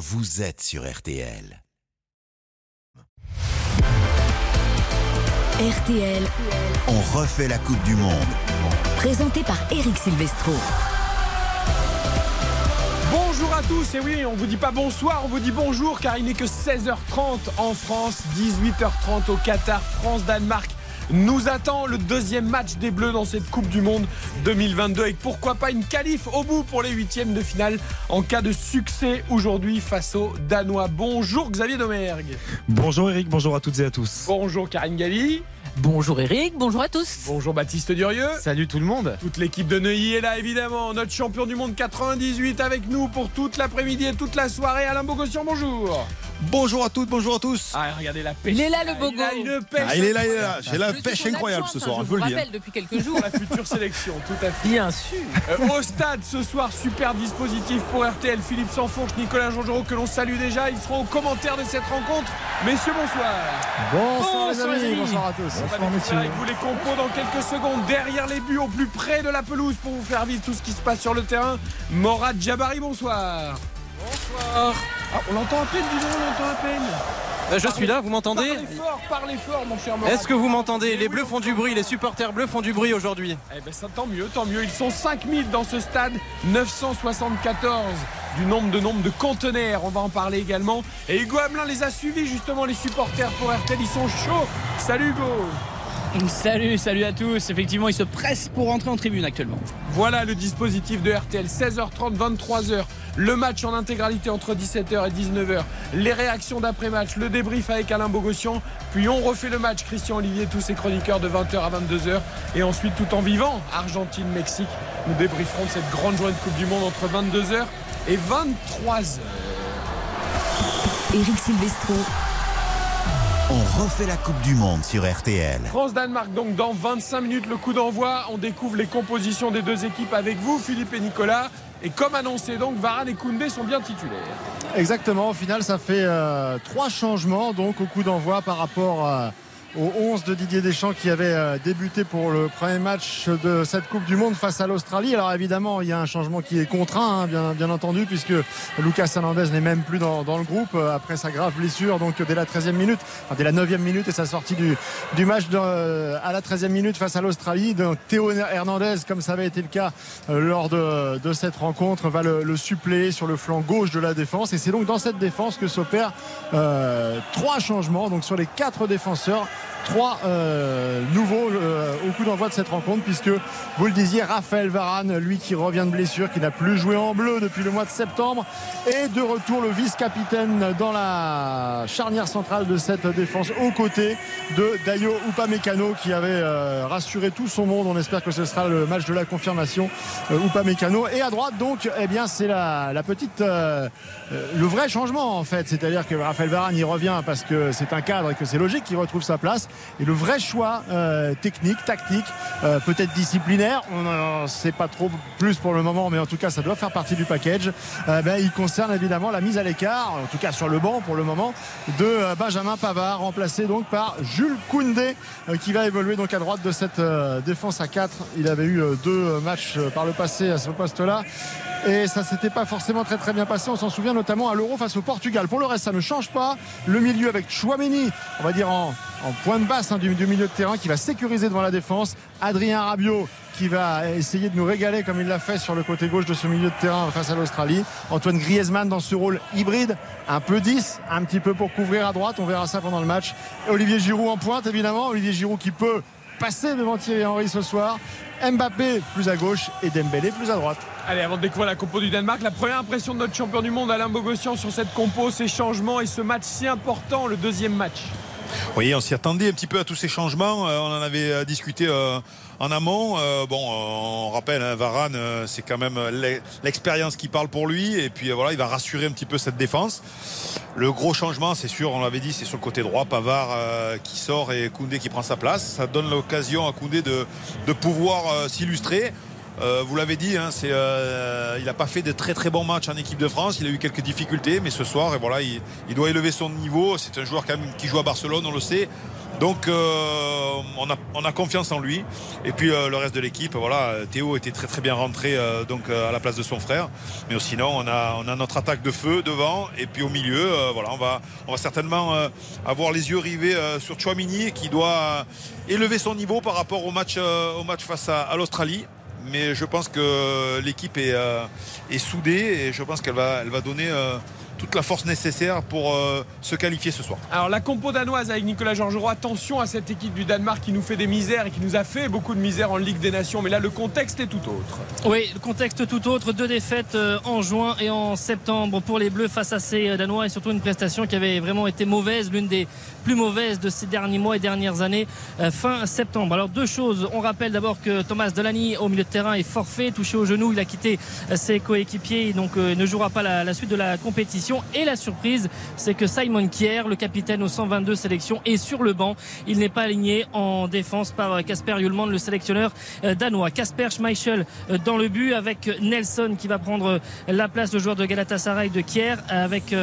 vous êtes sur RTL. RTL, On refait la Coupe du Monde. présenté par Eric Silvestro. Bonjour à tous, et oui, on vous dit pas bonsoir, on vous dit bonjour car il n'est que 16h30 en France, 18h30 au Qatar, France-Danemark. Nous attend le deuxième match des Bleus dans cette Coupe du Monde 2022 et pourquoi pas une qualif au bout pour les huitièmes de finale en cas de succès aujourd'hui face aux Danois. Bonjour Xavier Domergue. Bonjour Eric, bonjour à toutes et à tous. Bonjour Karine Galli. Bonjour Eric, bonjour à tous. Bonjour Baptiste Durieux. Salut tout le monde. Toute l'équipe de Neuilly est là évidemment. Notre champion du monde 98 avec nous pour toute l'après-midi et toute la soirée. Alain Bogossian, bonjour. Bonjour à toutes, bonjour à tous. Ah, regardez la pêche. Il est là, le Bogo. Il a une pêche. Ah, il est là, il est là. J'ai la pêche incroyable chance, ce hein, soir, je je peux vous le dire. rappelle depuis quelques jours. La future sélection, tout à fait. Bien sûr. Euh, au stade ce soir, super dispositif pour RTL. Philippe Sansfourche, Nicolas Jongereau, que l'on salue déjà. Ils seront aux commentaires de cette rencontre. Messieurs, bonsoir. Bonsoir, Bonsoir, les amis. bonsoir à tous. On va découvrir avec vous les compos dans quelques secondes. Derrière les buts, au plus près de la pelouse pour vous faire vivre tout ce qui se passe sur le terrain. Morad Jabari, bonsoir. Bonsoir. Ah, on l'entend à peine, dis donc, on l'entend à peine. Euh, Je suis là, vous m'entendez Parlez fort, parlez fort, mon cher. Est-ce que vous m'entendez Eh Les oui, bleus on font du bruit, les supporters bleus font du bruit aujourd'hui. Eh ben ça, tant mieux, tant mieux. Ils sont 5000 dans ce stade, 974 du nombre de nombre de conteneurs. On va en parler également. Et Hugo Hamelin les a suivis justement, les supporters pour RTL. Ils sont chauds. Salut Hugo. Salut, salut à tous. Effectivement, ils se pressent pour rentrer en tribune actuellement. Voilà le dispositif de RTL. 16h30, 23h. Le match en intégralité entre 17h et 19h. Les réactions d'après-match, le débrief avec Alain Bogossian. Puis on refait le match, Christian Olivier, tous ses chroniqueurs de 20h à 22h. Et ensuite, tout en vivant, Argentine-Mexique. Nous débrieferons de cette grande journée de Coupe du Monde entre 22h et 23h. Eric Silvestro, On refait la Coupe du Monde sur RTL. France-Danemark, donc dans 25 minutes, le coup d'envoi. On découvre les compositions des deux équipes avec vous, Philippe et Nicolas. Et comme annoncé, donc, Varane et Koundé sont bien titulaires. Exactement, au final ça fait euh, trois changements donc au coup d'envoi par rapport euh, au 11 de Didier Deschamps qui avait euh, débuté pour le premier match de cette Coupe du Monde face à l'Australie. Alors évidemment il y a un changement qui est contraint hein, bien, bien entendu puisque Lucas Hernandez n'est même plus dans, dans le groupe euh, après sa grave blessure donc dès la 13e minute, enfin, dès la 9e minute et sa sortie du, du match euh, à la 13e minute face à l'Australie. Donc Théo Hernandez comme ça avait été le cas lors de, de cette rencontre va le, le suppléer sur le flanc gauche de la défense et c'est donc dans cette défense que s'opèrent euh, trois changements donc sur les quatre défenseurs trois euh, nouveaux euh, au coup d'envoi de cette rencontre puisque vous le disiez Raphaël Varane lui qui revient de blessure qui n'a plus joué en bleu depuis le mois de septembre et de retour le vice-capitaine dans la charnière centrale de cette défense aux côtés de Dayo Upamecano qui avait euh, rassuré tout son monde. On espère que ce sera le match de la confirmation Upamecano. Et à droite donc eh bien c'est la, petite le vrai changement en fait c'est-à-dire que Raphaël Varane y revient parce que c'est un cadre et que c'est logique qu'il retrouve sa place et le vrai choix euh, technique, tactique, euh, peut-être disciplinaire, on n'en sait pas trop plus pour le moment, mais en tout cas ça doit faire partie du package. Euh, ben, il concerne évidemment la mise à l'écart, en tout cas sur le banc pour le moment, de Benjamin Pavard, remplacé donc par Jules Koundé, qui va évoluer donc à droite de cette défense à 4. Il avait eu deux matchs par le passé à ce poste-là. Et ça s'était pas forcément très très bien passé. On s'en souvient notamment à l'Euro face au Portugal. Pour le reste, ça ne change pas. Le milieu avec Chouameni, on va dire en, point de basse hein, du, milieu de terrain, qui va sécuriser devant la défense. Adrien Rabiot qui va essayer de nous régaler comme il l'a fait sur le côté gauche de ce milieu de terrain face à l'Australie. Antoine Griezmann dans ce rôle hybride, un peu 10, un petit peu pour couvrir à droite. On verra ça pendant le match. Olivier Giroud en pointe évidemment. Olivier Giroud qui peut passer devant Thierry Henry ce soir. Mbappé plus à gauche et Dembélé plus à droite. Allez, avant de découvrir la compo du Danemark, la première impression de notre champion du monde, Alain Bogossian, sur cette compo, ces changements et ce match si important, le deuxième match. Oui, on s'y attendait un petit peu à tous ces changements. Euh, on en avait euh, discuté euh, en amont. Euh, bon, euh, on rappelle, hein, Varane, euh, c'est quand même l'e- l'expérience qui parle pour lui. Et puis voilà, il va rassurer un petit peu cette défense. Le gros changement, c'est sûr, on l'avait dit, c'est sur le côté droit. Pavard qui sort et Koundé qui prend sa place. Ça donne l'occasion à Koundé de, pouvoir s'illustrer. Vous l'avez dit, hein, il n'a pas fait de très très bons matchs en équipe de France. Il a eu quelques difficultés, mais ce soir, voilà, il, il doit élever son niveau. C'est un joueur quand même qui joue à Barcelone, on le sait. Donc euh, on, a, on a confiance en lui. Et puis euh, le reste de l'équipe, voilà, Théo était très très bien rentré euh, donc à la place de son frère. Mais sinon, on a, on a notre attaque de feu devant. Et puis au milieu, voilà, on va, certainement avoir les yeux rivés sur Chouamini qui doit élever son niveau par rapport au match, au match face à, l'Australie. Mais je pense que l'équipe est, soudée et je pense qu'elle va, elle va donner toute la force nécessaire pour euh, se qualifier ce soir. Alors la compo danoise avec Nicolas Georgerot, attention à cette équipe du Danemark qui nous fait des misères et qui nous a fait beaucoup de misères en Ligue des Nations. Mais là, le contexte est tout autre. Oui, le contexte tout autre. Deux défaites euh, en juin et en septembre pour les Bleus face à ces euh, Danois et surtout une prestation qui avait vraiment été mauvaise, l'une des plus mauvaises de ces derniers mois et dernières années, fin septembre. Alors deux choses. On rappelle d'abord que Thomas Delany au milieu de terrain est forfait, touché au genou. Il a quitté ses coéquipiers, donc ne jouera pas la, la suite de la compétition. Et la surprise, c'est que Simon Kier, le capitaine aux 122 sélections, est sur le banc. Il n'est pas aligné en défense par Casper Hjulmand, le sélectionneur euh, danois. Casper Schmeichel euh, dans le but avec Nelson qui va prendre euh, la place de joueur de Galatasaray de Kier avec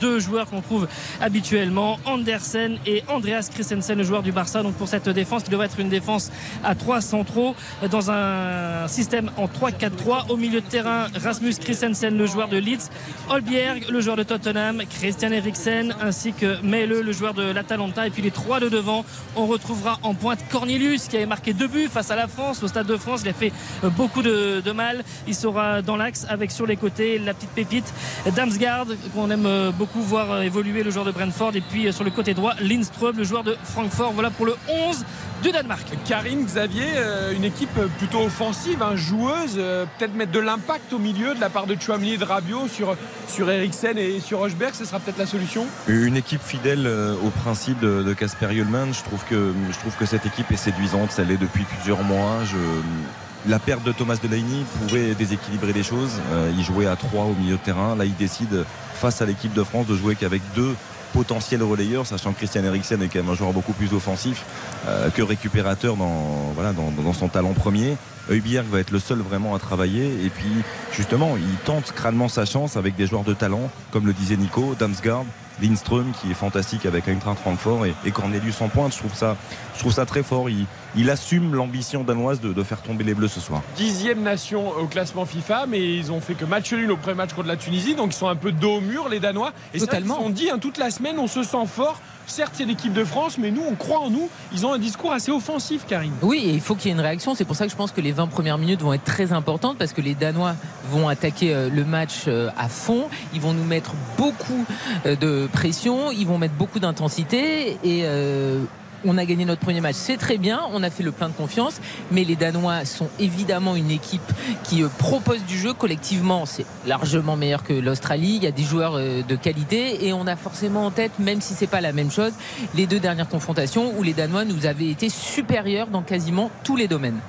deux joueurs qu'on trouve habituellement, Andersen et Andreas Christensen, le joueur du Barça. Donc pour cette défense qui devrait être une défense à trois centraux dans un système en 3-4-3. Au milieu de terrain, Rasmus Christensen, le joueur de Leeds, Holbjerg, le joueur de Tottenham, Christian Eriksen ainsi que Mele, le joueur de l'Atalanta. Et puis les trois de devant, on retrouvera en pointe Cornelius qui avait marqué deux buts face à la France au Stade de France. Il a fait euh, beaucoup de, mal. Il sera dans l'axe avec sur les côtés la petite pépite Damsgaard qu'on aime euh, beaucoup voir euh, évoluer le joueur de Brentford. Et puis sur le côté droit, Lindström, le joueur de Francfort. Voilà pour le 11 du Danemark. Karine, Xavier, euh, une équipe plutôt offensive, hein, joueuse, euh, peut-être mettre de l'impact au milieu de la part de Chouamli et de Rabiot sur, sur Eriksen et sur Rochberg, ce sera peut-être la solution? Une équipe fidèle euh, au principe de de Casper Hjulmand. Je trouve que je trouve que cette équipe est séduisante. Ça l'est depuis plusieurs mois. Je- la perte de Thomas Delaney pouvait déséquilibrer les choses. Euh, il jouait à 3 au milieu de terrain. Là, il décide face à l'équipe de France de jouer qu'avec deux potentiels relayeurs, sachant que Christian Eriksen est quand même un joueur beaucoup plus offensif euh, que récupérateur dans, voilà, dans, son talent premier. Eubierg va être le seul vraiment à travailler et puis justement il tente crânement sa chance avec des joueurs de talent comme le disait Nico, Damsgaard, Lindström qui est fantastique avec Eintracht Francfort et, et Cornelius en pointe. Je trouve ça, je trouve ça très fort. Il assume l'ambition danoise de, de faire tomber les Bleus ce soir. Dixième nation au classement FIFA, mais ils ont fait que match nul au premier match contre la Tunisie, donc ils sont un peu dos au mur les Danois. Et Totalement. ont dit hein, toute la semaine, on se sent fort. Certes, c'est l'équipe de France, mais nous, on croit en nous. Ils ont un discours assez offensif, Karine. Oui, et il faut qu'il y ait une réaction. C'est pour ça que je pense que les 20 premières minutes vont être très importantes parce que les Danois vont attaquer euh, le match euh, à fond. Ils vont nous mettre beaucoup euh, de pression, ils vont mettre beaucoup d'intensité et euh, on a gagné notre premier match, c'est très bien, on a fait le plein de confiance, mais les Danois sont évidemment une équipe qui euh, propose du jeu collectivement, c'est largement meilleur que l'Australie, il y a des joueurs euh, de qualité. Et on a forcément en tête, même si c'est pas la même chose, les deux dernières confrontations où les Danois nous avaient été supérieurs dans quasiment tous les domaines.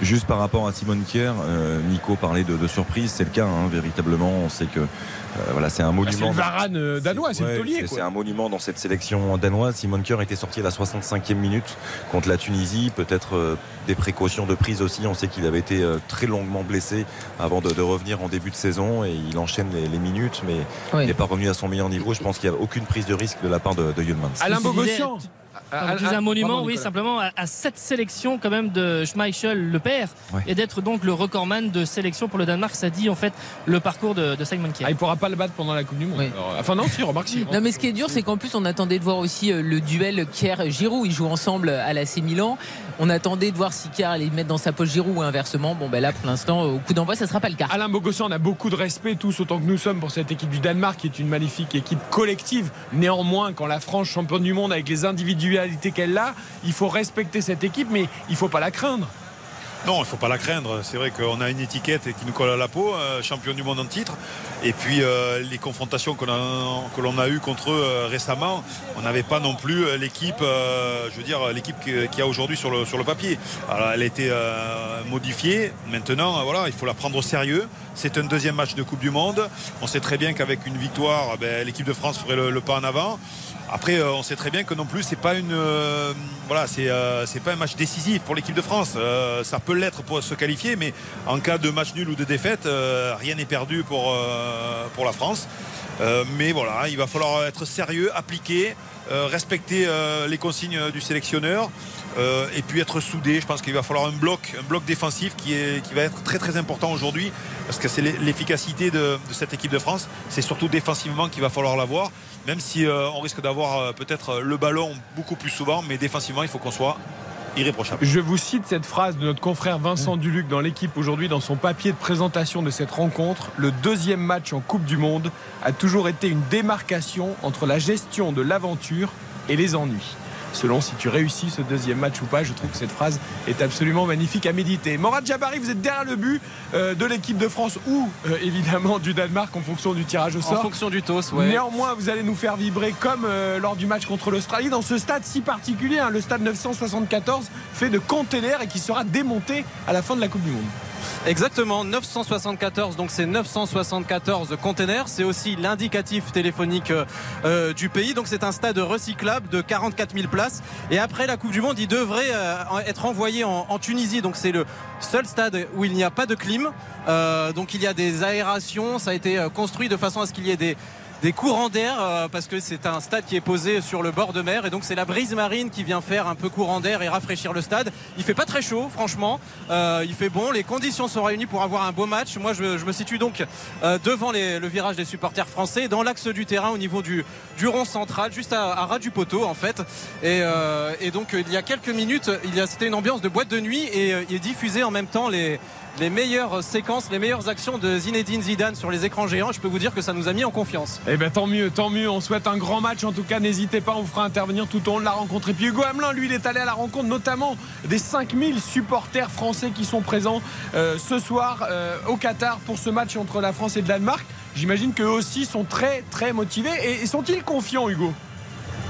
Juste par rapport à Simone Kier, euh, Nico parlait de, de surprise, c'est le cas hein, véritablement. On sait que euh, voilà, c'est un Bah, c'est monument. le Varane euh, danois, c'est Ouais, le taulier. c'est- quoi. C'est un monument dans cette sélection danoise. Simon Kier était sorti à la 65e minute contre la Tunisie. Peut-être euh, des précautions de prise aussi. On sait qu'il avait été euh, très longuement blessé avant de, de revenir en début de saison et il enchaîne les, les minutes, mais Oui. il n'est pas revenu à son meilleur niveau. Je pense qu'il n'y a aucune prise de risque de la part de, de. Alain Bogossian. Enfin, vous disiez un monument, oui, simplement à, à cette sélection quand même de Schmeichel, le père, Ouais. et d'être donc le recordman de sélection pour le Danemark. Ça dit en fait le parcours de, de Simon Kier. Ah, il pourra pas le battre pendant la Coupe du Monde. Oui. Alors, enfin non, si, remarque si. Non mais ce qui est dur c'est qu'en plus on attendait de voir aussi euh, le duel Kier-Giroud. Ils jouent ensemble à l'AC Milan. On attendait de voir si Kier allait mettre dans sa poche Giroud ou inversement. Bon ben là pour l'instant au coup d'envoi ça sera pas le cas. Alain Bogossian, on a beaucoup de respect tous autant que nous sommes pour cette équipe du Danemark qui est une magnifique équipe collective. Néanmoins, quand la France championne du monde avec les individualités qu'elle a, il faut respecter cette équipe, mais il faut pas la craindre. Non, il ne faut pas la craindre. C'est vrai qu'on a une étiquette qui nous colle à la peau, euh, champion du monde en titre. Et puis euh, les confrontations que l'on a eues contre eux euh, récemment, on n'avait pas non plus l'équipe, je veux dire, l'équipe qui- qu'il y a aujourd'hui sur le, papier. Alors, elle a été modifiée. Maintenant, voilà, il faut la prendre au sérieux. C'est un deuxième match de Coupe du Monde. On sait très bien qu'avec une victoire, ben, l'équipe de France ferait le pas en avant. Après, euh, on sait très bien que non plus, c'est pas une, euh, voilà, euh, c'est pas un match décisif pour l'équipe de France. Ça peut l'être pour se qualifier, mais en cas de match nul ou de défaite, rien n'est perdu pour pour la France. mais voilà, il va falloir être sérieux, appliquer, respecter les consignes du sélectionneur. et puis être soudé. Je pense qu'il va falloir un bloc, un bloc défensif qui, est, qui va être très très important aujourd'hui parce que c'est l'efficacité de, cette équipe de France. C'est surtout défensivement qu'il va falloir l'avoir, même si on risque d'avoir peut-être le ballon beaucoup plus souvent, mais défensivement il faut qu'on soit irréprochable. Je vous cite cette phrase de notre confrère Vincent mmh. Duluc dans l'équipe aujourd'hui dans son papier de présentation de cette rencontre. Le deuxième match en Coupe du Monde a toujours été une démarcation entre la gestion de l'aventure et les ennuis selon si tu réussis ce deuxième match ou pas. Je trouve que cette phrase est absolument magnifique à méditer. Morad Jabari, vous êtes derrière le but euh, de l'équipe de France ou euh, évidemment du Danemark en fonction du tirage au sort. En fonction du TOS, ouais. Néanmoins, vous allez nous faire vibrer comme euh, lors du match contre l'Australie dans ce stade si particulier, hein, le stade 974 fait de containers et qui sera démonté à la fin de la Coupe du Monde. Exactement, 974, donc c'est 974 containers. C'est aussi l'indicatif téléphonique euh, du pays. Donc c'est un stade recyclable de 44 000 places. Et après la Coupe du Monde, il devrait euh, être envoyé en, Tunisie. Donc c'est le seul stade où il n'y a pas de clim. Euh, donc il y a des aérations. Ça a été construit de façon à ce qu'il y ait des des courants d'air euh, parce que c'est un stade qui est posé sur le bord de mer et donc c'est la brise marine qui vient faire un peu courant d'air et rafraîchir le stade. Il fait pas très chaud franchement, euh, il fait bon, les conditions sont réunies pour avoir un beau match. Moi je, me situe donc euh, devant le virage des supporters français dans l'axe du terrain au niveau du, du rond central, juste à, ras du poteau en fait. Et, et donc il y a quelques minutes, c'était une ambiance de boîte de nuit et il est diffusé en même temps les les meilleures séquences, les meilleures actions de Zinedine Zidane sur les écrans géants. Je peux vous dire que ça nous a mis en confiance. Eh bien, tant mieux, tant mieux. On souhaite un grand match. En tout cas, n'hésitez pas, on vous fera intervenir tout au long de la rencontre. Et puis Hugo Hamelin, lui, il est allé à la rencontre notamment des 5000 supporters français qui sont présents euh, ce soir euh, au Qatar pour ce match entre la France et le Danemark. J'imagine qu'eux aussi sont très, très motivés. Et sont-ils confiants, Hugo?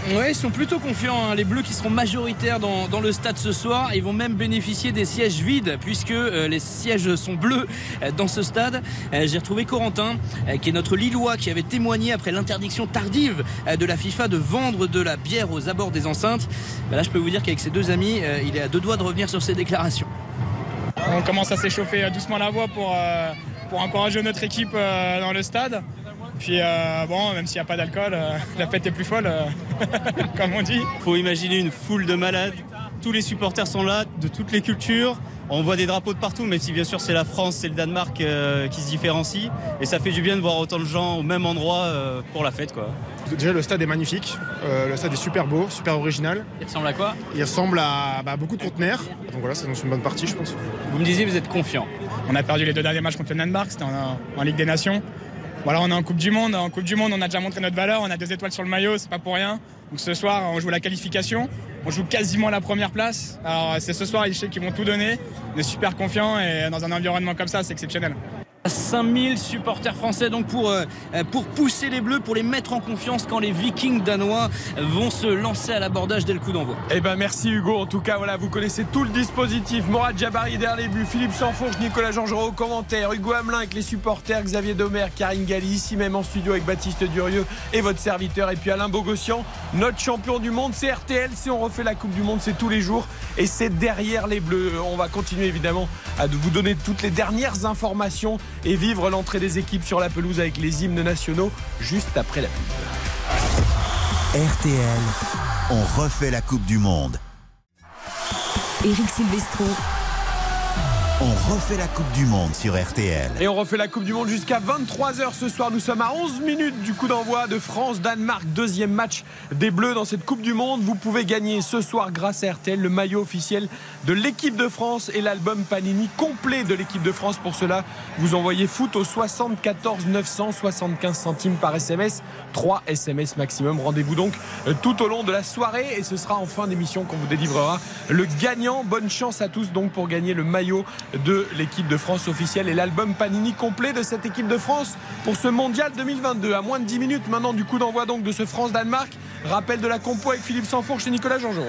Ouais, ils sont plutôt confiants. Hein. Les Bleus qui seront majoritaires dans, le stade ce soir. Ils vont même bénéficier des sièges vides puisque euh, les sièges sont bleus euh, dans ce stade. Euh, j'ai retrouvé Corentin, qui est notre Lillois, qui avait témoigné après l'interdiction tardive de la FIFA de vendre de la bière aux abords des enceintes. Bah là, je peux vous dire qu'avec ses deux amis, il est à deux doigts de revenir sur ses déclarations. On commence à s'échauffer doucement la voix pour, pour encourager notre équipe dans le stade. Puis euh, bon, même s'il n'y a pas d'alcool, euh, la fête est plus folle, euh, comme on dit. Il faut imaginer une foule de malades. Tous les supporters sont là, de toutes les cultures. On voit des drapeaux de partout, même si bien sûr c'est la France, c'est le Danemark qui se différencie. Et ça fait du bien de voir autant de gens au même endroit pour la fête. Quoi. Déjà, le stade est magnifique. le stade est super beau, super original. Il ressemble à quoi? Il ressemble à bah, beaucoup de conteneurs. Donc voilà, ça annonce une bonne partie, je pense. Vous me disiez, vous êtes confiant. On a perdu les deux derniers matchs contre le Danemark, c'était en Ligue des Nations. Voilà, on est en Coupe du Monde. En Coupe du Monde, on a déjà montré notre valeur. On a deux étoiles sur le maillot, c'est pas pour rien. Donc ce soir, on joue la qualification. On joue quasiment la première place. Alors c'est ce soir, sais qu'ils vont tout donner. On est super confiants et dans un environnement comme ça, c'est exceptionnel. 5000 supporters français donc pour, euh, pour pousser les Bleus, pour les mettre en confiance quand les Vikings danois vont se lancer à l'abordage dès le coup d'envoi. Eh ben merci Hugo. En tout cas, voilà, vous connaissez tout le dispositif. Morad Jabari derrière les buts, Philippe Sanfourche, Nicolas Georgerot au commentaire, Hugo Hamelin avec les supporters, Xavier Domer, Karine Galli, ici même en studio avec Baptiste Durieux et votre serviteur. Et puis Alain Bogossian, notre champion du monde, c'est RTL. Si on refait la Coupe du Monde, c'est tous les jours et c'est derrière les Bleus. On va continuer évidemment à vous donner toutes les dernières informations et vivre l'entrée des équipes sur la pelouse avec les hymnes nationaux juste après la pub. RTL, on refait la Coupe du Monde. Eric Silvestro. On refait la Coupe du Monde sur RTL. Et on refait la Coupe du Monde jusqu'à 23h ce soir. Nous sommes à 11 minutes du coup d'envoi de France-Danemark. Deuxième match des Bleus dans cette Coupe du Monde. Vous pouvez gagner ce soir grâce à RTL le maillot officiel de l'équipe de France et l'album Panini complet de l'équipe de France. Pour cela, vous envoyez foot au 74 975 centimes par SMS. 3 SMS maximum. Rendez-vous donc euh, tout au long de la soirée et ce sera en fin d'émission qu'on vous délivrera le gagnant. Bonne chance à tous donc pour gagner le maillot de l'équipe de France officielle et l'album Panini complet de cette équipe de France pour ce mondial 2022. À moins de 10 minutes maintenant du coup d'envoi donc de ce France-Danemark Rappel de la compo avec Philippe Sanfour chez Nicolas Jean-Jean.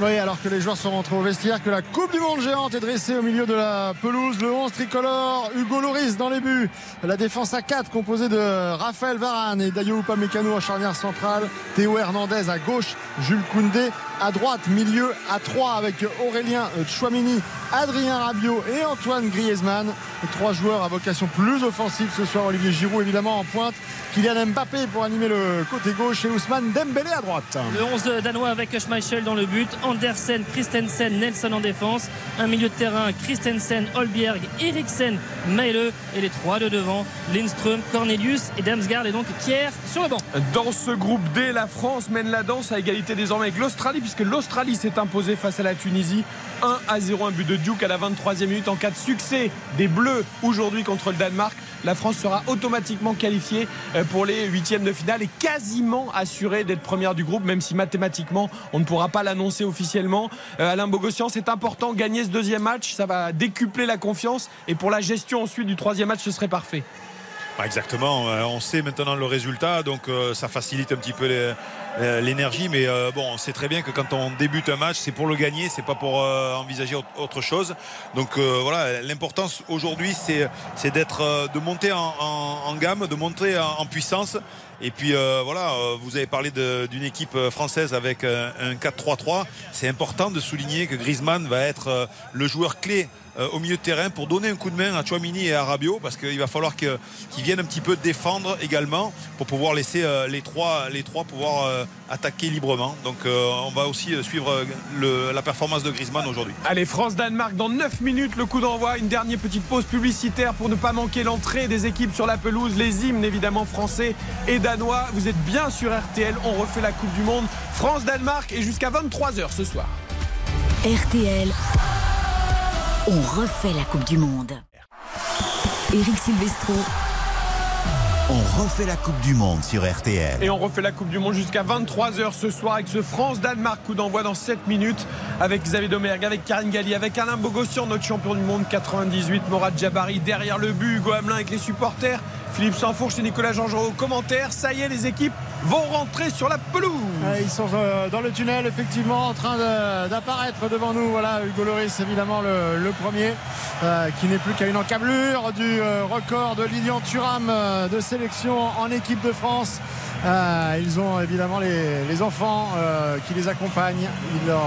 Oui, alors que les joueurs sont rentrés au vestiaire, que la Coupe du Monde géante est dressée au milieu de la pelouse. Le 11 tricolore, Hugo Loris dans les buts. La défense à 4 composée de Raphaël Varane et Dayo Upamecano en charnière centrale. Théo Hernandez à gauche, Jules Koundé à droite, milieu à 3 avec Aurélien Chouamini, Adrien Rabiot et Antoine Griezmann. trois joueurs à vocation plus offensive ce soir. Olivier Giroud évidemment en pointe. Kylian Mbappé pour animer le côté gauche et Ousmane Dembélé à droite. Le 11 danois avec Schmeichel dans le but, Andersen, Christensen, Nelson en défense, un milieu de terrain, Christensen, Holbjerg, Eriksen, Meile et les trois de devant, Lindström, Cornelius et Damsgaard et donc Kier sur le banc. Dans ce groupe D, la France mène la danse à égalité désormais avec l'Australie puisque l'Australie s'est imposée face à la Tunisie 1 à 0 un but de Duke à la 23e minute en cas de succès des Bleus aujourd'hui contre le Danemark la France sera automatiquement qualifiée euh, pour les huitièmes de finale et quasiment assurée d'être première du groupe, même si mathématiquement on ne pourra pas l'annoncer officiellement. Euh, Alain Bogossian, c'est important, gagner ce deuxième match, ça va décupler la confiance et pour la gestion ensuite du troisième match, ce serait parfait. Exactement, euh, on sait maintenant le résultat, donc ça facilite un petit peu euh, l'énergie. Mais euh, bon, on sait très bien que quand on débute un match, c'est pour le gagner, c'est pas pour euh, envisager autre chose. Donc voilà, l'importance aujourd'hui, c'est, d'être, de monter en, gamme, de monter en, puissance. Et puis voilà, vous avez parlé d'une équipe française avec un 4-3-3. C'est important de souligner que Griezmann va être le joueur clé euh, au milieu de terrain pour donner un coup de main à Chouamini et à Rabiot parce qu'il va falloir qu'ils viennent un petit peu défendre également pour pouvoir laisser euh, les trois, les trois pouvoir euh, attaquer librement. Donc on va aussi suivre la performance de Griezmann aujourd'hui. Allez, France-Danemark dans 9 minutes, le coup d'envoi. Une dernière petite pause publicitaire pour ne pas manquer l'entrée des équipes sur la pelouse. Les hymnes évidemment français et danois. Vous êtes bien sur RTL, on refait la Coupe du Monde. France-Danemark et jusqu'à 23h ce soir. RTL on refait la Coupe du Monde. Eric Silvestro. On refait la Coupe du Monde sur RTL. Et on refait la Coupe du Monde jusqu'à 23h ce soir avec ce France-Danemark. Coup d'envoi dans 7 minutes avec Xavier Domergue, avec Karine Galli, avec Alain Bogossian, notre champion du monde 98, Morad Jabari derrière le but, Hugo Hamelin avec les supporters. Philippe Sanfourche et Nicolas jean au commentaire. Ça y est, les équipes vont rentrer sur la pelouse. Ils sont euh, dans le tunnel, effectivement, en train d'apparaître devant nous. Voilà, Hugo Loris, évidemment, le, premier, euh, qui n'est plus qu'à une encablure du euh, record de Lilian Thuram de sélection en équipe de France. ils ont évidemment les, enfants qui les accompagnent. Il leur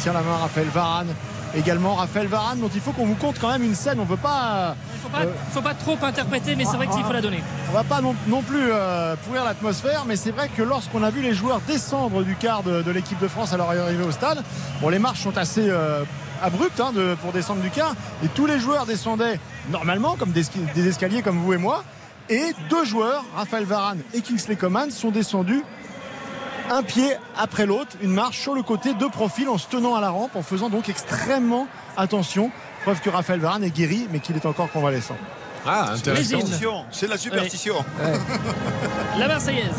tient la main Raphaël Varane également Raphaël Varane dont il faut qu'on vous compte quand même une scène. On veut pas il faut pas, trop interpréter mais c'est vrai qu'il faut la donner. on va pas non, plus euh, pourrir l'atmosphère mais c'est vrai que lorsqu'on a vu les joueurs descendre du quart de, l'équipe de France à leur arrivée au stade bon les marches sont assez euh, abruptes hein, pour descendre du quart et tous les joueurs descendaient normalement comme des, des escaliers comme vous et moi et deux joueurs Raphaël Varane et Kingsley Coman sont descendus un pied après l'autre, une marche sur le côté de profil en se tenant à la rampe, en faisant donc extrêmement attention. Preuve que Raphaël Varane est guéri, mais qu'il est encore convalescent. Ah, intéressant. C'est la superstition. La Marseillaise.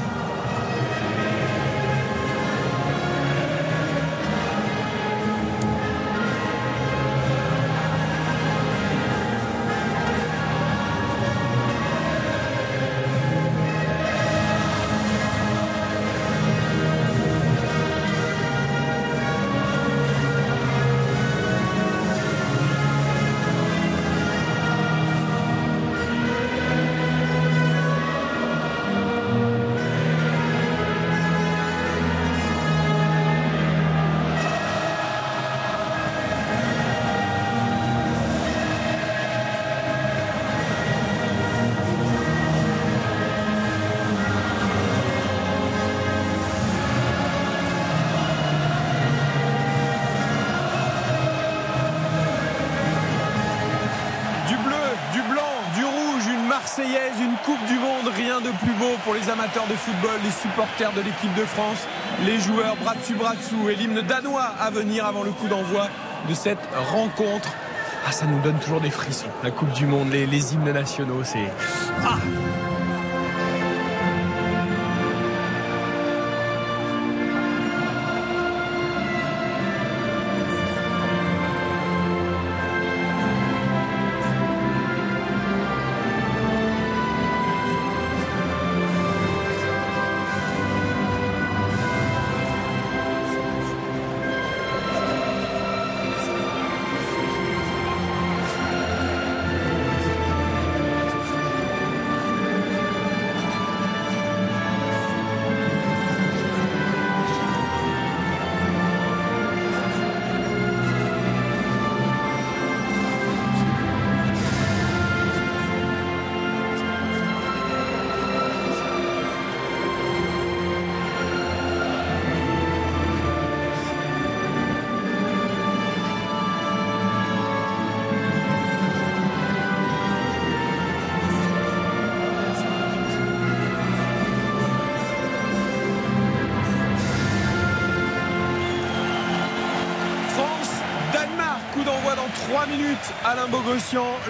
De football, les supporters de l'équipe de France, les joueurs bras dessus bras dessous et l'hymne danois à venir avant le coup d'envoi de cette rencontre. Ah, ça nous donne toujours des frissons. La Coupe du Monde, les, les hymnes nationaux, c'est. Ah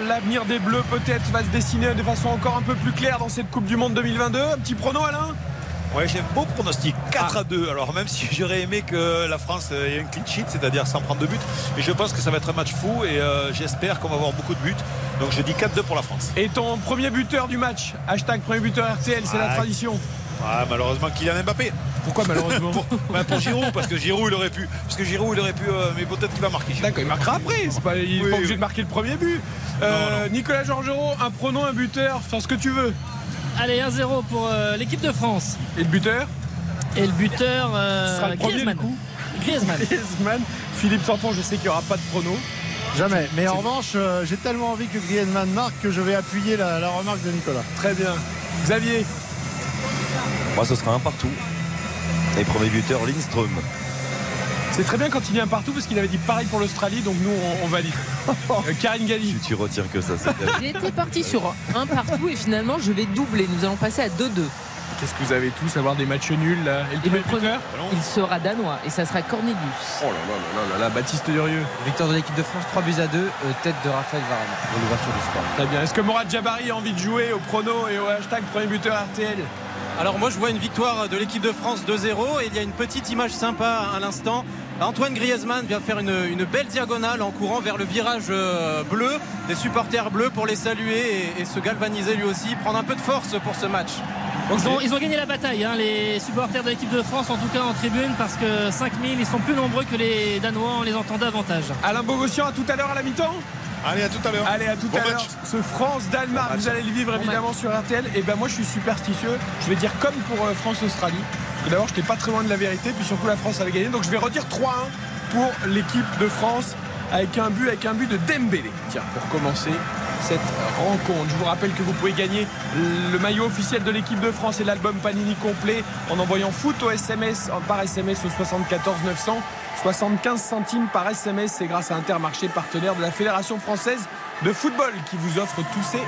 L'avenir des Bleus peut-être va se dessiner de façon encore un peu plus claire dans cette Coupe du Monde 2022. Un petit prono, Alain? Ouais, j'ai un beau pronostic 4 à 2. Alors, même si j'aurais aimé que la France ait un clean sheet, c'est-à-dire sans prendre de but, mais je pense que ça va être un match fou et euh, j'espère qu'on va avoir beaucoup de buts. Donc, je dis 4-2 pour la France. Et ton premier buteur du match Hashtag premier buteur RTL, c'est la Ah, tradition. Ah, malheureusement, Kylian Mbappé. Pourquoi malheureusement pour, bah, pour Giroud, parce que Giroud, il aurait pu. Parce que Giroud, il aurait pu. euh, mais peut-être qu'il va marquer. Giroud. D'accord, il marquera après. C'est pas, il n'est Oui, pas obligé oui. de marquer le premier but. Euh, Nicolas Georgerot, un pronom, un buteur, enfin ce que tu veux. Allez, 1-0 pour euh, l'équipe de France. Et le buteur Et le buteur, euh, Ce sera le premier, Griezmann. coup. Griezmann. Griezmann. Philippe Sanfon, je sais qu'il n'y aura pas de prono. Jamais. Mais en revanche, euh, j'ai tellement envie que Griezmann marque que je vais appuyer la, la remarque de Nicolas. Très bien. Xavier Moi, ce sera un partout. Et premier buteur, Lindström. C'est très bien quand il vient partout parce qu'il avait dit pareil pour l'Australie, donc nous on, on valide. Euh, Karine Galli. Tu, tu retires que ça. c'est bien. J'étais parti sur un partout et finalement je vais doubler. Nous allons passer à 2-2. Qu'est-ce que vous avez tous avoir des matchs nuls là Et le Et premier le premier, buteur il sera danois et ça sera Cornelius. Oh là là là là là, Baptiste Durieux. Victoire de l'équipe de France, 3 buts à 2, tête de Raphaël Varane pour l'ouverture du score. Très bien. Est-ce que Morad Jabari a envie de jouer au prono et au hashtag premier buteur RTL Alors moi je vois une victoire de l'équipe de France 2-0 et il y a une petite image sympa à l'instant. Antoine Griezmann vient faire une, une belle diagonale en courant vers le virage euh, bleu, des supporters bleus pour les saluer et, et se galvaniser lui aussi, prendre un peu de force pour ce match. Ils ont, ils ont gagné la bataille, hein, les supporters de l'équipe de France, en tout cas en tribune, parce que 5000, ils sont plus nombreux que les Danois, on les entend davantage. Alain Bogossian, à tout à l'heure à la mi-temps Allez, à tout à l'heure. Allez, à tout Bon à l'heure. Ce France-Danemark, vous allez le vivre évidemment sur RTL. Et ben moi, je suis superstitieux. Je vais dire comme pour euh, France-Australie. Parce que d'abord, j'étais pas très loin de la vérité. Puis surtout, la France avait gagné. Donc je vais redire 3-1 pour l'équipe de France. Avec un but, avec un but de Dembélé. Tiens, pour commencer cette rencontre. Je vous rappelle que vous pouvez gagner le maillot officiel de l'équipe de France et l'album Panini complet en envoyant foot au SMS par SMS au 74 900. 75 centimes par SMS, c'est grâce à Intermarché, partenaire de la Fédération française de football, qui vous offre tous ces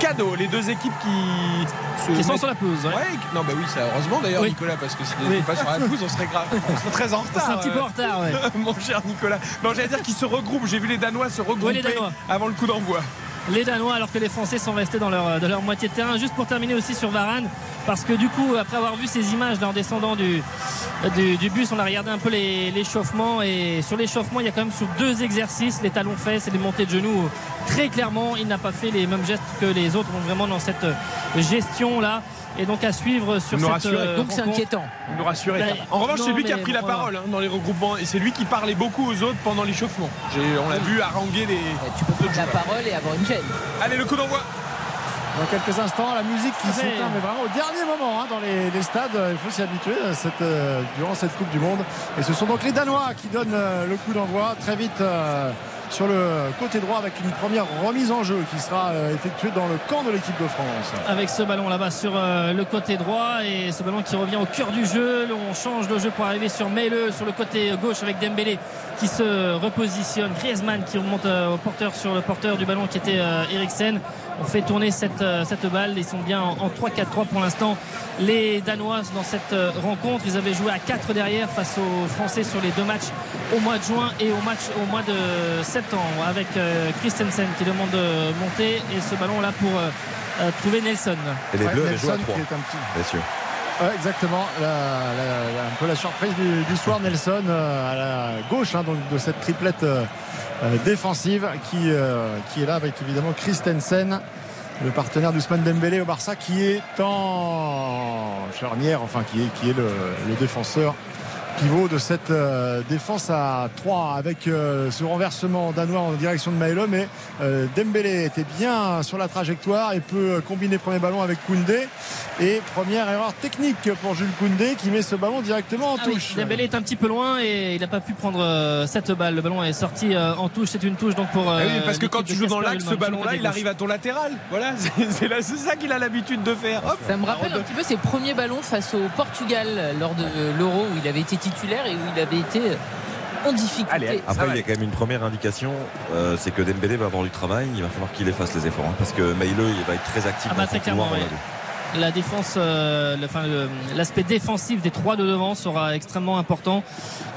cadeaux. Les deux équipes qui, se Qui sont sur la pelouse, ouais. non, bah oui, c'est heureusement d'ailleurs, Oui. Nicolas, parce que si on Oui. n'était pas sur la pelouse, on serait grave, on serait très en retard. serait un petit peu euh, en retard, ouais. Mon cher Nicolas. Non, j'allais dire qu'ils se regroupent. J'ai vu les Danois se regrouper Danois. avant le coup d'envoi. Les Danois alors que les Français sont restés dans leur, moitié de terrain. Juste pour terminer aussi sur Varane, parce que du coup, après avoir vu ces images en descendant du, bus, on a regardé un peu l'échauffement et sur l'échauffement, il y a quand même sur deux exercices, les talons fesses et les montées de genoux. Très clairement, il n'a pas fait les mêmes gestes que les autres, donc vraiment dans cette gestion là. Et donc à suivre sur Nous cette rassurer. euh, Donc c'est inquiétant. Nous rassurer. Ben, en revanche, c'est lui qui a pris la parole hein, dans les regroupements et c'est lui qui parlait beaucoup aux autres pendant l'échauffement. On l'a vu haranguer les. Tu peux prendre la parole et avoir une gêne. Allez, le coup d'envoi. Dans quelques instants, la musique qui s'éteint, mais vraiment au dernier moment hein, dans les, les stades. Il faut s'y habituer euh, cette, euh, durant cette Coupe du Monde. Et ce sont donc les Danois qui donnent euh, le coup d'envoi très vite euh, sur le côté droit avec une première remise en jeu qui sera euh, effectuée dans le camp de l'équipe de France. avec ce ballon là-bas sur euh, le côté droit et ce ballon qui revient au cœur du jeu. On change le jeu pour arriver sur Meile sur le côté gauche avec Dembélé qui se repositionne. Griezmann qui remonte euh, au porteur sur le porteur du ballon qui était Eriksen. On fait tourner cette, cette balle. Ils sont bien en, en 3-4-3 pour l'instant. Les Danois dans cette rencontre, ils avaient joué à 4 derrière face aux Français sur les deux matchs au mois de juin et au match au mois de septembre avec euh, Christensen qui demande de monter et ce ballon là pour euh, euh, trouver Nelson. Et les Ouais, Bleus Nelson 3, qui est un petit. Ouais, exactement. La- la- la- un peu la surprise du, du soir, Nelson euh, à la gauche hein, donc de cette triplette euh, défensive qui, euh, qui est là avec évidemment Christensen, le partenaire d'Ousmane Dembélé au Barça, qui est en charnière, enfin qui est, qui est le, le défenseur pivot de cette euh, défense à 3 avec euh, ce renversement danois en direction de Maëlo mais euh, Dembélé était bien sur la trajectoire et peut combiner premier ballon avec Koundé et première erreur technique pour Jules Koundé qui met ce ballon directement en Ah oui, touche Dembélé est un petit peu loin et il n'a pas pu prendre euh, cette balle. Le ballon est sorti euh, en touche. C'est une touche donc pour. Ah oui, euh, parce que quand tu joues dans l'axe, ce ballon-là, côté il arrive à ton latéral. Voilà, c'est c'est là- c'est ça qu'il a l'habitude de faire. Hop. Ça me rappelle un petit peu ses premiers ballons face au Portugal lors de l'Euro où il avait été titulaire et où il avait été en difficulté. Allez, allez. Après, va il y a quand même une première indication, euh, c'est que Dembélé va avoir du travail. Il va falloir qu'il efface les efforts. hein, parce que Maïle, il va être très actif Ah bah, dans son couloir oui. La défense, euh, l'aspect défensif des trois de devant sera extrêmement important,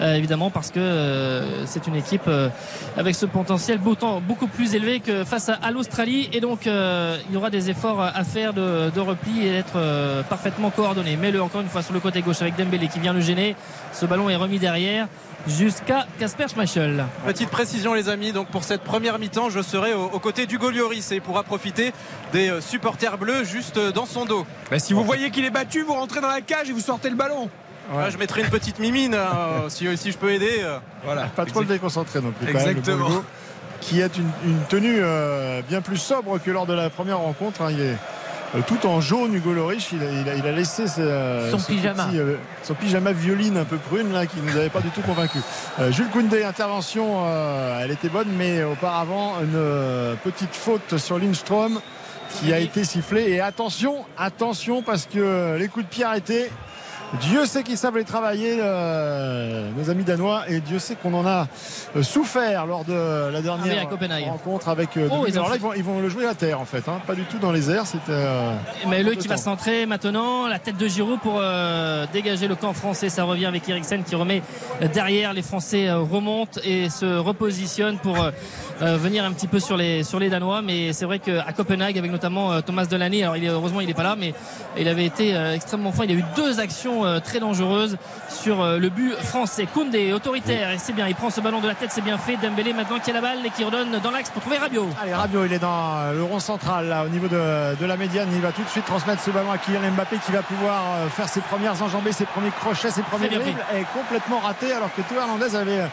euh, évidemment, parce que euh, c'est une équipe euh, avec ce potentiel beaucoup, plus élevé que face à, l'Australie. Et donc, il y aura des efforts à faire de, repli et d'être parfaitement coordonné. Mais le encore une fois sur le côté gauche avec Dembélé qui vient le gêner. Ce ballon est remis derrière jusqu'à Casper Schmeichel. Petite précision les amis, donc pour cette première mi-temps, je serai au- aux côtés d'Hugo Lloris et il pourra profiter des euh, supporters bleus juste euh, dans son dos. Bah, si vous voyez qu'il est battu, vous rentrez dans la cage et vous sortez le ballon. Ouais, je mettrai une petite mimine euh, si, si je peux aider. euh. Voilà. Pas trop le déconcentrer non plus. quand même, le Exactement. Qui est une, une tenue euh, bien plus sobre que lors de la première rencontre. hein. Il est tout en jaune, Hugo Loris. Il a, il il a laissé euh, Son pyjama. petit, euh, son pyjama violine un peu prune là, qui ne nous avait pas du tout convaincu. Euh, Jules Koundé, intervention, euh, elle était bonne, mais auparavant une euh, petite faute sur Lindstrom qui a été sifflée. Et attention, attention, parce que les coups de pied arrêtés. Dieu sait qu'ils savent les travailler, euh, nos amis danois, et Dieu sait qu'on en a euh, souffert lors de la Ah dernière à rencontre avec. euh, Oh, ils Alors là, ils vont, ils vont le jouer à terre en fait, hein, pas du tout dans les airs. C'était. euh, Mais le qui va centrer maintenant, la tête de Giroud pour euh, dégager le camp français. Ça revient avec Eriksen qui remet derrière. Les Français remontent et se repositionnent pour venir un petit peu sur les sur les Danois. Mais c'est vrai qu'à Copenhague, avec notamment Thomas Delaney, alors il est, heureusement il n'est pas là, mais il avait été extrêmement fort. Il a eu deux actions euh, très dangereuses sur euh, le but français. Koundé, autoritaire, et c'est bien. Il prend ce ballon de la tête, c'est bien fait. Dembélé maintenant qui a la balle et qui redonne dans l'axe pour trouver Rabiot. Allez, Rabiot, il est dans euh, le rond central, là, au niveau de, de la médiane. Il va tout de suite transmettre ce ballon à Kylian Mbappé qui va pouvoir faire ses premières enjambées, ses premiers crochets, ses premiers dribbles. Et complètement raté, alors que Théo Hernandez avait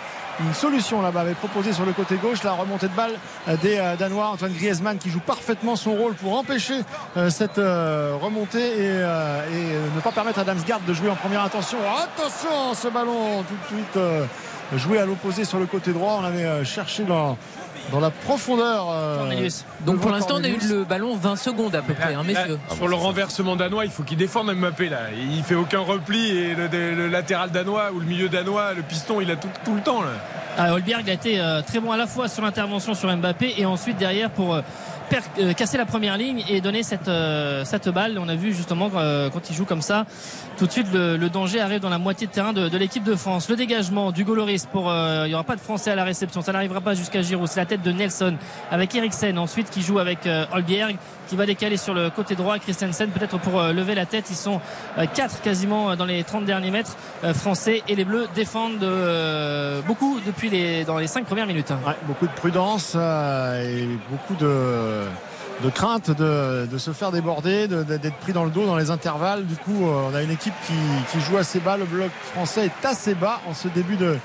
une solution là-bas, avait proposé sur le côté gauche la remontée de balle euh, des euh, Danois. Antoine Griezmann qui joue parfaitement son rôle pour empêcher euh, cette remontée et, ne pas permettre à Damsgaard de jouer en première intention. Attention, ce ballon tout de suite joué à l'opposé sur le côté droit. On avait cherché dans, dans la profondeur. euh. Donc pour l'instant, on a eu le ballon 20 secondes à peu près, hein, messieurs. Là, sur le renversement danois, il faut qu'il défende Mbappé là. Il fait aucun repli et le, le latéral danois ou le milieu danois, le piston, il a tout, tout le temps là. Ah, Holberg a été euh, très bon à la fois sur l'intervention sur Mbappé et ensuite derrière pour euh, euh, casser la première ligne et donner cette, euh, cette balle. On a vu justement euh, quand il joue comme ça, tout de suite le, danger arrive dans la moitié de terrain de, l'équipe de France. Le dégagement du Goloris pour il n'y aura pas de Français à la réception, ça n'arrivera pas jusqu'à Giroud. C'est la tête de Nelson avec Eriksen ensuite qui joue avec Holberg qui va décaler sur le côté droit. Christensen peut-être pour euh, lever la tête. Ils sont euh, quatre quasiment euh, dans les 30 derniers mètres euh, français et les Bleus défendent euh, beaucoup depuis les dans les cinq premières minutes. Ouais, beaucoup de prudence euh, et beaucoup de, de crainte de, de se faire déborder, de- de- d'être pris dans le dos dans les intervalles. Du coup, euh, on a une équipe qui, qui joue assez bas. Le bloc français est assez bas en ce début de,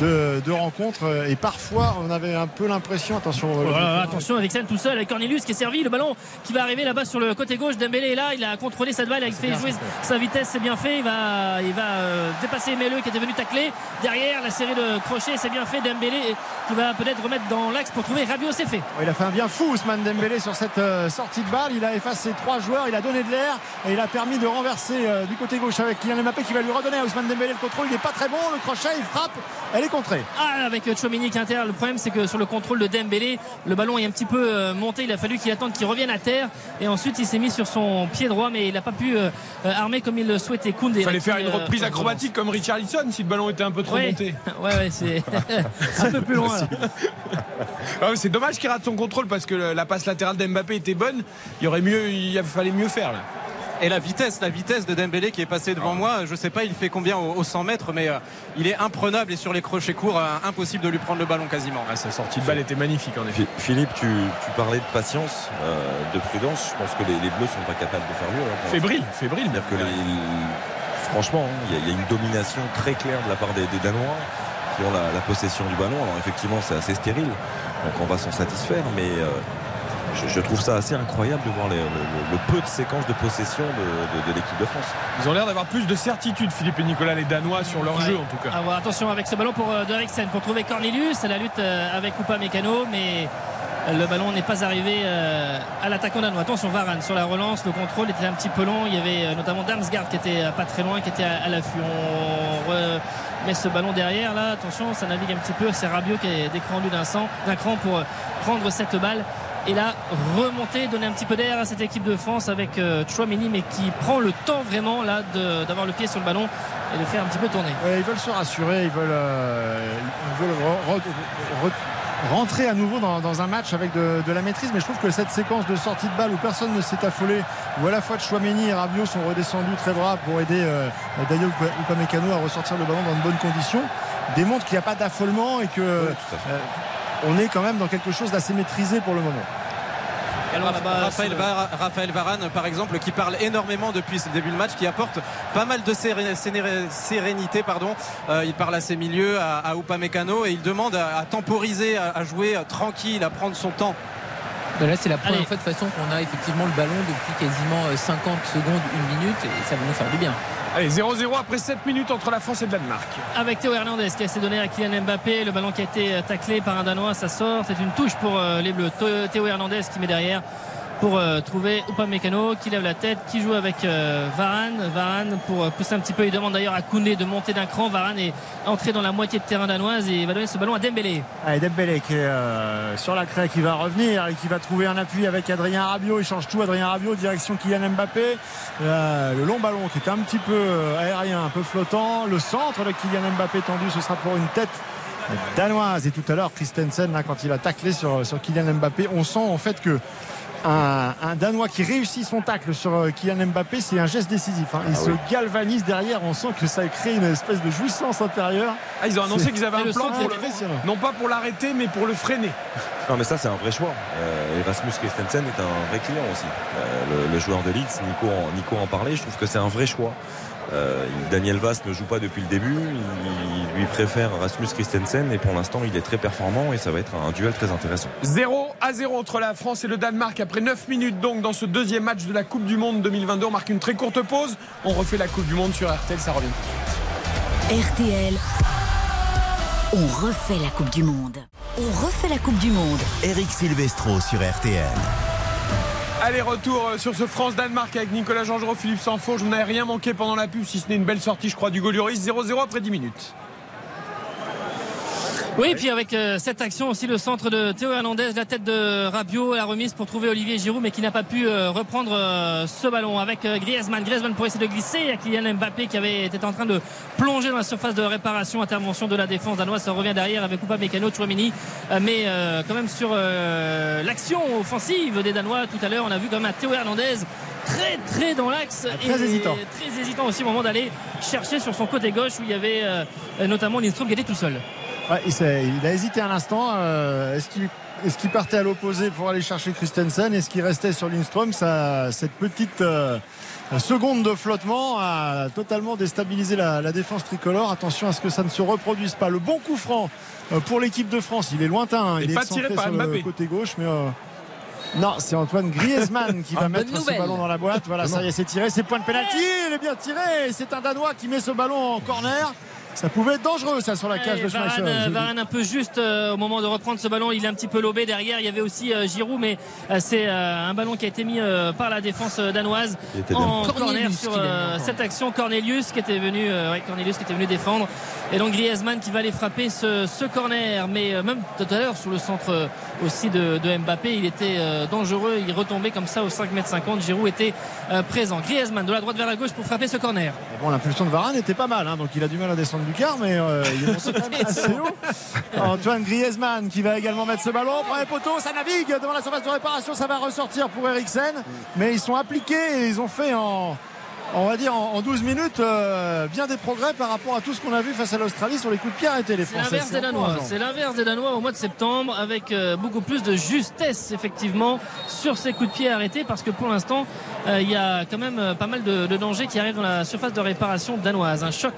de, de rencontre. Et parfois, on avait un peu l'impression, attention, euh, Voilà, attention, Eriksen tout seul avec Cornelius qui est servi. Le ballon qui va arriver là-bas sur le côté gauche. Dembélé est là. Il a contrôlé cette balle. Il a fait jouer sa vitesse. C'est bien fait. Il va, il va euh, dépasser Meleux qui était venu tacler. Derrière, la série de crochets. C'est bien fait. Dembélé qui va peut-être remettre dans l'axe pour trouver Rabiot. C'est fait. Il a fait un bien fou Ousmane Dembélé sur cette euh, sortie de balle. Il a effacé trois joueurs, il a donné de l'air et il a permis de renverser euh, du côté gauche avec Kylian Mbappé qui va lui redonner à Ousmane Dembélé le contrôle. Il n'est pas très bon, le crochet, il frappe, elle est contrée. Ah, avec Chouamini qui inter. Le problème, c'est que sur le contrôle de Dembélé, le ballon est un petit peu euh, monté. Il a fallu qu'il attende qu'il revienne à terre. Et ensuite, il s'est mis sur son pied droit, mais il n'a pas pu euh, euh, armer comme il le souhaitait. Koundé. Il fallait faire une euh, reprise acrobatique comme Richarlison si le ballon était un peu trop Ouais. monté. Ouais, ouais, c'est un peu plus loin. c'est dommage qu'il rate son contrôle parce que la passe latérale d'Mbappé était bonne. Il y aurait mieux, il fallait mieux faire là. Et la vitesse, la vitesse de Dembélé qui est passé devant moi, je sais pas, il fait combien au, au 100 mètres, mais euh, il est imprenable et sur les crochets courts, euh, impossible de lui prendre le ballon quasiment. Ah, sa sortie de balle était magnifique en effet. Phi- Philippe, tu, tu parlais de patience, euh, de prudence. Je pense que les, les Bleus sont pas capables de faire mieux. hein, Fébrile, fébrile. Que les- franchement, hein, il y, a- il y a une domination très claire de la part des, des Danois qui ont la, la possession du ballon. Alors effectivement, c'est assez stérile, donc on va s'en satisfaire, mais euh, je, je trouve ça assez incroyable de voir les- le, le- le peu de séquences de possession de, de- de l'équipe de France. Ils ont l'air d'avoir plus de certitude, Philippe et Nicolas, les Danois, sur leur Ouais. jeu en tout cas. Voir, attention avec ce ballon pour euh, pour trouver Cornelius. La lutte euh, avec Oupa Mécano, mais le ballon n'est pas arrivé euh, à l'attaquant danois. Attention Varane sur la relance, le contrôle était un petit peu long. Il y avait euh, notamment Damsgaard qui était euh, pas très loin, qui était à, à l'affût. On remet ce ballon derrière là. Attention, ça navigue un petit peu. C'est Rabiot qui est décrendu d'un cran pour euh, prendre cette balle et la remontée, donner un petit peu d'air à cette équipe de France avec euh, Chouameni, mais qui prend le temps vraiment là d'avoir le pied sur le ballon et de faire un petit peu tourner. Ouais, ils veulent se rassurer, ils veulent, euh, ils veulent re- re- re- rentrer à nouveau dans, dans un match avec de, de la maîtrise. Mais je trouve que cette séquence de sortie de balle où personne ne s'est affolé, où à la fois Chouameni et Rabiot sont redescendus très bras pour aider euh, Dayo Upamecano à ressortir le ballon dans de bonnes conditions, démontre qu'il n'y a pas d'affolement et que euh, on est quand même dans quelque chose d'assez maîtrisé pour le moment. Alors Raphaël, c'est- Var- Raphaël Varane, par exemple, qui parle énormément depuis ce début de match, qui apporte pas mal de sérénité. Pardon. Euh, il parle à ses milieux, à, à Upamecano, et il demande à, à temporiser, à, à jouer euh, tranquille, à prendre son temps. Ben Là, c'est la première Allez. fois de façon qu'on a effectivement le ballon depuis quasiment euh, 50 secondes, une minute, et ça va nous faire du bien. Allez, 0-0 après 7 minutes entre la France et le Danemark. avec Théo Hernandez qui a de donner à Kylian Mbappé le ballon qui a été taclé par un Danois ça sort. C'est une touche pour euh, les Bleus. Théo Hernandez qui met derrière pour euh, trouver Upamecano qui lève la tête qui joue avec euh, Varane Varane pour euh, pousser un petit peu il demande d'ailleurs à Koundé de monter d'un cran Varane est entré dans la moitié de terrain danoise et va donner ce ballon à Dembélé Allez, Dembélé qui est sur la craie, qui va revenir et qui va trouver un appui avec Adrien Rabiot. Il change tout, Adrien Rabiot, direction Kylian Mbappé. Le long ballon qui est un petit peu aérien, un peu flottant. Le centre de Kylian Mbappé tendu, ce sera pour une tête danoise. Et tout à l'heure, Christensen, quand il a taclé sur Kylian Mbappé, on sent en fait que un, un Danois qui réussit son tacle sur euh, Kylian Mbappé, c'est un geste décisif. hein. Il Ah se oui. galvanise derrière. On sent que ça crée une espèce de jouissance intérieure. Ah, ils ont annoncé qu'ils avaient un plan pour le, non pas pour l'arrêter, mais pour le freiner. Non mais ça c'est un vrai choix. Euh, Erasmus Christensen est un vrai client aussi. Euh, le, le joueur de Leeds, Nico en, Nico en parlait, je trouve que c'est un vrai choix. Euh, Daniel Vass ne joue pas depuis le début, il, lui préfère Erasmus Christensen et pour l'instant il est très performant et ça va être un duel très intéressant. 0 à 0 entre la France et le Danemark après 9 minutes donc dans ce deuxième match de la Coupe du Monde 2022. On marque une très courte pause. On refait la Coupe du Monde sur RTL, ça revient. RTL, on refait la Coupe du Monde. On refait la Coupe du Monde. Eric Silvestro sur RTL. Allez, retour euh, sur ce France-Danemark avec Nicolas Jean-Jean, Philippe Sanfaux. Je n'ai rien manqué pendant la pub, si ce n'est une belle sortie, je crois, du Golioris. 0-0 après 10 minutes. Oui, et puis avec euh, cette action aussi, le centre de Théo Hernandez, la tête de Rabiot, la remise pour trouver Olivier Giroud, mais qui n'a pas pu euh, reprendre euh, ce ballon avec euh, Griezmann. Griezmann pour essayer de glisser à Kylian Mbappé qui avait été en train de plonger dans la surface de réparation. Intervention de la défense danoise, ça revient derrière avec Upamecano, Chouamini, Euh, mais euh, quand même sur euh, l'action offensive des Danois tout à l'heure, on a vu quand même un Théo Hernandez très très dans l'axe très et hésitant. très hésitant aussi au moment d'aller chercher sur son côté gauche où il y avait euh, notamment Lindström qui était tout seul. Ouais, il, a hésité un instant. euh, Est-ce qu'il partait à l'opposé pour aller chercher Christensen? Est-ce qu'il restait sur Lindström? Ça, Cette petite euh, seconde de flottement a totalement déstabilisé la, la défense tricolore. Attention à ce que ça ne se reproduise pas. Le bon coup franc euh, pour l'équipe de France. Il est lointain. hein. Et Il est pas tiré par sur le côté gauche, mais. euh, non, c'est Antoine Griezmann qui va Ah, mettre ce ballon dans la boîte. Voilà, ça y est, c'est tiré. C'est point de pénalty. Il est bien tiré. C'est un Danois qui met ce ballon en corner. Ça pouvait être dangereux, ça, sur la cage de Varane, Schmeichel. Varane un peu juste euh, au moment de reprendre ce ballon, il est un petit peu lobé derrière. Il y avait aussi euh, Giroud, mais euh, c'est euh, un ballon qui a été mis euh, par la défense danoise en corner sur euh, cette action. Cornelius qui était venu, euh, ouais, Cornelius qui était venu défendre, et donc Griezmann qui va aller frapper ce, ce corner. Mais euh, même tout à l'heure sur le centre euh, aussi de, de Mbappé, il était euh, dangereux. Il retombait comme ça au 5 m 50. Giroud était euh, présent. Griezmann de la droite vers la gauche pour frapper ce corner. Bon, l'impulsion de Varane était pas mal, hein, donc il a du mal à descendre mais euh, il est monté quand même assez haut. Antoine Griezmann qui va également mettre ce ballon. Premier poteau, ça navigue devant la surface de réparation, ça va ressortir pour Eriksen. Mais ils sont appliqués et ils ont fait en, on va dire, en en 12 minutes euh, bien des progrès par rapport à tout ce qu'on a vu face à l'Australie sur les coups de pied arrêtés, les C'est l'inverse des Danois. C'est l'inverse des Danois au mois de septembre avec euh, beaucoup plus de justesse effectivement sur ces coups de pied arrêtés parce que pour l'instant euh, il y a quand même pas mal de, de dangers qui arrivent dans la surface de réparation danoise. Un choc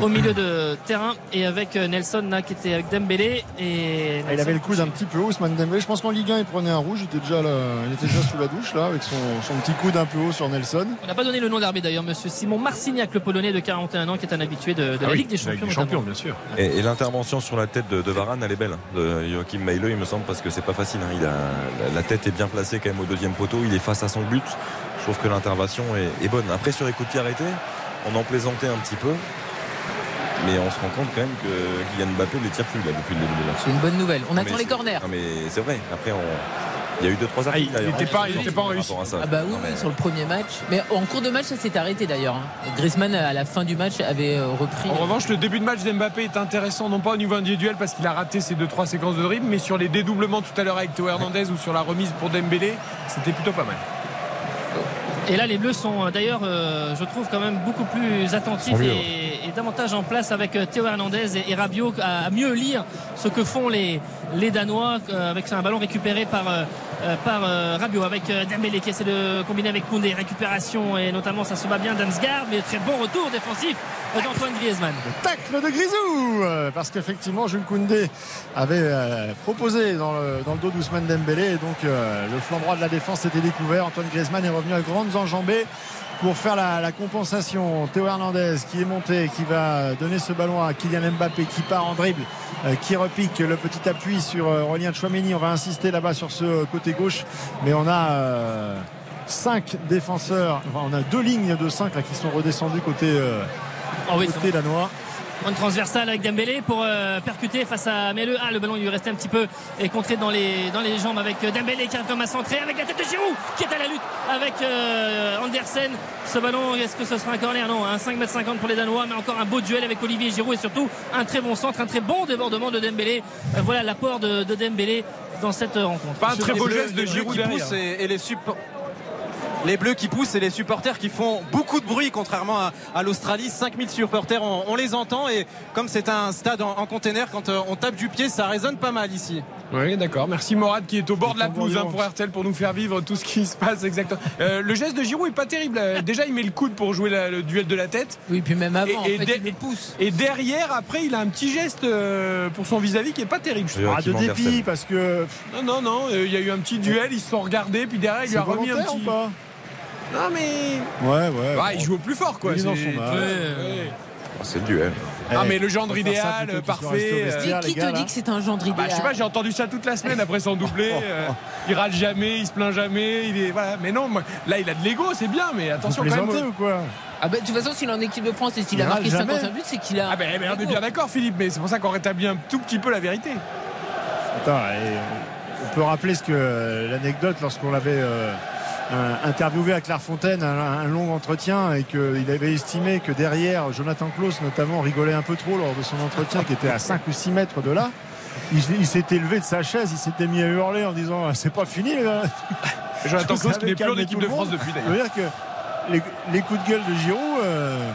au milieu de terrain et avec Nelson là qui était avec Dembélé et Ah, il avait le coude un petit peu haut, Ousmane Dembélé. Je pense qu'en Ligue 1, il prenait un rouge. Il était déjà, là- il était déjà sous la douche, là, avec son, son petit coude un peu haut sur Nelson. On n'a pas donné le nom d'arbitre d'ailleurs, monsieur Simon Marcignac, le Polonais de 41 ans, qui est un habitué de, de la Ligue des Champions. notamment. bien sûr. Et, et l'intervention sur la tête de, de Varane, elle est belle. hein, De Joachim Meile, il me semble, parce que c'est pas facile. hein. Il a, la, tête est bien placée quand même au deuxième poteau. Il est face à son but. Je trouve que l'intervention est, est bonne. Après, sur les coups de pied arrêtés, on en plaisantait un petit peu. Mais on se rend compte quand même que Kylian Mbappé ne les tire plus là, depuis le début de la C'est une bonne nouvelle. On Non, attend les corners. Non mais c'est vrai. Après on, Il y a eu 2-3 Ah, arrêts il n'était pas, il était pas en réussite. rapport à ça. Ah bah oui, Non, mais- oui, sur le premier match. Mais en cours de match, ça s'est arrêté d'ailleurs. hein. Griezmann, à la fin du match, avait euh, repris. En revanche, le début de match d'Mbappé est intéressant, non pas au niveau individuel parce qu'il a raté ses 2-3 séquences de dribble, mais sur les dédoublements tout à l'heure avec Théo Hernandez ou sur la remise pour Dembélé, c'était plutôt pas mal. Et là, les Bleus sont euh, d'ailleurs, euh, je trouve, quand même beaucoup plus attentifs et, et davantage en place avec euh, Théo Hernandez et, et Rabiot à, à mieux lire ce que font les, les Danois euh, avec un ballon récupéré par, euh, par Rabiot avec euh, Dembélé qui essaie de combiner avec Koundé. Récupération et notamment ça se bat bien Damsgaard, mais très bon retour défensif d'Antoine Griezmann. tacle de Grisou. Parce qu'effectivement Jules Koundé avait euh, proposé dans le, dos d'Ousmane Dembélé. Et donc euh, le flanc droit de la défense était découvert. Antoine Griezmann est revenu à grandes enjambées pour faire la, compensation. Théo Hernandez qui est monté qui va donner ce ballon à Kylian Mbappé qui part en dribble euh, qui repique le petit appui sur Aurélien Chouameni on va insister là-bas sur ce côté gauche. Mais on a euh, cinq défenseurs. Enfin, on a deux lignes de 5 là, qui sont redescendues côté, Oh oui, côté danois transversale avec Dembélé pour euh, percuter face à Mele. Ah, le ballon il lui restait un petit peu et contré dans les, dans les jambes avec euh, Dembélé qui arrive comme à centrer avec la tête de Giroud qui est à la lutte avec euh, Andersen. Ce ballon, est-ce que ce sera un corner? Non, un 5m50 pour les Danois, mais encore un beau duel avec Olivier Giroud et surtout un très bon centre, un très bon débordement de Dembélé. Euh, voilà l'apport de, de Dembélé dans cette rencontre. Pas un très beau geste de Giroud qui et, et les suppo- les bleus qui poussent et les supporters qui font beaucoup de bruit contrairement à, à l'Australie 5000 supporters on, on les entend et comme c'est un stade en, en container quand euh, on tape du pied ça résonne pas mal ici Oui, d'accord. Merci Morad qui est au bord de la pelouse hein, pour RTL pour nous faire vivre tout ce qui se passe exactement. Euh, le geste de Giroud est pas terrible. Euh, Déjà, il met le coude pour jouer la- le duel de la tête. Oui, puis même avant, Et- en fait, il pousse. Et derrière, après, il a un petit geste pour son vis-à-vis qui est pas terrible. je trouve. Ah, de dépit parce que Non, non, non. Il y a eu un petit duel. Ils se sont regardés. Puis derrière, il lui a remis un petit. ou pas? Non, mais. Ouais, ouais. Ah, il joue au plus fort, quoi. Ils en C'est- sont là. Ouais, Ouais. ouais. C'est le duel. Ah, Eh, mais le gendre ça idéal, parfait. euh, vestiaire, Qui te dit que c'est un gendre Bah, je sais pas, idéal j'ai entendu ça toute la semaine après son doublé. euh, il râle jamais, il se plaint jamais. Il est, voilà. Mais non, moi, là, il a de l'ego, c'est bien, mais Vous attention quand plaisantez même. ou quoi Ah bah, de toute façon, s'il est en équipe de France et s'il a marqué râle jamais. 51 buts, c'est qu'il a. Ah, ben, ben, on est bien d'accord, Philippe, mais c'est pour ça qu'on rétablit un tout petit peu la vérité. Attends, et on peut rappeler ce que euh, l'anecdote lorsqu'on l'avait euh, interviewé à Clairefontaine, un, un long entretien, et qu'il avait estimé que derrière, Jonathan Klaus notamment rigolait un peu trop lors de son entretien qui était à 5 ou 6 mètres de là. Il, il s'était levé de sa chaise, il s'était mis à hurler en disant Ah, c'est pas fini les gars. Jonathan Klaus qui n'est plus en équipe de France depuis Ça d'ailleurs. veut dire que les, les coups de gueule de Giroud, euh,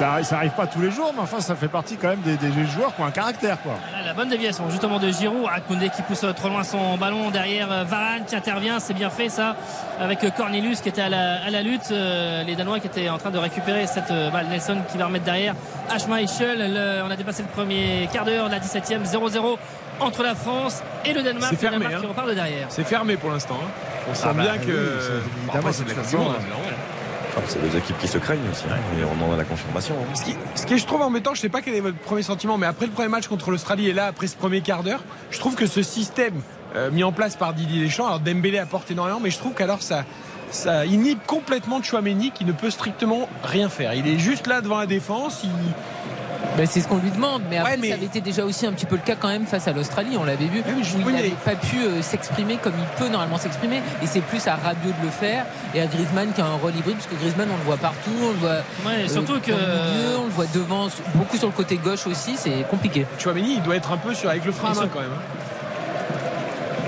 ça, ça arrive pas tous les jours, mais enfin ça fait partie quand même des, des joueurs qui ont un caractère quoi. Voilà, la bonne déviation justement de Giroud à Koundé qui pousse trop loin son ballon derrière euh, Varane qui intervient c'est bien fait ça avec euh, Cornelius qui était à la, à la lutte euh, les Danois qui étaient en train de récupérer cette euh, balle Nelson qui va remettre derrière Schmeichel le- on a dépassé le premier quart d'heure la 17e 0-0 entre la France et le Danemark C'est fermé, le Danemark hein. qui repart de derrière C'est fermé pour l'instant. hein. On sent Ah bah bien oui, que. c'est- Bon, évidemment, après, c'est c'est de de la c'est deux équipes qui se craignent aussi. hein, et on en a la confirmation. hein. Ce qui, ce qui est, je trouve embêtant, je sais pas quel est votre premier sentiment, mais après le premier match contre l'Australie et là, après ce premier quart d'heure, je trouve que ce système euh, mis en place par Didier Deschamps, alors Dembélé apporte énormément, mais je trouve qu'alors ça, ça inhibe complètement Chouameni qui ne peut strictement rien faire. Il est juste là devant la défense, il, Ben, c'est ce qu'on lui demande, mais après Ouais, mais- ça avait été déjà aussi un petit peu le cas quand même face à l'Australie, on l'avait vu, mais je- où il oui, n'avait mais- pas pu euh, s'exprimer comme il peut normalement s'exprimer, et c'est plus à Rabiot de le faire, et à Griezmann qui a un rôle hybride, parce que Griezmann on le voit partout, on le voit Ouais, euh, surtout que dans le milieu, on le voit devant, beaucoup sur le côté gauche aussi, c'est compliqué. Chouameni, il doit être un peu sur, avec le frein à main quand même.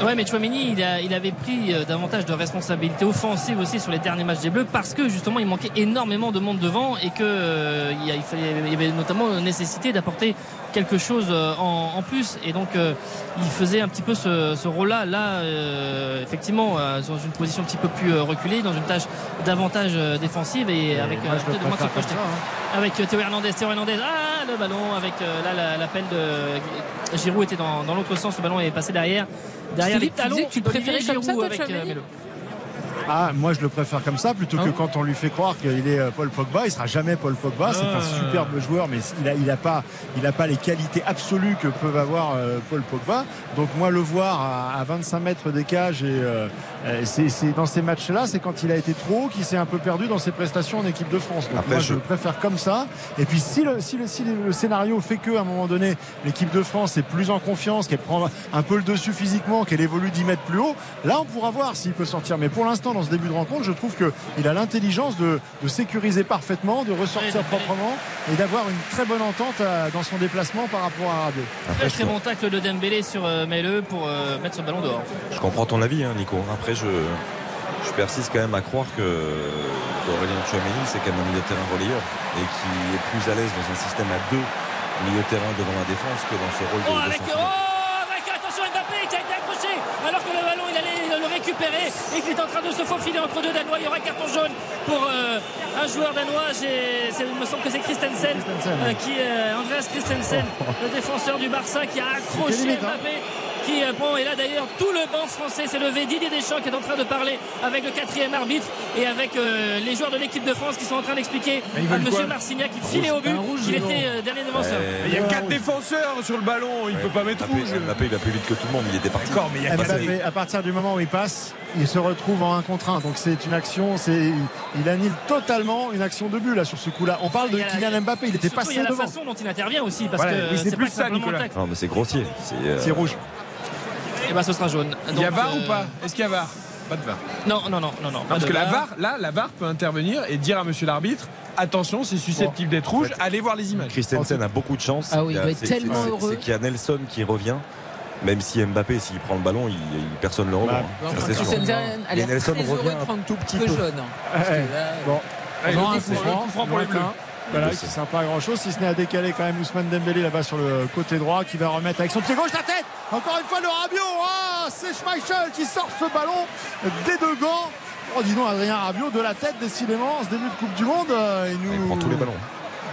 Ouais, mais Chouameni, il, a- il avait pris euh, davantage de responsabilités offensives aussi sur les derniers matchs des Bleus parce que justement il manquait énormément de monde devant et que euh, il, fallait, il y avait notamment nécessité d'apporter quelque chose euh, en, en plus et donc euh, il faisait un petit peu ce, ce rôle-là. Là, euh, effectivement, euh, dans une position un petit peu plus reculée, dans une tâche davantage défensive et, avec moi, euh, je moins de comme projeter. hein. Avec Théo Hernandez, Théo Hernandez, ah le ballon avec euh, là la- l'appel de Giroud était dans, dans l'autre sens, le ballon est passé derrière. Derrière Philippe, les tu talons disais que tu le préférais comme ça, toi, avec, euh, Melo. Ah, moi je le préfère comme ça plutôt que Hein quand on lui fait croire qu'il est euh, Paul Pogba. Il sera jamais Paul Pogba. C'est Ah. un superbe joueur, mais il a, il a pas, il a pas les qualités absolues que peuvent avoir euh, Paul Pogba. Donc moi le voir à, à 25 mètres des cages et euh, c'est c'est dans ces matchs-là, c'est quand il a été trop haut qu'il s'est un peu perdu dans ses prestations en équipe de France. Donc Après, moi je- je le préfère comme ça. Et puis si le, si le, si le scénario fait que à un moment donné l'équipe de France est plus en confiance, qu'elle prend un peu le dessus physiquement, qu'elle évolue 10 mètres plus haut, là on pourra voir s'il peut sortir. Mais pour l'instant dans ce début de rencontre, je trouve qu'il a l'intelligence de, de sécuriser parfaitement, de ressortir proprement et d'avoir une très bonne entente euh, dans son déplacement par rapport à Rabiot. Très très bon tacle de Dembélé sur euh, Mele pour euh, mettre ce ballon dehors. Je comprends ton avis, hein, Nico. Après, je, je persiste quand même à croire que Aurélien Chouameni, c'est quand même un milieu de terrain relayeur et qui est plus à l'aise dans un système à deux milieu de terrain devant la défense que dans ce rôle de, Oh, de avec, centre. oh, avec attention Mbappé qui a été accroché alors que le ballon il récupérer et qu'il est en train de se faufiler entre deux Danois. Il y aura carton jaune pour euh, un joueur danois. Il me semble que c'est Christensen, euh, qui euh, Andreas Christensen, le défenseur du Barça qui a accroché hein. Mbappé. Qui euh, prend, et là d'ailleurs tout le banc français s'est levé. Didier Deschamps qui est en train de parler avec le quatrième arbitre et avec euh, les joueurs de l'équipe de France qui sont en train d'expliquer à Monsieur Marcignac qui filait au but qu'il était euh, dernier défenseur. Il y a quatre défenseurs sur le ballon, il peut pas mettre rouge. Mbappé, il va plus vite que tout le monde. Il était parti. Mais il y a Mbappé, Eh à partir du moment où il passe, il se retrouve en 1 contre 1. Donc c'est une action, c'est il annule totalement une action de but là sur ce coup-là. On parle de Il a- Kylian Mbappé, il était Surtout, passé il y a la devant. façon dont il intervient aussi parce Voilà, que oui, c'est plus ça, Nicolas. Non, mais c'est grossier. C'est, euh, C'est rouge. Et bah ce sera jaune. Il y a Donc, VAR euh, ou pas? Est-ce qu'il y a VAR? Pas de VAR. Non, non, non, non, non. Parce que la VAR. Là, la VAR peut intervenir et dire à monsieur l'arbitre attention, c'est susceptible d'être rouge, allez voir les images. Christensen a beaucoup de chance. Ah oui, il y a- doit être tellement heureux. C'est qu'il y a Nelson qui revient. Même si Mbappé, s'il prend le ballon, il, il- personne ne le revoit. Bah, hein. Christensen a l'air Nelson très heureux revient de prendre tout petit peu jaune. hein. Parce que Ouais. là, Bon, un coup franc, pour les. Bleus. Voilà, qui ne sert pas à grand chose, si ce n'est à décaler quand même Ousmane Dembélé là-bas sur le côté droit qui va remettre avec son pied gauche la tête. Encore une fois le Rabiot. Ah, c'est Schmeichel qui sort ce ballon des deux gants. Oh, dis donc, Adrien Rabiot de la tête, décidément, en ce début de Coupe du Monde, euh, il nous Il prend tous les ballons.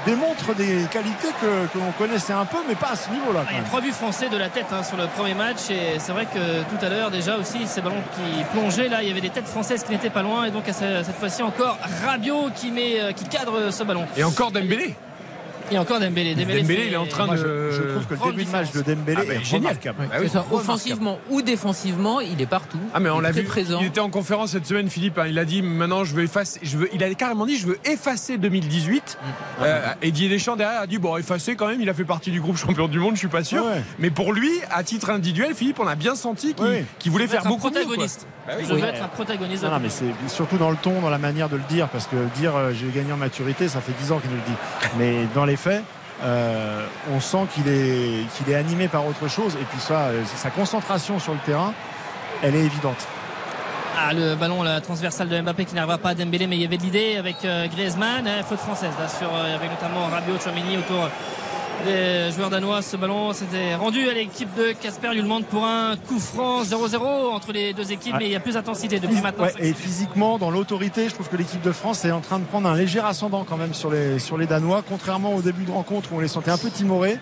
Démontre des qualités que, que l'on connaissait un peu, mais pas à ce niveau-là. Ah, Il y a trois buts français de la tête hein, sur le premier match et c'est vrai que tout à l'heure déjà aussi ces ballons qui plongeaient là il y avait des têtes françaises qui n'étaient pas loin et donc à ce- cette fois-ci encore Rabiot qui met euh, qui cadre ce ballon Et encore Dembélé. Et encore Dembélé Dembélé, Dembélé, il est en train Moi, de. je, je trouve que le début de match de. Dembélé Ah, bah, est génial. remarquable. Oui, c'est ça, remarquable. offensivement ou défensivement, il est partout. Ah mais on l'a vu. présent. Il était en conférence cette semaine, Philippe. hein, il a dit maintenant je veux effacer. Je veux. Il a carrément dit je veux effacer 2018. Euh, et Didier Deschamps derrière a dit bon effacer quand même. Il a fait partie du groupe champion du monde, je suis pas sûr. Ouais. Mais pour lui, à titre individuel, Philippe, on a bien senti qu'il voulait faire être un beaucoup mieux. quoi. protagoniste Bah oui. je veux être un protagoniste Non, non, mais c'est surtout dans le ton, dans la manière de le dire, parce que dire euh, j'ai gagné en maturité, ça fait 10 ans qu'il nous le dit. Mais dans les faits, euh, on sent qu'il est, animé par autre chose, et puis ça, euh, sa concentration sur le terrain, elle est évidente. Ah, le ballon, la transversale de Mbappé qui n'arrivera pas à Dembélé, mais il y avait de l'idée avec euh, Griezmann, faute française là, sur, avec notamment Rabiot, Chouameni autour des joueurs danois. Ce ballon s'était rendu à l'équipe de Casper Julemand pour un coup franc 0-0 entre les deux équipes, mais il y a plus d'intensité depuis maintenant. Ouais, et physiquement, dans l'autorité, je trouve que l'équipe de France est en train de prendre un léger ascendant quand même sur les, sur les Danois, contrairement au début de rencontre où on les sentait un peu timorés.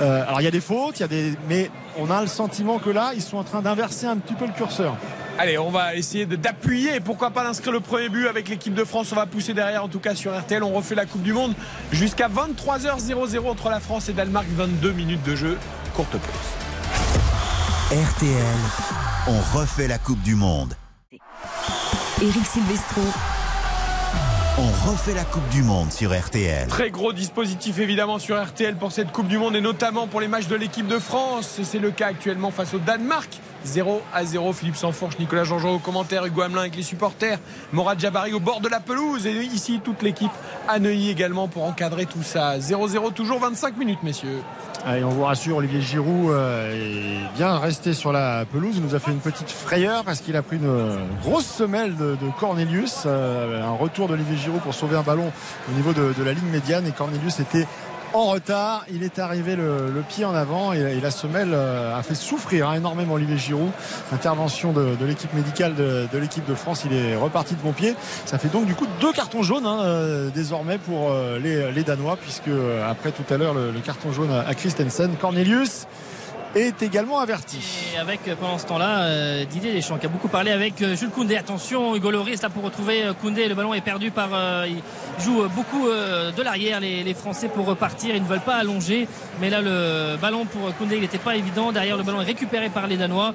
Euh, alors il y a des fautes, il y a des, mais on a le sentiment que là, ils sont en train d'inverser un petit peu le curseur. Allez, on va essayer de- d'appuyer. Pourquoi pas d'inscrire le premier but avec l'équipe de France On va pousser derrière, en tout cas sur RTL. On refait la Coupe du Monde jusqu'à 23h00 entre la France et Danemark. 22 minutes de jeu. Courte pause. RTL, on refait la Coupe du Monde. Éric Silvestro. On refait la Coupe du Monde sur RTL. Très gros dispositif évidemment sur RTL pour cette Coupe du Monde et notamment pour les matchs de l'équipe de France. Et C'est le cas actuellement face au Danemark. 0 à 0. Philippe Sanfourche, Nicolas Jean-Jean au commentaire, Hugo Hamelin avec les supporters, Morad Jabari au bord de la pelouse et ici toute l'équipe à Neuilly également pour encadrer tout ça. 0-0 toujours 25 minutes messieurs. Allez, on vous rassure, Olivier Giroud euh, est bien resté sur la pelouse. Il nous a fait une petite frayeur parce qu'il a pris une grosse semelle de, Cornelius. Euh, un retour d'Olivier Giroud pour sauver un ballon au niveau de la ligne médiane. Et Cornelius était en retard. Il est arrivé le, le pied en avant et, et la semelle euh, a fait souffrir hein, énormément Olivier Giroud. Intervention de, de l'équipe médicale de, de l'équipe de France. Il est reparti de bon pied. Ça fait donc du coup deux cartons jaunes hein, euh, désormais pour euh, les, les Danois puisque après tout à l'heure le, le carton jaune à Christensen. Cornelius est également averti. Et avec euh, pendant ce temps-là euh, Didier Deschamps qui a beaucoup parlé avec euh, Jules Koundé. Attention, Hugo Loris là pour retrouver Koundé. Le ballon est perdu par. il joue beaucoup de l'arrière les, les Français pour repartir. Ils ne veulent pas allonger. Mais là le ballon pour Koundé il n'était pas évident. Derrière le ballon est récupéré par les Danois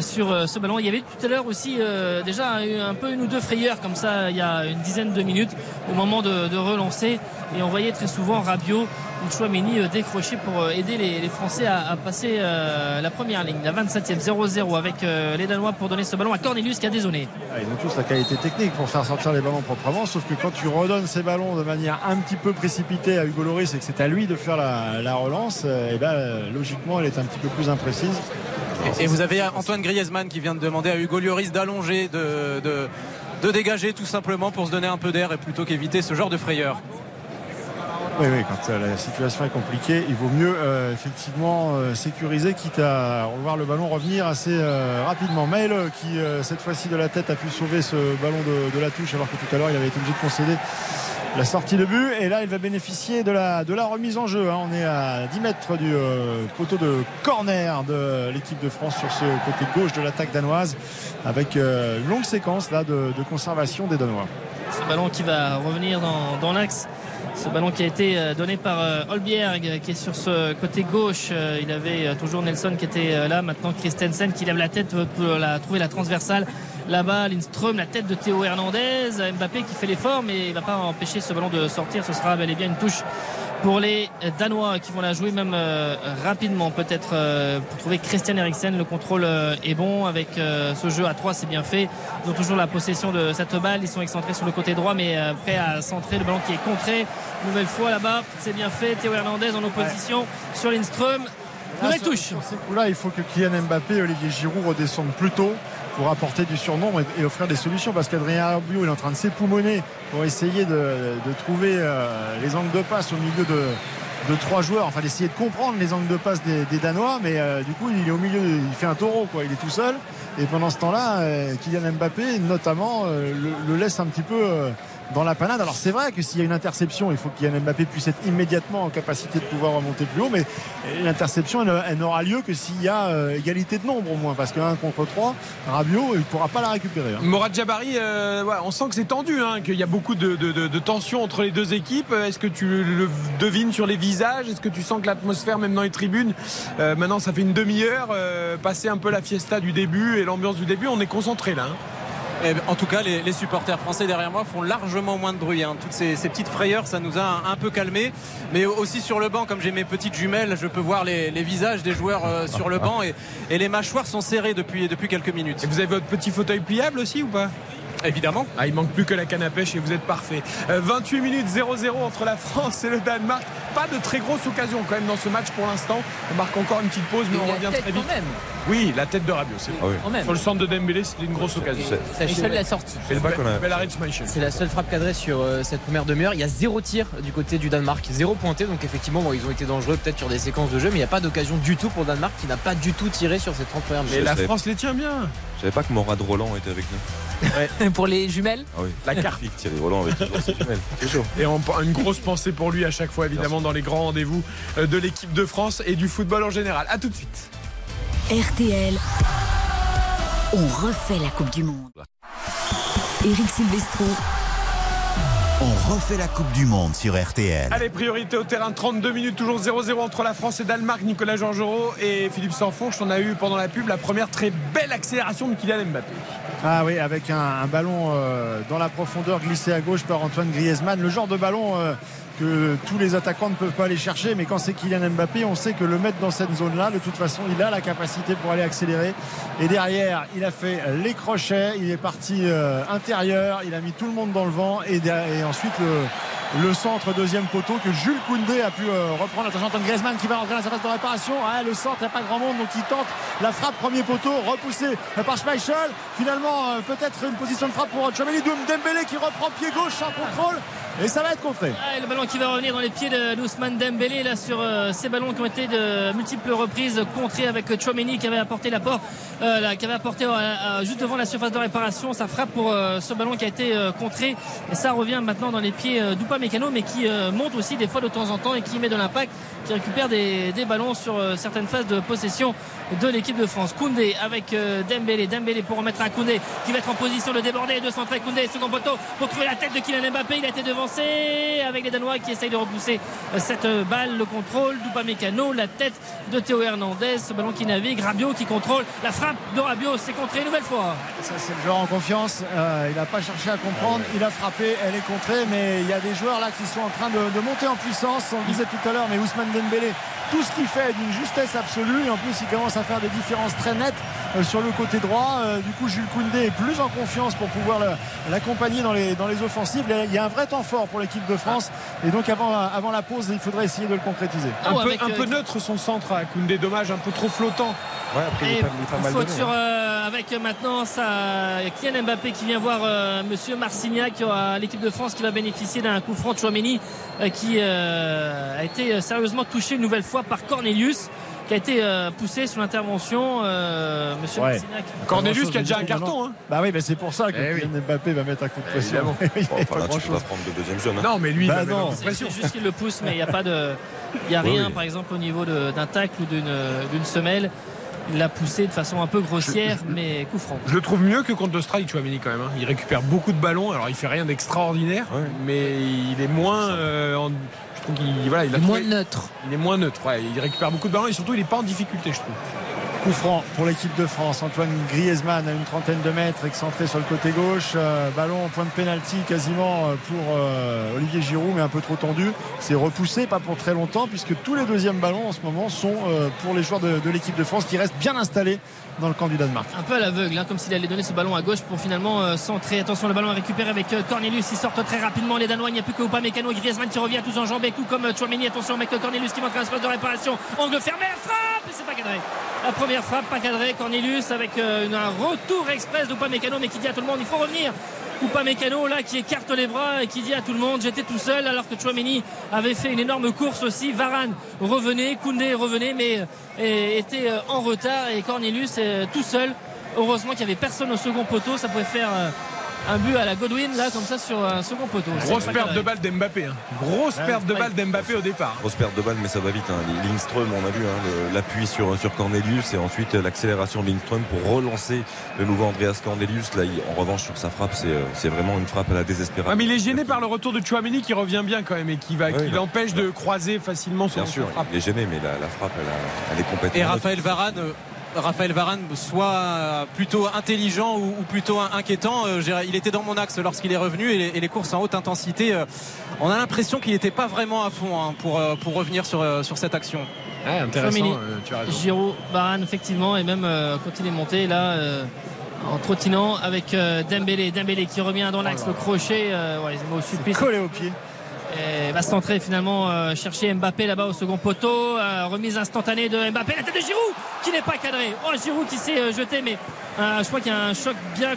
sur ce ballon. Il y avait tout à l'heure aussi euh, déjà eu un peu une ou deux frayeurs comme ça il y a une dizaine de minutes au moment de, de relancer. Et on voyait très souvent Rabiot ou Chouameni euh, décrocher pour euh, aider les, les Français à, à passer euh, la première ligne. La 27e 0-0 avec euh, les Danois pour donner ce ballon à Cornelius qui a dézonné. Ah, Ils ont tous la qualité technique pour faire sortir les ballons proprement, sauf que quand tu redonnes ces ballons de manière un petit peu précipitée à Hugo Loris et que c'est à lui de faire la, la relance, euh, et ben, euh, logiquement elle est un petit peu plus imprécise. Et, et vous avez Antoine Griezmann qui vient de demander à Hugo Lloris d'allonger, de, de, de dégager tout simplement pour se donner un peu d'air et plutôt qu'éviter ce genre de frayeur. Oui, oui, quand euh, la situation est compliquée, il vaut mieux euh, effectivement euh, sécuriser, quitte à revoir le ballon revenir assez rapidement. Euh, qui cette fois-ci de la tête a pu sauver ce ballon de, la touche, alors que tout à l'heure il avait été obligé de concéder la sortie de but. Et là, il va bénéficier de la, de la remise en jeu. hein. On est à 10 mètres du poteau de corner de l'équipe de France sur ce côté gauche de l'attaque danoise, avec une longue séquence là de, de conservation des Danois. Ce ballon qui va revenir dans, dans l'axe. Ce ballon qui a été euh, donné par euh, Holbjerg euh, qui est sur ce côté gauche. Il avait toujours Nelson qui était là. Maintenant Christensen qui lève la tête pour la, trouver la transversale. Là-bas, Lindström, la tête de Théo Hernandez. Mbappé qui fait l'effort mais il ne va pas empêcher ce ballon de sortir. Ce sera bel et bien une touche pour les Danois qui vont la jouer même euh, rapidement peut-être euh, pour trouver Christian Eriksen le contrôle euh, est bon avec euh, ce jeu à 3 c'est bien fait. Ils ont toujours la possession de cette balle. Ils sont excentrés sur le côté droit mais euh, prêts à centrer le ballon qui est contré. Nouvelle fois là-bas c'est bien fait. Théo Hernandez en opposition sur Lindström. Nouvelle touche. Sur ces coups-là, il faut que Kylian Mbappé et Olivier Giroud redescendent plus tôt pour apporter du surnombre et, offrir des solutions parce qu'Adrien Rabiot est en train de s'époumoner pour essayer de, de trouver euh, les angles de passe au milieu de, de trois joueurs, enfin d'essayer de comprendre les angles de passe des, des Danois, mais euh, du coup il est au milieu, il fait un taureau quoi, il est tout seul. Et pendant ce temps-là, euh, Kylian Mbappé notamment euh, le, le laisse un petit peu euh, dans la panade. Alors c'est vrai que s'il y a une interception, il faut que Kylian Mbappé puisse être immédiatement en capacité de pouvoir remonter plus haut, mais l'interception elle, n'aura lieu que s'il y a euh, égalité de nombre au moins, parce qu'un contre trois, Rabiot il ne pourra pas la récupérer. hein. Morad Jabari, euh, on sent que c'est tendu, hein, qu'il y a beaucoup de, de, de, de tension entre les deux équipes. Est-ce que tu le devines sur les visages? Est-ce que tu sens que l'atmosphère, même dans les tribunes, euh, maintenant ça fait une demi-heure, passer un peu la fiesta du début et l'ambiance du début, on est concentré là. hein. Et en tout cas, les, les supporters français derrière moi font largement moins de bruit. hein. Toutes ces, ces petites frayeurs, ça nous a un, un peu calmé. Mais aussi sur le banc, comme j'ai mes petites jumelles, je peux voir les, les visages des joueurs euh, sur le banc et, et les mâchoires sont serrées depuis, depuis quelques minutes. Et vous avez votre petit fauteuil pliable aussi ou pas? Évidemment. Ah, il manque plus que la canne à pêche et vous êtes parfait. Euh, 28 minutes 0-0 entre la France et le Danemark. Pas de très grosse occasion quand même dans ce match pour l'instant. On marque encore une petite pause, mais on la revient très quand vite. même. Oui, la tête de Rabiot, c'est Ah oui. Quand même. Sur le centre de Dembélé, c'était une grosse occasion. Et seule la sortie. C'est la seule frappe cadrée sur euh, cette première demi-heure. Il y a zéro tir du côté du Danemark, zéro pointé. Donc effectivement, bon, ils ont été dangereux peut-être sur des séquences de jeu, mais il n'y a pas d'occasion du tout pour le Danemark qui n'a pas du tout tiré sur ces 30 premières la France les tient bien. Je savais pas que Morad Roland était avec nous. Pour les jumelles Ah oui. La carte. Thierry Roland avec toujours ses jumelles. Toujours. Et on- une grosse pensée pour lui à chaque fois, évidemment, dans les grands rendez-vous euh, de l'équipe de France et du football en général. A tout de suite. RTL, on refait la Coupe du Monde. Eric Silvestro, On refait la Coupe du Monde sur RTL. Allez, priorité au terrain, 32 minutes, toujours 0-0 entre la France et Danemark. Nicolas Georgerot et Philippe Sanfourche, on a eu pendant la pub la première très belle accélération de Kylian Mbappé. Ah oui, avec un, un ballon euh, dans la profondeur glissé à gauche par Antoine Griezmann. Le genre de ballon euh, que tous les attaquants ne peuvent pas aller chercher. Mais quand c'est Kylian Mbappé, on sait que le mettre dans cette zone-là, de toute façon, il a la capacité pour aller accélérer. Et derrière, il a fait les crochets. Il est parti euh, intérieur. Il a mis tout le monde dans le vent. Et, et ensuite, le, centre deuxième poteau que Jules Koundé a pu euh, reprendre. Attention, Antoine Griezmann qui va rentrer dans sa phase de réparation. Ah, le centre, il n'y a pas grand monde. Donc il tente la frappe premier poteau, repoussé par Schmeichel. Finalement, euh, peut-être une position de frappe pour Doum Dembélé qui reprend pied gauche sans contrôle. Et ça va être contré. Le ballon qui va revenir dans les pieds de d'Ousmane Dembélé. Là sur euh, ces ballons qui ont été de multiples reprises contrés avec Chouameni qui avait apporté l'apport euh, qui avait apporté euh, euh, juste devant la surface de réparation. Ça frappe pour euh, ce ballon qui a été euh, contré. Et ça revient maintenant dans les pieds euh, d'Upa Mécano mais qui euh, monte aussi des fois de temps en temps et qui met de l'impact qui récupère des, des ballons sur euh, certaines phases de possession de l'équipe de France. Koundé avec euh, Dembélé. Dembélé pour remettre à Koundé qui va être en position de déborder et de centrer Koundé second poteau pour trouver la tête de Kylian Mbappé. Il a été avec les Danois qui essayent de repousser euh, cette euh, balle le contrôle d'Upamecano la tête de Théo Hernandez ce ballon qui navigue Rabiot qui contrôle la frappe de Rabiot c'est contré une nouvelle fois Ça, c'est le joueur en confiance. Euh, il n'a pas cherché à comprendre. Il a frappé. Elle est contrée. Mais il y a des joueurs là qui sont en train de, de monter en puissance. On le disait tout à l'heure, mais Ousmane Dembélé, tout ce qu'il fait est d'une justesse absolue. Et en plus, il commence à faire des différences très nettes euh, sur le côté droit. Euh, du coup, Jules Koundé est plus en confiance pour pouvoir l'accompagner dans les, dans les offensives. Il y a un vrai temps fort pour l'équipe de France. Et donc, avant, avant la pause, il faudrait essayer de le concrétiser. Un, Oh, peu, avec, un euh, peu neutre son centre à Koundé, dommage, un peu trop flottant. Ouais, après, il est Et pas, il est pas mal faute donné, sur hein. euh, avec maintenant ça Kylian Mbappé qui vient voir euh, Monsieur aura l'équipe de France qui va bénéficier d'un coup franc de Chouameni euh, qui euh, a été sérieusement touché une nouvelle fois par Cornelius qui a été euh, poussé sous l'intervention euh, Monsieur Ouais. Cornelius qui a déjà un carton. Hein. Bah oui, mais c'est pour ça que Eh oui. Mbappé va mettre un coup de pression. Évidemment. Il Bon, pas enfin, là, tu peux pas prendre de deuxième jaune. hein. Non, mais lui, il Bah va mettre non. C'est juste qu'il le pousse mais il n'y a pas de il y a rien oui. par exemple au niveau d'un tacle ou d'une d'une semelle. Il l'a poussé de façon un peu grossière mais coup franc. Je le trouve mieux que contre l'Australie, Chouameni quand même. hein. Il récupère beaucoup de ballons. Alors il fait rien d'extraordinaire, Ouais. mais il est moins. euh, en- trouve qu'il voilà, il a Moins trouvé- neutre. il est moins neutre. ouais. Il récupère beaucoup de ballons et surtout il est pas en difficulté, je trouve. Coup franc pour l'équipe de France. Antoine Griezmann à une trentaine de mètres, excentré sur le côté gauche. Euh, ballon au point de pénalty quasiment euh, pour euh, Olivier Giroud, mais un peu trop tendu. C'est repoussé, pas pour très longtemps, puisque tous les deuxièmes ballons en ce moment sont euh, pour les joueurs de, de l'équipe de France qui restent bien installés dans le camp du Danemark. un peu à l'aveugle, hein, comme s'il allait donner ce ballon à gauche pour finalement euh, centrer. Attention, le ballon est récupéré avec euh, Cornelius. Ils sortent très rapidement les Danois. Il n'y a plus que Upamecano et Griezmann qui revient tous enjambés, tout comme euh, Chouameni. Attention avec Cornelius qui montre un espace de réparation. Angle fermé, frappe c'est pas cadré. La première frappe, pas cadré. Cornelius avec un retour express d'Upamecano, mais qui dit à tout le monde il faut revenir. Upamecano là qui écarte les bras et qui dit à tout le monde j'étais tout seul alors que Chouameni avait fait une énorme course aussi. Varane revenait Koundé revenait mais euh, était euh, en retard. Et Cornelius euh, tout seul. Heureusement qu'il n'y avait personne au second poteau. Ça pouvait faire un but à la Godwin là comme ça sur un second poteau Grosse perte de balle d'Mbappé. hein. Grosse perte de balle d'Mbappé au départ. Grosse perte de balle, mais ça va vite. Hein. Lindström, on a vu hein, l'appui sur, sur Cornelius et ensuite euh, l'accélération de Lindström pour relancer le nouveau Andreas Cornelius. Là, il- en revanche, sur sa frappe, c'est euh, vraiment une frappe à la désespérade. Ouais, mais il est gêné par le retour de Chouameni qui revient bien quand même et qui va, Ouais, qui l'empêche de croiser facilement son Bien sûr, frappe. il est gêné, mais la, la frappe, elle, a- elle est complètement. Et Raphaël Varane. Euh, Raphaël Varane soit plutôt intelligent ou, ou plutôt in- inquiétant. euh, il était dans mon axe lorsqu'il est revenu et les, et les courses en haute intensité. euh, on a l'impression qu'il n'était pas vraiment à fond hein, pour, euh, pour revenir sur, euh, sur cette action. Ouais, intéressant, euh, tu as raison. Giroud, Varane effectivement et même euh, quand il est monté là euh, en trottinant avec euh, Dembélé Dembélé qui revient dans l'axe le crochet euh, ouais, il se met au supplice Collé au pied. Et va centrer finalement euh, chercher Mbappé là-bas au second poteau. Euh, remise instantanée de Mbappé. La tête de Giroud qui n'est pas cadré. Oh Giroud qui s'est euh, jeté mais je crois qu'il y a un choc bien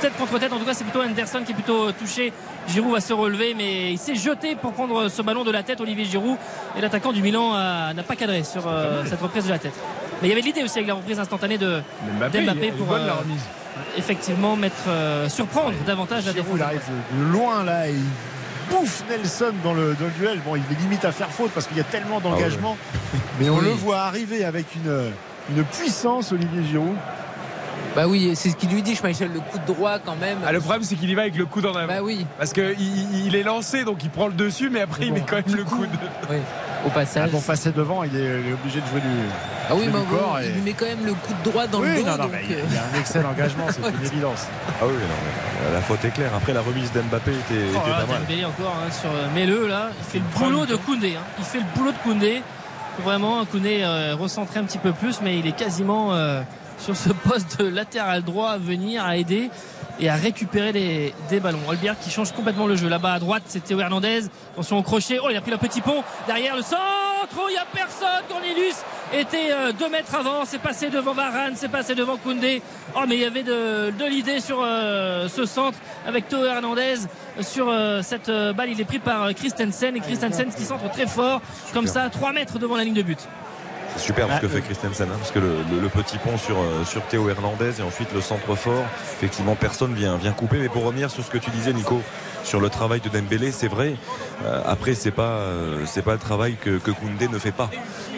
tête contre tête. En tout cas c'est plutôt Anderson qui est plutôt touché. Giroud va se relever mais il s'est jeté pour prendre ce ballon de la tête Olivier Giroud. Et l'attaquant du Milan n'a pas cadré sur cette reprise de la tête. Mais il y avait l'idée aussi avec la reprise instantanée de Mbappé, pour bonne la remise. effectivement mettre euh, surprendre davantage la défense il arrive de loin là et il bouffe Nelson dans le, dans le duel. Bon, il est limite à faire faute parce qu'il y a tellement d'engagement. Mais on Oui. le voit arriver avec une, une puissance, Olivier Giroud. Bah oui, c'est ce qu'il lui dit, Schmeichel, le coup de droit quand même. Ah, le problème, c'est qu'il y va avec le coude en avant. Bah oui, Parce qu'il il, est lancé, donc il prend le dessus, mais après, Mais il met quand même le coup- coude. oui. Au Ah, passage. pour passer devant, il est, il est obligé de jouer du. Ah oui, mais bon, et- il lui met quand même le coup de droit dans oui, le dos. non, non, donc, mais il y a- euh, il y a un excès d'engagement, c'est une évidence. Ah oui, non, mais la faute est claire. Après, la remise d'Mbappé était, était Oh là, pas mal. Dembélé encore hein, sur euh, Mets-le là, il fait le boulot de Koundé. hein. Il fait le boulot de Koundé. Vraiment, Koundé euh, recentré un petit peu plus, mais il est quasiment euh, sur ce poste de latéral droit à venir, à aider et à récupérer des, des ballons. Olbière qui change complètement le jeu. Là-bas à droite, c'est Théo Hernandez. Attention au crochet. Oh, il a pris le petit pont. Derrière le centre. Oh, il n'y a personne. Cornelius était 2 mètres avant. C'est passé devant Varane. C'est passé devant Koundé. Oh, mais il y avait de, de l'idée sur ce centre avec Théo Hernandez. Sur cette balle, il est pris par Christensen. Et Christensen qui centre très fort. Comme ça, 3 mètres devant la ligne de but. C'est super ce que Ah, fait Christensen, hein, parce que le, le- le petit pont sur, euh, sur Théo Hernandez et ensuite le centre fort, effectivement personne vient, vient couper. Mais pour revenir sur ce que tu disais Nico, sur le travail de Dembélé, c'est vrai. Euh, après, c'est pas, euh, c'est pas le travail que, que Koundé ne fait pas.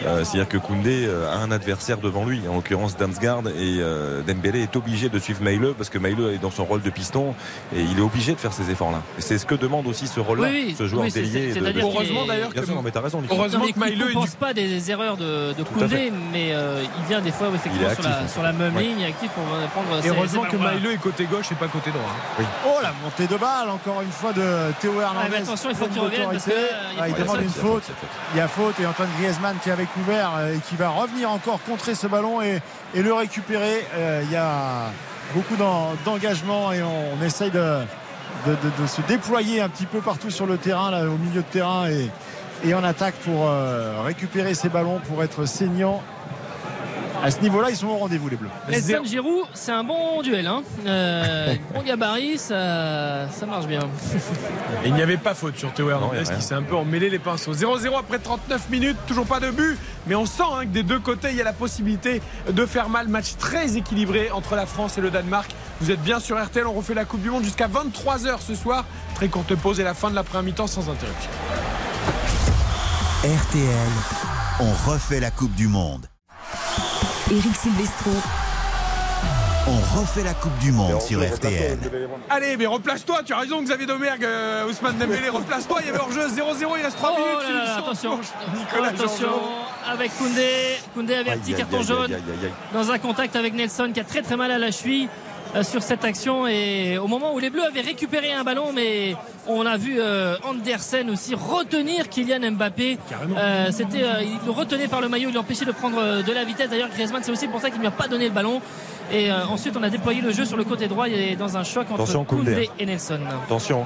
Euh, C'est-à-dire que Koundé a un adversaire devant lui, en l'occurrence Damsgaard, et euh, Dembélé est obligé de suivre Maïle parce que Maïle est dans son rôle de piston et il est obligé de faire ces efforts-là. C'est ce que demande aussi ce rôle-là, Oui, oui. ce joueur Oui, délié. de- de- Heureusement d'ailleurs que sûr, non, mais t'as raison. Heureusement que Maïle il est ne pense du- pas des erreurs de, de. Koundé, mais euh, il vient des fois effectivement est sur, la, actif, sur la même ouais. ligne, actif pour prendre Et ses- heureusement ses que. Maïle est côté gauche et pas côté droit. Oh la montée de balle encore une fois de Théo Hernandez. attention, il faut qu'il revienne parce que, d'autorité. euh, il Ah, il demande une faut- faute. Il y a faute et Antoine Griezmann qui avait couvert euh, et qui va revenir encore contrer ce ballon et, et le récupérer. Euh, il y a beaucoup d'en- d'engagement et on, on essaye de, de- de- de se déployer un petit peu partout sur le terrain, là, au milieu de terrain et, et en attaque pour euh, récupérer ces ballons, pour être saignant. À ce niveau-là, ils sont au rendez-vous, les Bleus. Nelson Giroud, c'est un bon duel. Hein. Euh, bon gabarit, ça, ça marche bien. Et il n'y avait pas faute sur Théo Non, Hernandez qui s'est un peu emmêlé les pinceaux. 0-0 après 39 minutes, toujours pas de but, mais on sent hein, que des deux côtés, il y a la possibilité de faire mal. Match très équilibré entre la France et le Danemark. Vous êtes bien sur RTL, on refait la Coupe du Monde jusqu'à 23h ce soir. Très courte pause et la fin de la première mi-temps sans interruption. RTL, on refait la Coupe du Monde. Eric Silvestro. On refait la Coupe du Monde sur RTL. Allez, mais replace-toi, tu as raison Xavier Domergue, euh, Ousmane Dembélé, replace-toi, il y avait hors-jeu 0-0, il reste 3 Oh minutes. là là, Philippe attention, Nicolas attention Jean-Jean. avec Koundé. Koundé averti, carton aïe, jaune aïe, aïe, aïe, aïe. dans un contact avec Nelson qui a très très mal à la cheville sur cette action et au moment où les Bleus avaient récupéré un ballon mais on a vu euh, Andersen aussi retenir Kylian Mbappé Euh, c'était euh, il le retenait par le maillot il l'empêchait de prendre euh, de la vitesse d'ailleurs Griezmann c'est aussi pour ça qu'il ne lui a pas donné le ballon et euh, ensuite on a déployé le jeu sur le côté droit et dans un choc entre Attention, Koundé. Koundé et Nelson Attention.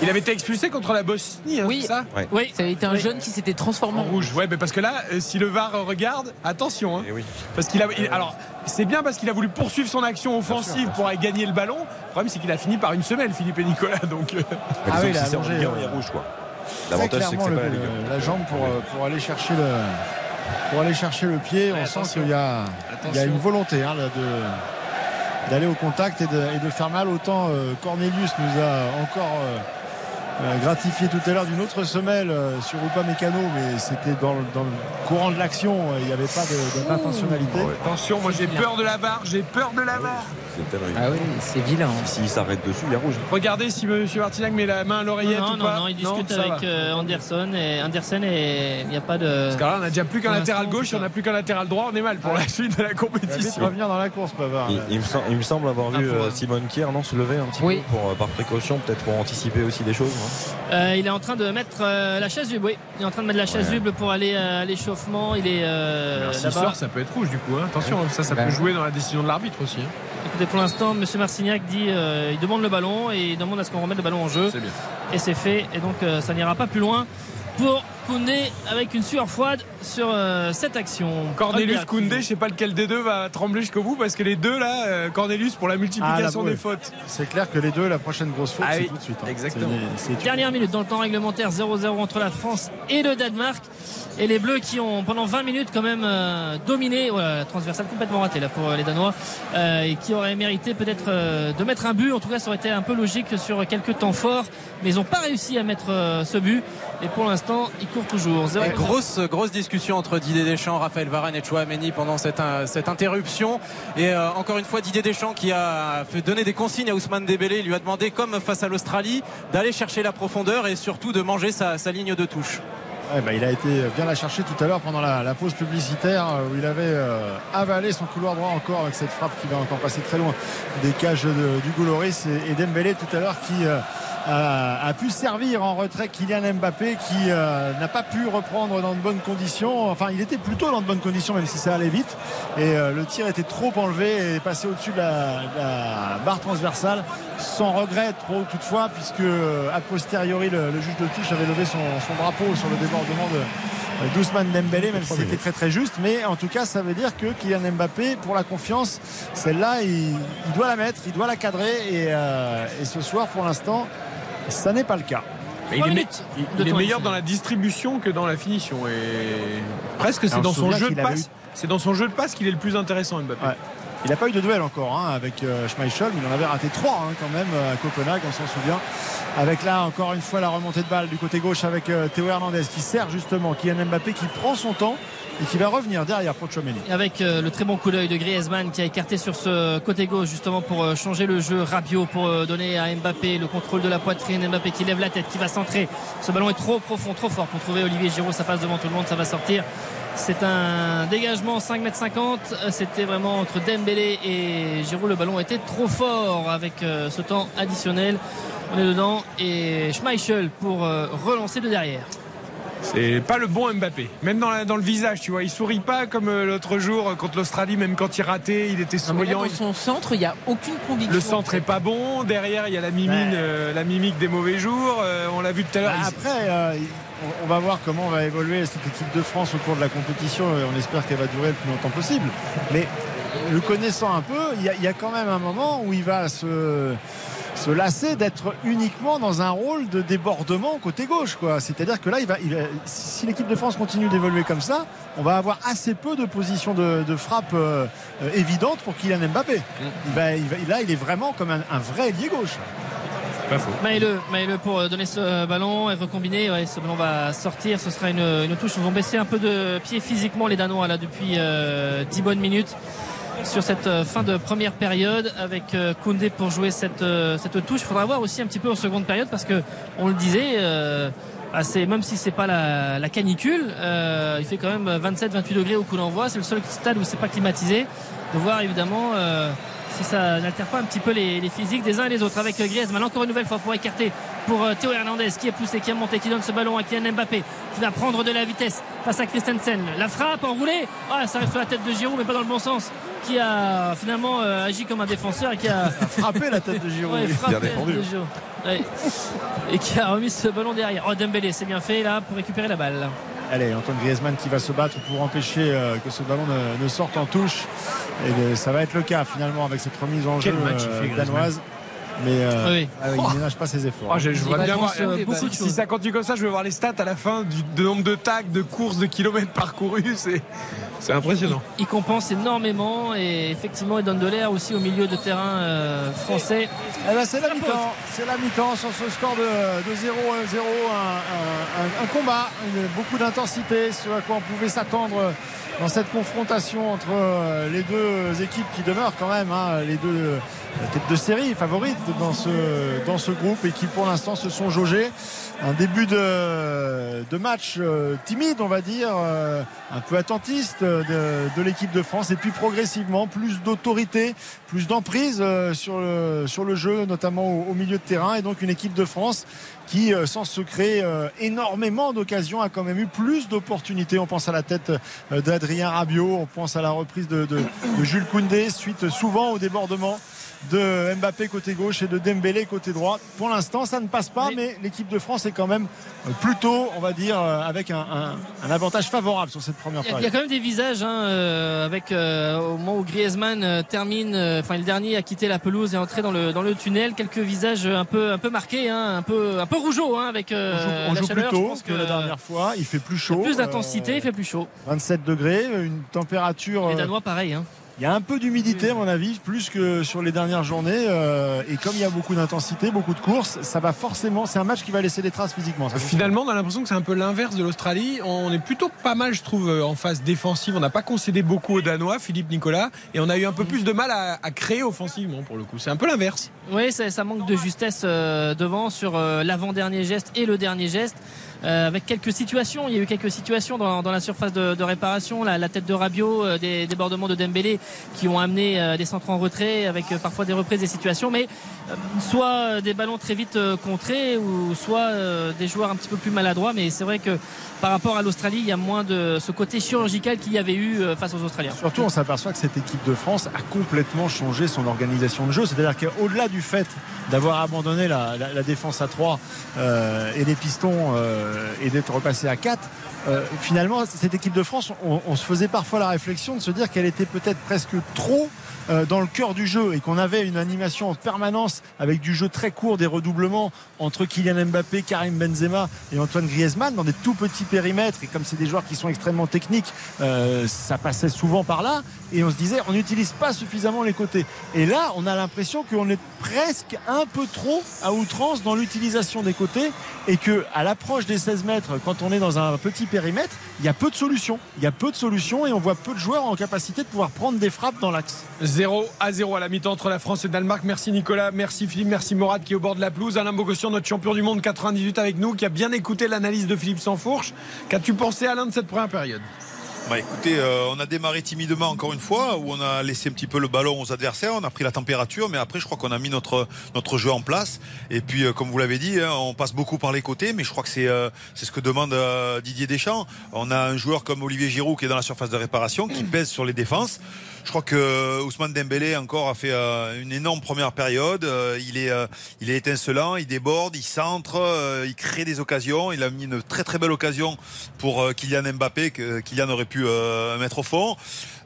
Il avait été expulsé contre la Bosnie, hein, Oui. c'est ça Ouais. oui Ça a été un Oui. jeune qui s'était transformé En rouge, ouais, mais parce que là, euh, si le VAR regarde, attention, hein, Eh oui. parce qu'il a, il- alors, c'est bien parce qu'il a voulu poursuivre son action offensive pour aller gagner le ballon. Le problème, c'est qu'il a fini par une semelle, Philippe et Nicolas. Donc, euh, Ah oui, que il a si c'est en allongé, Ligue 1, euh, il y a rouge quoi. L'avantage c'est que c'est pas la Ligue 1. la jambe pour, euh, pour aller chercher le pour aller chercher le pied. Ouais, on sent qu'il y a, il y a Attention. une volonté hein, d'aller au contact et de, et de faire mal. Autant euh, Cornelius nous a encore euh, euh, gratifié tout à l'heure d'une autre semelle euh, sur Upa Mécano, mais c'était dans, le- dans le courant de l'action. euh, Il n'y avait pas de- de- d'intentionnalité. attention, moi j'ai peur de la VAR, j'ai peur de la VAR. C'est terrible. Ah oui, c'est vilain. S'il s'arrête dessus, il y a rouge. Regardez si M. Martinac met la main à l'oreillette non, ou non, pas. non, il discute avec va. euh, Anderson et il n'y a pas de. Parce que là, on a déjà plus qu'un latéral gauche, on n'a plus qu'un latéral droit, on est mal pour la suite de la Il va compétition. revenir dans la course, Pavard. Il, il me sem- il me semble avoir Un vu euh, Simone Kier non, se lever un petit Oui. peu pour, euh, par précaution, peut-être pour anticiper aussi des choses. Euh, il est en train de mettre euh, la chasuble, oui. Il est en train de mettre la chasuble pour aller à l'échauffement. Il est euh, Alors, là-bas. sort, ça peut être rouge du coup. hein. Attention, ça, ça Ben. peut jouer dans la décision de l'arbitre aussi. hein. Écoutez, pour l'instant, M. Marcignac dit euh, il demande le ballon et il demande à ce qu'on remette le ballon en jeu. C'est bien. Et c'est fait. Et donc, euh, ça n'ira pas plus loin pour Koundé avec une sueur froide sur euh, cette action. Cornelius. Koundé, je sais pas lequel des deux va trembler jusqu'au bout parce que les deux là, euh, Cornelius pour la multiplication Ah, là, des ouais. fautes. C'est clair que les deux, la prochaine grosse faute, Ah c'est oui, tout de suite. hein. exactement. C'est- c'est- Dernière minute dans le temps réglementaire 0-0 entre la France et le Danemark et les Bleus qui ont pendant 20 minutes quand même euh, dominé voilà, la transversale complètement ratée là pour les Danois euh, et qui auraient mérité peut-être euh, de mettre un but en tout cas ça aurait été un peu logique sur quelques temps forts mais ils n'ont pas réussi à mettre euh, ce but et pour l'instant ils courent toujours 0 Et grosse, grosse discussion entre Didier Deschamps, Raphaël Varane et Chouameni pendant cette, euh, cette interruption. Et euh, encore une fois, Didier Deschamps qui a fait donner des consignes à Ousmane Dembélé. Il lui a demandé, comme face à l'Australie, d'aller chercher la profondeur et surtout de manger sa, sa ligne de touche. Ouais, bah, il a été bien la chercher tout à l'heure pendant la, la pause publicitaire euh, où il avait euh, avalé son couloir droit encore avec cette frappe qui va encore passer très loin des cages de- du Gouloris et, et Dembélé tout à l'heure qui euh, a, a pu servir en retrait Kylian Mbappé qui euh, n'a pas pu reprendre dans de bonnes conditions. Enfin, il était plutôt dans de bonnes conditions même si ça allait vite et euh, le tir était trop enlevé et passé au-dessus de la, barre transversale sans regret trop toutefois puisque euh, a posteriori le, le juge de touche avait levé son, son drapeau sur le débordement de, d'Ousmane Dembélé, même si c'était très très juste. Mais en tout cas, ça veut dire que Kylian Mbappé, pour la confiance, celle-là, il, il doit la mettre, il doit la cadrer. Et, euh, et ce soir, pour l'instant, ça n'est pas le cas. Mais il est, me- il- il est meilleur dans la distribution que dans la finition. Et presque, c'est dans son jeu de passe. C'est dans son jeu de passe qu'il est le plus intéressant, Mbappé. Ouais. Il n'a pas eu de duel encore hein, avec euh, Schmeichel, il en avait raté trois hein, quand même euh, à Copenhague, on s'en souvient. Avec là encore une fois la remontée de balle du côté gauche avec euh, Théo Hernandez qui sert justement Kylian Mbappé qui prend son temps et qui va revenir derrière pour Chouameni. Avec le très bon coup d'œil de Griezmann qui a écarté sur ce côté gauche justement pour changer le jeu. Rabiot pour donner à Mbappé le contrôle de la poitrine. Mbappé qui lève la tête, qui va centrer. Ce ballon est trop profond, trop fort pour trouver Olivier Giroud. Ça passe devant tout le monde, ça va sortir. C'est un dégagement 5 m 50. C'était vraiment entre Dembélé et Giroud. Le ballon était trop fort avec euh, ce temps additionnel. On est dedans et Schmeichel pour euh, relancer de derrière. C'est pas le bon Mbappé. Même dans, la- dans le visage, tu vois. Il sourit pas comme euh, l'autre jour contre l'Australie, même quand il ratait, il était Non, mais là, souriant. dans son centre, il n'y a aucune conviction. Le centre est pas bon. Derrière, il y a la mimine, euh, la mimique des mauvais jours. Euh, on l'a vu tout à l'heure. Bah, après, euh, on- va voir comment va évoluer cette équipe de France au cours de la compétition et on espère qu'elle va durer le plus longtemps possible. Mais le connaissant un peu, il y, a- il y a quand même un moment où il va se, se lasser d'être uniquement dans un rôle de débordement côté gauche. quoi. C'est-à-dire que là, il va, il va- si l'équipe de France continue d'évoluer comme ça, on va avoir assez peu de positions de, de frappe euh, euh, évidentes pour Kylian Mbappé. Il va, il va- là, il est vraiment comme un, un vrai ailier gauche. Pas faux. Maëlle, Maëlle pour euh, donner ce ballon et recombiner. Ouais, ce ballon va sortir. Ce sera une, une touche. Ils ont baissé un peu de pied physiquement les Danois là depuis euh, 10 bonnes minutes sur cette euh, fin de première période avec euh, Koundé pour jouer cette, cette touche. Il faudra voir aussi un petit peu en seconde période parce que on le disait. euh, ah, même si c'est pas la, canicule, il fait quand même 27-28 degrés au coup d'envoi. C'est le seul stade où c'est pas climatisé. De voir évidemment si ça n'altère pas un petit peu les, les physiques des uns et des autres. Avec euh, Griezmann encore une nouvelle fois pour écarter pour euh, Théo Hernandez qui est poussé, qui a monté, qui donne ce ballon à Kylian Mbappé, qui va prendre de la vitesse face à Christensen. La frappe enroulée, ah, ça reste sur la tête de Giroud mais pas dans le bon sens. Qui a finalement euh, agi comme un défenseur et qui a Frappé la tête de Giroud. Ouais, de Giroud. Ouais. Et qui a remis ce ballon derrière. Oh Dembélé, c'est bien fait là pour récupérer la balle. Allez, Antoine Griezmann qui va se battre pour empêcher euh, que ce ballon ne, ne sorte en touche. Et euh, ça va être le cas finalement avec cette remise en Quel jeu match euh, danoise. Mais euh, Oui. ah il ne ménage pas ses efforts. Ah, je, je voudrais bien voir. euh, beaucoup si, ça continue comme ça, je vais voir les stats à la fin du de nombre de tags, de courses, de kilomètres parcourus. C'est, c'est impressionnant. Il compense énormément et effectivement il donne de l'air aussi au milieu de terrain euh, français. Eh ben, c'est la mi-temps. C'est la mi-temps sur ce score de, de 0 à 0. Un, un- un- combat, beaucoup d'intensité, ce à quoi on pouvait s'attendre dans cette confrontation entre euh, les deux équipes qui demeurent quand même hein, les deux euh, têtes de série favorites dans ce, dans ce groupe et qui pour l'instant se sont jaugés. Un début de, de match euh, timide, on va dire, euh, un peu attentiste euh, de, de l'équipe de France et puis progressivement plus d'autorité, plus d'emprise sur, le, sur le jeu, notamment au, milieu de terrain et donc une équipe de France qui, sans se créer énormément d'occasions, a quand même eu plus d'opportunités. On pense à la tête d'Adrien Rabiot, on pense à la reprise de, de- de Jules Koundé, suite souvent au débordement de Mbappé côté gauche et de Dembélé côté droit. Pour l'instant, ça ne passe pas, mais l'équipe de France est quand même euh, plutôt, on va dire, euh, avec un, un- un avantage favorable sur cette première a- il y a période. quand même des visages hein, euh, avec euh, au moment où Griezmann termine, enfin le dernier a quitté la pelouse et entré dans le dans le tunnel, quelques visages un peu un peu marqués, hein, un peu un peu rougeau hein, avec euh, On joue, on la joue chaleur. plus Je tôt pense que la dernière fois, il fait plus chaud. plus d'intensité, euh, il fait plus chaud. 27 degrés, une température. Les Danois pareil. Hein. Il y a un peu d'humidité à mon avis, plus que sur les dernières journées. euh, et comme il y a beaucoup d'intensité, beaucoup de courses, ça va forcément. C'est un match qui va laisser des traces physiquement. ça. Finalement, on a l'impression que c'est un peu l'inverse de l'Australie. On est plutôt pas mal, je trouve, euh, en phase défensive. On n'a pas concédé beaucoup aux Danois, Philippe Nicolas, et on a eu un peu plus de mal à, à créer offensivement pour le coup. C'est un peu l'inverse. Oui, ça, ça manque de justesse euh, devant sur euh, l'avant-dernier geste et le dernier geste. Euh, avec quelques situations, il y a eu quelques situations dans, la surface de, réparation, la, tête de Rabiot, euh, des débordements de Dembélé qui ont amené euh, des centres en retrait avec parfois des reprises des situations, mais soit des ballons très vite contrés ou soit des joueurs un petit peu plus maladroits. Mais c'est vrai que par rapport à l'Australie, il y a moins de ce côté chirurgical qu'il y avait eu face aux Australiens. Surtout, on s'aperçoit que cette équipe de France a complètement changé son organisation de jeu. C'est-à-dire qu'au-delà du fait d'avoir abandonné la, défense à 3 euh, et les pistons euh, et d'être repassé à 4. Euh, finalement, cette équipe de France, on, on se faisait parfois la réflexion de se dire qu'elle était peut-être presque trop dans le cœur du jeu et qu'on avait une animation en permanence avec du jeu très court, des redoublements entre Kylian Mbappé, Karim Benzema et Antoine Griezmann dans des tout petits périmètres. Et comme c'est des joueurs qui sont extrêmement techniques, euh, ça passait souvent par là. Et on se disait, on n'utilise pas suffisamment les côtés. Et là, on a l'impression qu'on est presque un peu trop à outrance dans l'utilisation des côtés et que à l'approche des 16 mètres, quand on est dans un petit périmètre, il y a peu de solutions. Il y a peu de solutions et on voit peu de joueurs en capacité de pouvoir prendre des frappes dans l'axe. 0 à 0 à la mi-temps entre la France et le Danemark. Merci Nicolas, merci Philippe, merci Morad qui est au bord de la pelouse. Alain Bogossian, notre champion du monde 98 avec nous, qui a bien écouté l'analyse de Philippe Sansfourche. Qu'as-tu pensé Alain de cette première période? Bah écoutez, euh, on a démarré timidement encore une fois, où on a laissé un petit peu le ballon aux adversaires, on a pris la température, mais après je crois qu'on a mis notre notre jeu en place. Et puis euh, comme vous l'avez dit, hein, on passe beaucoup par les côtés, mais je crois que c'est euh, c'est ce que demande Didier Deschamps. On a un joueur comme Olivier Giroud qui est dans la surface de réparation, qui pèse sur les défenses. Je crois que Ousmane Dembélé encore a fait une énorme première période. il est il est étincelant, il déborde, il centre, il crée des occasions. Il a mis une très très belle occasion pour Kylian Mbappé que Kylian aurait pu euh, mettre au fond.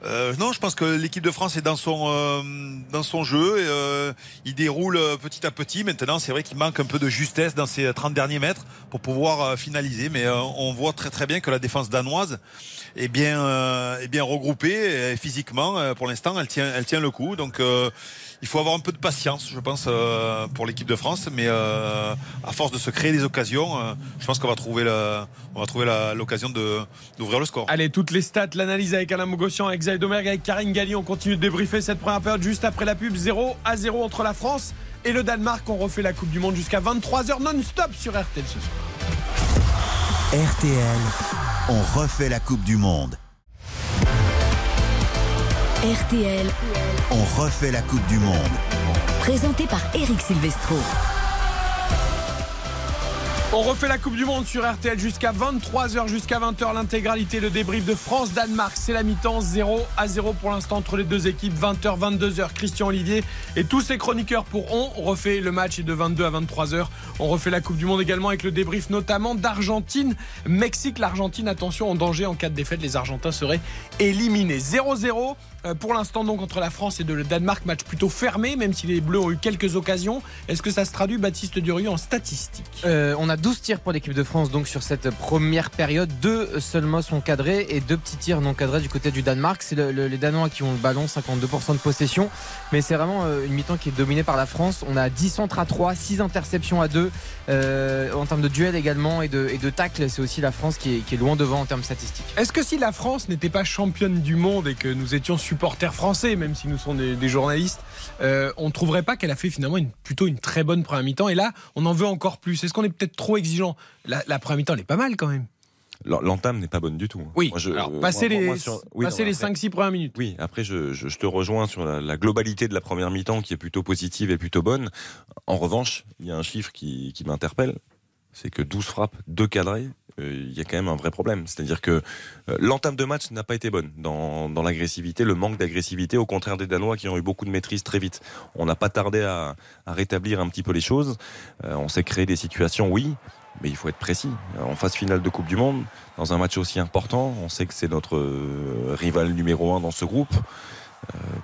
Euh, non, je pense que l'équipe de France est dans son euh, dans son jeu. Et, il déroule petit à petit. Maintenant, c'est vrai qu'il manque un peu de justesse dans ces 30 derniers mètres pour pouvoir finaliser. Mais on voit très très bien que la défense danoise est bien est bien regroupée physiquement. pour l'instant, elle tient elle tient le coup. Donc il faut avoir un peu de patience, je pense, euh, pour l'équipe de France. Mais euh, à force de se créer des occasions, euh, je pense qu'on va trouver on va trouver l'occasion d'ouvrir le score. Allez, toutes les stats, l'analyse avec Alain Mogossian, avec Xavier Domergue, avec Karine Galli. On continue de débriefer cette première période juste après la pub 0 à 0 entre la France et le Danemark. On refait la Coupe du Monde jusqu'à 23h non-stop sur RTL ce soir. RTL, on refait la Coupe du Monde. RTL, on refait la Coupe du Monde. Présenté par Eric Silvestro. On refait la Coupe du Monde sur RTL jusqu'à 23h, jusqu'à 20h. L'intégralité, le débrief de France-Danemark. C'est la mi-temps 0 à 0 pour l'instant entre les deux équipes. 20h, 22h. Christian Olivier et tous ses chroniqueurs pour On refait le match et de 22 à 23h. On refait la Coupe du Monde également avec le débrief notamment d'Argentine. Mexique, l'Argentine, attention en danger en cas de défaite. Les Argentins seraient éliminés. 0-0 euh, pour l'instant donc entre la France et le Danemark, match plutôt fermé, même si les Bleus ont eu quelques occasions. Est-ce que ça se traduit, Baptiste Durieux, en statistiques? Euh, On a 12 tirs pour l'équipe de France donc sur cette première période. Deux seulement sont cadrés et deux petits tirs non cadrés du côté du Danemark. C'est les Danois qui ont le ballon, 52% de possession. Mais c'est vraiment euh, une mi-temps qui est dominée par la France. On a 10 centres à 3, 6 interceptions à 2. en termes de duel également et de, et de tacle, c'est aussi la France qui est, qui est loin devant en termes statistiques. Est-ce que si la France n'était pas championne du monde et que nous étions sur supporters français, même si nous sommes des, journalistes, euh, on ne trouverait pas qu'elle a fait finalement une, plutôt une très bonne première mi-temps. Et là, on en veut encore plus. Est-ce qu'on est peut-être trop exigeant? La, la première mi-temps, elle est pas mal quand même. L'entame n'est pas bonne du tout. Oui, moi, je, alors passer les, les 5-6 premières minutes. Oui, après je, je, te rejoins sur la, globalité de la première mi-temps qui est plutôt positive et plutôt bonne. En revanche, il y a un chiffre qui, qui m'interpelle, c'est que 12 frappes, 2 cadrés, euh, il y a quand même un vrai problème. C'est-à-dire que euh, l'entame de match n'a pas été bonne dans, l'agressivité, le manque d'agressivité, au contraire des Danois qui ont eu beaucoup de maîtrise très vite. On n'a pas tardé à, à, rétablir un petit peu les choses. Euh, on s'est créé des situations, oui, mais il faut être précis. En phase finale de Coupe du Monde, dans un match aussi important, on sait que c'est notre rival numéro un dans ce groupe.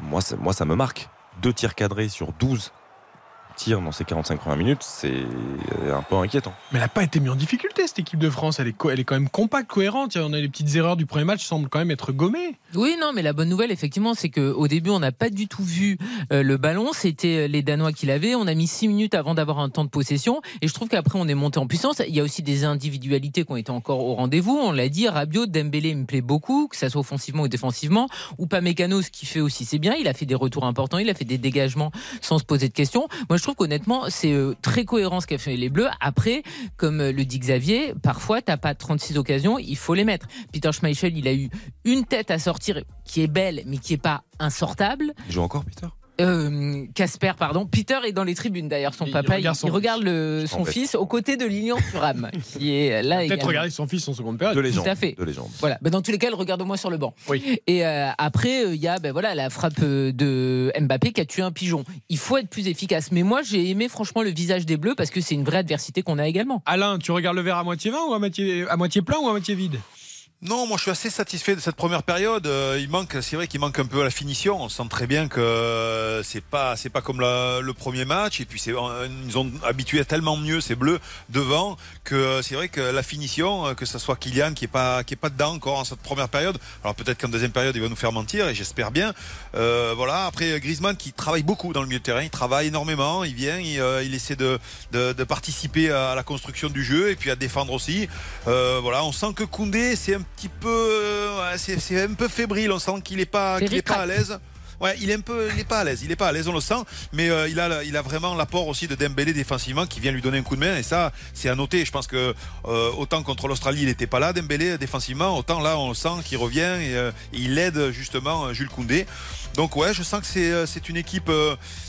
moi, ça, moi, ça me marque. Deux tirs cadrés sur 12 tir dans ces 45 premières minutes, c'est un peu inquiétant. Mais elle n'a pas été mise en difficulté, cette équipe de France. Elle est, elle est quand même compacte, cohérente. On a les petites erreurs du premier match, semblent quand même être gommées. Oui, non, mais la bonne nouvelle, effectivement, c'est qu'au début, on n'a pas du tout vu euh, le ballon. C'était euh, les Danois qui l'avaient. On a mis 6 minutes avant d'avoir un temps de possession. Et je trouve qu'après, on est monté en puissance. Il y a aussi des individualités qui ont été encore au rendez-vous. On l'a dit, Rabiot, Dembélé me plaît beaucoup, que ça soit offensivement ou défensivement. Ou pas Mécano, ce qui fait aussi, c'est bien. Il a fait des retours importants, il a fait des dégagements sans se poser de questions. Moi, je trouve qu'honnêtement, c'est euh, très cohérent ce qu'a fait les Bleus. Après, comme le dit Xavier, parfois, t'as pas 36 occasions, il faut les mettre. Peter Schmeichel, il a eu une tête à sortir qui est belle, mais qui est pas insortable. Il joue encore, Peter? Euh, Casper, pardon. Peter est dans les tribunes d'ailleurs, son papa. regarde son il regarde le- son fils aux côtés de Lilian Thuram, qui est là Peut-être regarder son fils en seconde période. De légende. Tout à fait. De légende. Voilà. Ben, dans tous les cas, regarde au moins sur le banc. Et euh, après, euh, il y a ben, voilà, la frappe de Mbappé qui a tué un pigeon. Il faut être plus efficace. Mais moi, j'ai aimé franchement le visage des Bleus parce que c'est une vraie adversité qu'on a également. Alain, tu regardes le verre à moitié vin ou à moitié, à moitié plein ou à moitié vide? Non, moi je suis assez satisfait de cette première période. Euh, il manque, c'est vrai qu'il manque un peu à la finition. On sent très bien que euh, c'est pas, c'est pas comme le premier match. Et puis c'est, ils ont habitué à tellement mieux ces bleus devant que euh, c'est vrai que la finition, que ce soit Kylian qui est pas, qui est pas dedans encore en cette première période. Alors peut-être qu'en deuxième période il va nous faire mentir et j'espère bien. Euh, voilà. Après Griezmann qui travaille beaucoup dans le milieu de terrain, il travaille énormément. Il vient, il, il essaie de, de, de participer à la construction du jeu et puis à défendre aussi. Euh, voilà, on sent que Koundé c'est un petit peu, euh, c'est, c'est un peu fébrile. On sent qu'il est pas, qu'il est pas à l'aise. Ouais, il est un peu, il est pas à l'aise. Il est pas à l'aise, on le sent. Mais euh, il a, il a vraiment l'apport aussi de Dembélé défensivement qui vient lui donner un coup de main. Et ça, c'est à noter. Je pense que euh, autant contre l'Australie, il n'était pas là, Dembélé défensivement, autant là, on le sent qu'il revient et, euh, et il aide justement Jules Koundé. Donc ouais, je sens que c'est, c'est une équipe.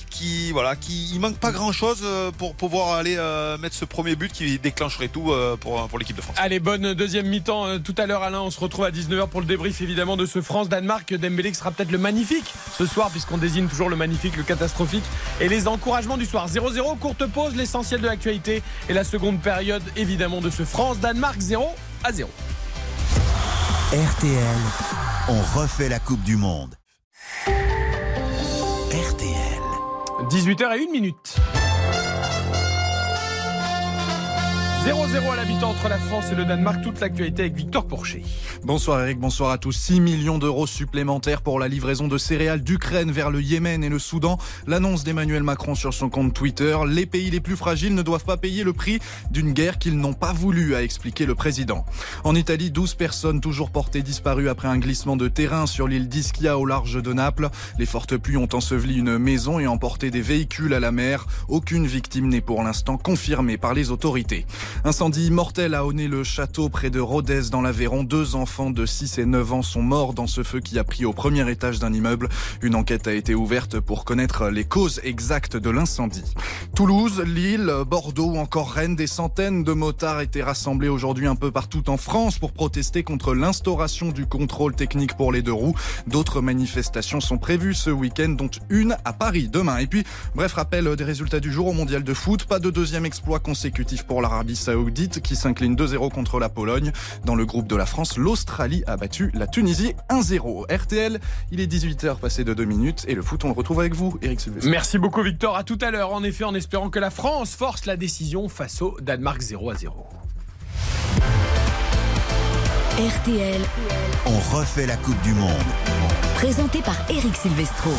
Euh, qui voilà qui il manque pas grand chose pour pouvoir aller euh, mettre ce premier but qui déclencherait tout euh, pour, pour l'équipe de France. Allez, bonne deuxième mi-temps euh, tout à l'heure, Alain. On se retrouve à 19h pour le débrief évidemment de ce France-Danemark. Dembélé qui sera peut-être le magnifique ce soir, puisqu'on désigne toujours le magnifique, le catastrophique. Et les encouragements du soir 0-0, courte pause, l'essentiel de l'actualité. Et la seconde période évidemment de ce France-Danemark 0 à 0. RTL, on refait la Coupe du Monde. RTL. 18h et 1 minute. 0-0 à mi-temps entre la France et le Danemark. Toute l'actualité avec Victor Pourchet. Bonsoir Eric, bonsoir à tous. 6 millions d'euros supplémentaires pour la livraison de céréales d'Ukraine vers le Yémen et le Soudan. L'annonce d'Emmanuel Macron sur son compte Twitter. Les pays les plus fragiles ne doivent pas payer le prix d'une guerre qu'ils n'ont pas voulu, a expliqué le président. En Italie, 12 personnes toujours portées disparues après un glissement de terrain sur l'île d'Ischia au large de Naples. Les fortes pluies ont enseveli une maison et emporté des véhicules à la mer. Aucune victime n'est pour l'instant confirmée par les autorités. Incendie mortel a honné le château près de Rodez dans l'Aveyron. Deux enfants de 6 et 9 ans sont morts dans ce feu qui a pris au premier étage d'un immeuble. Une enquête a été ouverte pour connaître les causes exactes de l'incendie. Toulouse, Lille, Bordeaux ou encore Rennes, des centaines de motards étaient rassemblés aujourd'hui un peu partout en France pour protester contre l'instauration du contrôle technique pour les deux roues. D'autres manifestations sont prévues ce week-end, dont une à Paris demain. Et puis, bref, rappel des résultats du jour au mondial de foot. Pas de deuxième exploit consécutif pour l'Arabie Saoudite qui s'incline 2-0 contre la Pologne. Dans le groupe de la France, l'Australie a battu la Tunisie 1-0. RTL, il est 18h passé de 2 minutes et le foot, on le retrouve avec vous, Eric Sylvestre. Merci beaucoup Victor. À tout à l'heure. En effet, en espérant que la France force la décision face au Danemark 0 à 0. RTL, On refait la Coupe du Monde. présenté par Eric Silvestro.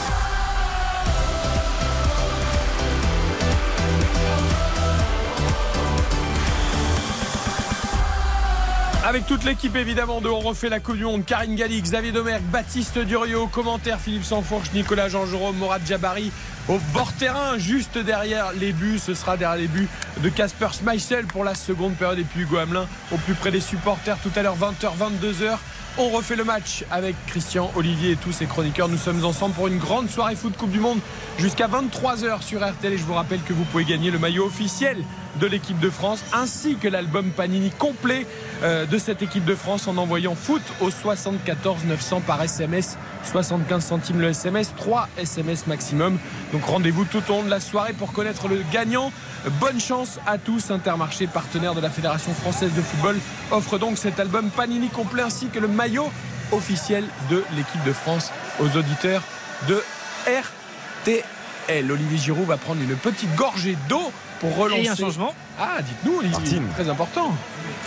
Avec toute l'équipe évidemment de On refait la Coupe du Monde, Karine Galli, Xavier Domergue, Baptiste Durieux, commentaire Philippe Sanfourche, Nicolas Jean-Jérôme, Morad Jabari au bord terrain, juste derrière les buts. Ce sera derrière les buts de Casper Schmeichel pour la seconde période et puis Hugo Hamelin au plus près des supporters tout à l'heure 20h, 22h. On refait le match avec Christian, Olivier et tous ses chroniqueurs. Nous sommes ensemble pour une grande soirée foot Coupe du Monde jusqu'à 23h sur RTL. Et je vous rappelle que vous pouvez gagner le maillot officiel de l'équipe de France ainsi que l'album Panini complet euh, de cette équipe de France en envoyant foot au 74 900 par SMS. 75 centimes le SMS, 3 SMS maximum. Donc rendez-vous tout au long de la soirée pour connaître le gagnant. Bonne chance à tous. Intermarché, partenaire de la Fédération française de football, offre donc cet album Panini complet ainsi que le maillot officiel de l'équipe de France aux auditeurs de RTL. Olivier Giroud va prendre une petite gorgée d'eau pour relancer. Et un changement. Ah, dites-nous. Martine. Très important.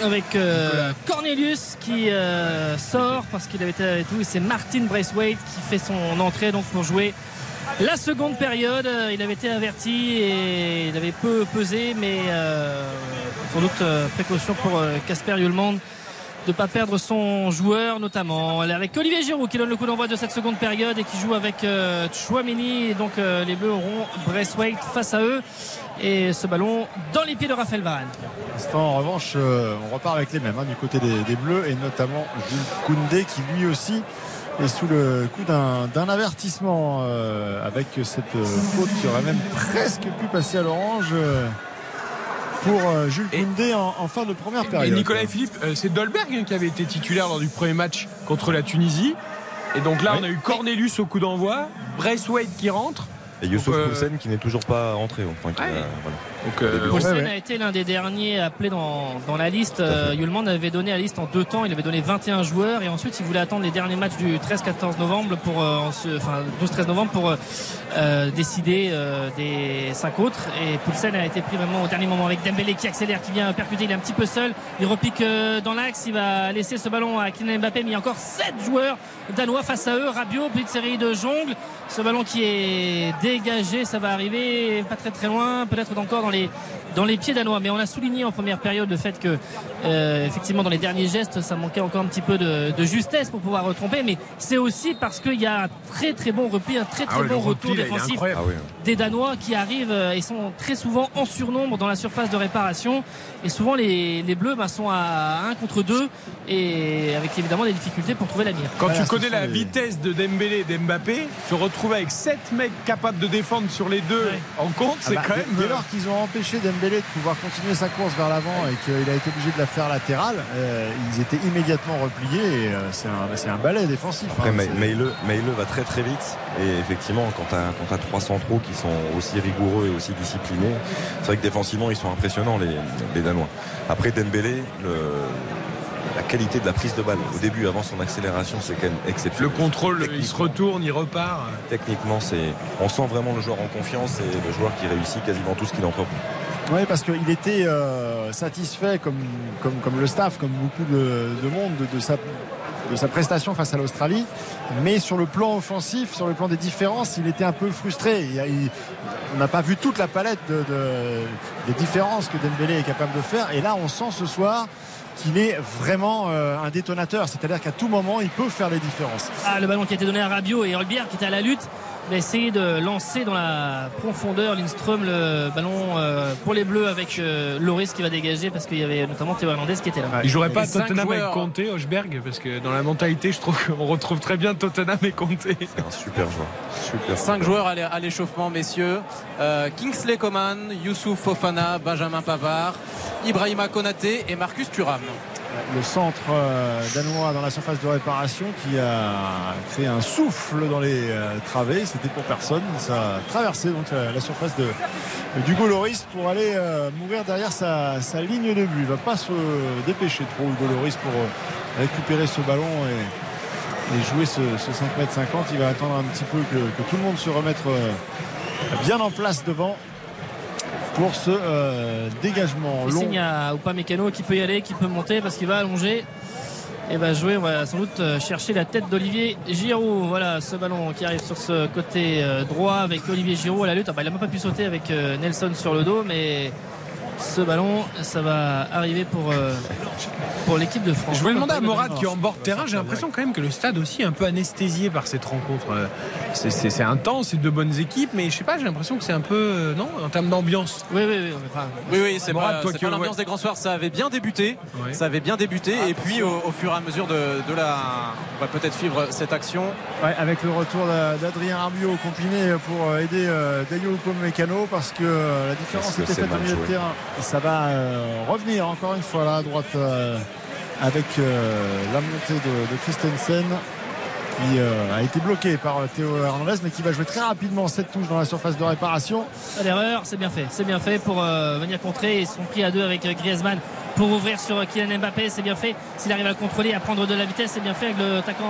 avec euh, Cornelius qui euh, sort parce qu'il avait été avec tout et c'est Martin Braithwaite qui fait son entrée donc pour jouer la seconde période Euh, il avait été averti et il avait peu pesé mais euh, sans doute euh, précaution pour euh, Casper Yulmand de ne pas perdre son joueur notamment. Avec Olivier Giroud qui donne le coup d'envoi de cette seconde période et qui joue avec euh, Chouameni. Et donc euh, les Bleus auront Braithwaite face à eux et ce ballon dans les pieds de Raphaël Varane. En revanche euh, on repart avec les mêmes hein, du côté des, Bleus et notamment Jules Koundé qui lui aussi est sous le coup d'un avertissement avec cette faute qui aurait même presque pu passer à l'orange pour euh, Jules Koundé en, en, fin de première période. Et Nicolas et Philippe, euh, c'est Dolberg hein, qui avait été titulaire lors du premier match contre la Tunisie. Et donc là, Oui. on a eu Cornelius au coup d'envoi, Braithwaite qui rentre. Et Youssouf Donc, euh, qui n'est toujours pas rentré. Enfin, qui Ouais. a- voilà. Donc. Poulsen a été l'un des derniers appelés dans, dans la liste. Euh, Yulman avait donné la liste en deux temps. Il avait donné 21 joueurs et ensuite il voulait attendre les derniers matchs du 13-14 novembre pour, euh, enfin 12-13 novembre pour euh, euh, décider euh, des cinq autres. Et Poulsen a été pris vraiment au dernier moment avec Dembélé qui accélère, qui vient percuter. Il est un petit peu seul. Il repique euh, dans l'axe. Il va laisser ce ballon à Kylian Mbappé. Mais il y a encore sept joueurs danois face à eux. Rabiot, petite série de jongles. Ce ballon qui est dégagé, ça va arriver pas très très loin, peut-être encore dans les dans les pieds danois. Mais on a souligné en première période le fait que euh, effectivement dans les derniers gestes, ça manquait encore un petit peu de, de justesse pour pouvoir retromper. Mais c'est aussi parce qu'il y a un très très bon repli, un très très Ah ouais, bon repli, retour là, défensif. Ah des Danois qui arrivent euh, et sont très souvent en surnombre dans la surface de réparation. Et souvent les, les Bleus bah, sont à 1 contre 2 et avec évidemment des difficultés pour trouver la mire. Quand tu connais la vitesse de Dembélé et d'Mbappé, se retrouver avec 7 mecs capables de défendre sur les deux en compte, Ah c'est bah, quand même. Dès lors qu'ils ont empêché Dembélé de pouvoir continuer sa course vers l'avant et qu'il a été obligé de la faire latérale, euh, ils étaient immédiatement repliés et euh, c'est un, c'est un balai défensif. Après, hein. Mais- Meile, Meile va très très vite. Et effectivement, quand tu as, trois centraux qui sont aussi rigoureux et aussi disciplinés, c'est vrai que défensivement, ils sont impressionnants, les, les Danois. Après, Dembélé, le- la qualité de la prise de balle au début, avant son accélération, c'est quand même Le exceptionnel. contrôle, il se retourne, il repart. Techniquement, c'est, on sent vraiment le joueur en confiance et le joueur qui réussit quasiment tout ce qu'il entreprend. Oui, parce qu'il était euh, satisfait, comme, comme, comme le staff, comme beaucoup de, de monde, de, sa, de sa prestation face à l'Australie. Mais sur le plan offensif, sur le plan des différences, il était un peu frustré. On n'a pas vu toute la palette de, de- des différences que Dembélé est capable de faire. Et là, on sent ce soir qu'il est vraiment euh, un détonateur. C'est-à-dire qu'à tout moment, il peut faire les différences. Ah, le ballon qui a été donné à Rabiot et Holbière qui était à la lutte. Il a essayé de lancer dans la profondeur Lindström le ballon euh, pour les Bleus avec euh, Loris qui va dégager parce qu'il y avait notamment Théo Hernandez qui était là. Il jouerait pas Tottenham joueurs. avec Conte, Hochberg Parce que dans la mentalité, je trouve qu'on retrouve très bien Tottenham et Conte. C'est un super joueur. Super. Cinq joueurs à l'échauffement, messieurs. Euh, Kingsley Coman, Youssouf Fofana, Benjamin Pavard, Ibrahima Konaté et Marcus Thuram. Le centre euh, danois dans la surface de réparation qui a créé un souffle dans les euh, travées. C'était pour personne. Ça a traversé donc la, la surface de d'Hugo Loris pour aller euh, mourir derrière sa, ligne de but. Il va pas se dépêcher trop Hugo Loris pour euh, récupérer ce ballon et, jouer ce, ce 5 m 50. Il va attendre un petit peu que, que tout le monde se remette euh, bien en place devant pour ce euh, dégagement Il long. signe à Upamecano qui peut y aller, qui peut monter parce qu'il va allonger et va jouer. On va sans doute euh, chercher la tête d'Olivier Giroud. Voilà ce ballon qui arrive sur ce côté euh, droit avec Olivier Giroud à la lutte. Ah bah, il n'a même pas pu sauter avec Nelson sur le dos, mais ce ballon, ça va arriver pour, euh, pour l'équipe de France. Je voulais demander à Morad qui est en bord de terrain. J'ai l'impression quand même que le stade aussi est un peu anesthésié par cette rencontre. Euh, C'est- C'est c'est intense, c'est de bonnes équipes, mais je sais pas, j'ai l'impression que c'est un peu. euh, non En termes d'ambiance. Oui, oui, oui. enfin, Oui, oui, c'est Morad, pas, toi c'est qui- pas l'ambiance ouais. des grands soirs. Ça avait bien débuté. Ouais. Ça avait bien débuté. et puis, au, au fur et à mesure de, de la. On va peut-être suivre cette action. Ouais, avec le retour d'A- d'Adrien Rabiot combiné pour aider Dayo Upamecano parce que la différence était faite au milieu de terrain. Ça va euh, revenir encore une fois là à droite euh, avec euh, la montée de Christensen qui euh, a été bloqué par euh, Théo Hernandez mais qui va jouer très rapidement cette touche dans la surface de réparation. Pas d'erreur, c'est bien fait. C'est bien fait pour euh, venir contrer. Ils sont pris à deux avec Griezmann pour ouvrir sur Kylian Mbappé. C'est bien fait. S'il arrive à le contrôler, à prendre de la vitesse, c'est bien fait avec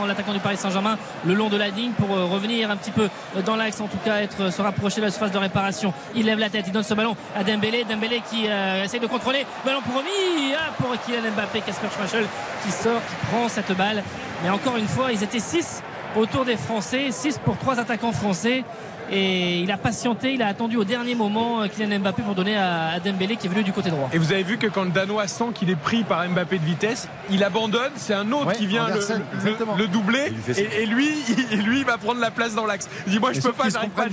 l'attaquant du Paris Saint-Germain le long de la ligne pour revenir un petit peu dans l'axe, en tout cas être se rapprocher de la surface de réparation. Il lève la tête, il donne ce ballon à Dembélé. Dembélé qui essaye de contrôler. Ballon pour Romy, ah, pour Kylian Mbappé, Casper Schmeichel qui sort, qui prend cette balle. Mais encore une fois, ils étaient 6 autour des Français, 6 pour trois attaquants français. Et il a patienté, il a attendu au dernier moment euh, Kylian Mbappé pour donner à, Dembélé qui est venu du côté droit. Et vous avez vu que quand le Danois sent qu'il est pris par Mbappé de vitesse, il abandonne. C'est un autre Ouais, qui vient le, doubler. Et, et lui, il, lui, il va prendre la place dans l'axe. Il dit Moi, je Et peux pas, j'arrive pas.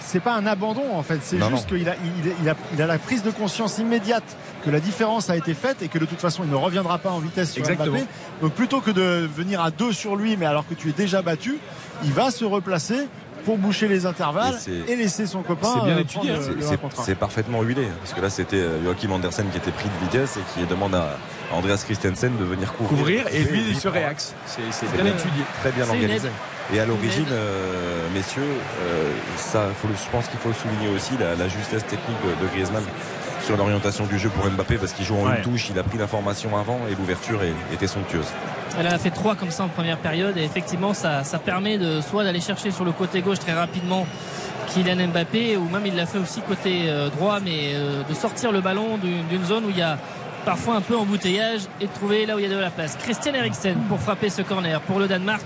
C'est- pas un abandon en fait, c'est juste qu'il a, il, il a, il a la prise de conscience immédiate que la différence a été faite et que de toute façon il ne reviendra pas en vitesse sur Exactement. Mbappé. Donc plutôt que de venir à deux sur lui, mais alors que tu es déjà battu, il va se replacer pour boucher les intervalles Et laisser son copain. C'est bien euh, étudié, hein. le C'est- parfaitement huilé. Parce que là, c'était euh, Joachim Andersen qui était pris de vitesse et qui demande à Andreas Christensen de venir couvrir. Couvrir et lui, il se réaxe. C'est bien bien. étudié. Très bien organisé. Et à l'origine, euh, messieurs, euh, ça, faut le- je pense qu'il faut le souligner aussi, la, la justesse technique de, de Griezmann sur l'orientation du jeu pour Mbappé parce qu'il joue en Ouais. une touche, il a pris l'information avant et l'ouverture était somptueuse. Elle a fait trois comme ça en première période et effectivement ça, ça permet de soit d'aller chercher sur le côté gauche très rapidement Kylian Mbappé ou même il l'a fait aussi côté euh, droit mais euh, de sortir le ballon d'une d'une zone où il y a parfois un peu embouteillage et de trouver là où il y a de la place. Christian Eriksen pour frapper ce corner pour le Danemark.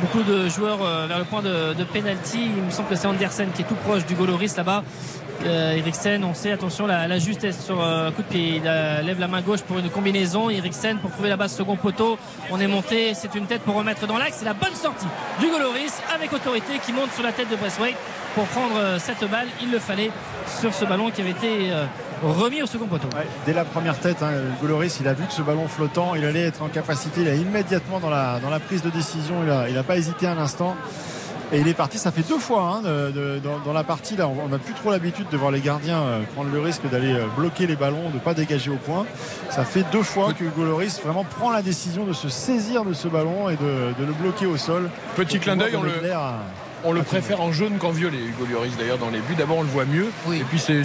Beaucoup de joueurs euh, vers le point de, de penalty. Il me semble que c'est Andersen qui est tout proche du Goloris là-bas. Euh, on sait, attention, la, la justesse sur euh, coup de pied. Il lève la main gauche pour une combinaison. Eriksen pour trouver la base second poteau. On est monté, c'est une tête pour remettre dans l'axe. C'est la bonne sortie du Goloris avec autorité qui monte sur la tête de Braithwaite pour prendre euh, cette balle. Il le fallait sur ce ballon qui avait été euh, remis au second poteau. Dès la première tête, hein, Goloris, il a vu que ce ballon flottant, il allait être en capacité, il a immédiatement dans la, prise de décision, il n'a pas hésité un instant. Et il est parti, ça fait deux fois hein, de- de- dans, dans la partie. Là, on n'a plus trop l'habitude de voir les gardiens euh, prendre le risque d'aller euh, bloquer les ballons, de ne pas dégager au point. Ça fait deux fois que Hugo Loris vraiment prend la décision de se saisir de ce ballon et de, de le bloquer au sol. Petit clin d'œil, on le, on préfère en jaune qu'en violet, Hugo Lloris d'ailleurs dans les buts. D'abord on le voit mieux, et puis c'est-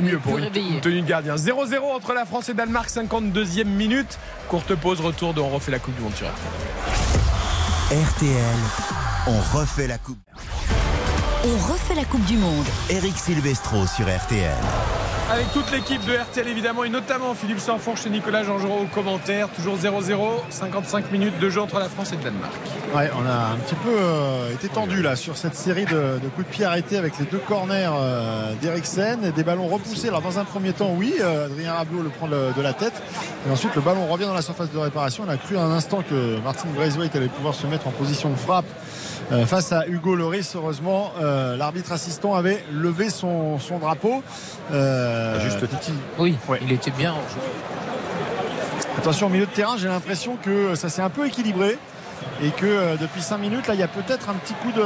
mieux pour une, une tenue de gardien. 0-0 entre la France et Danemark, 52e minute. Courte pause, retour de On refait la Coupe du Monde sur RTL. RTL, on refait la coupe. On refait la Coupe du Monde. Eric Silvestro sur RTL. Avec toute l'équipe de RTL évidemment et notamment Philippe Sanfourche et Nicolas Jean-Giraud au commentaire. Toujours 0-0, 55 minutes de jeu entre la France et le Danemark. Ouais, on a un petit peu euh, été tendu là sur cette série de, de coups de pied arrêtés avec les deux corners euh, d'Eriksen et des ballons repoussés. Alors dans un premier temps, oui, euh, Adrien Rabiot le prend le- de la tête. Et ensuite, le ballon revient dans la surface de réparation. On a cru un instant que Martin Braithwaite allait pouvoir se mettre en position de frappe euh, face à Hugo Loris. Heureusement, euh, l'arbitre assistant avait levé son, son drapeau. Euh, juste petit- Oui, il était bien en jeu. Attention au milieu de terrain, j'ai l'impression que ça s'est un peu équilibré et que euh, depuis 5 minutes, là, il y a peut-être un petit coup de.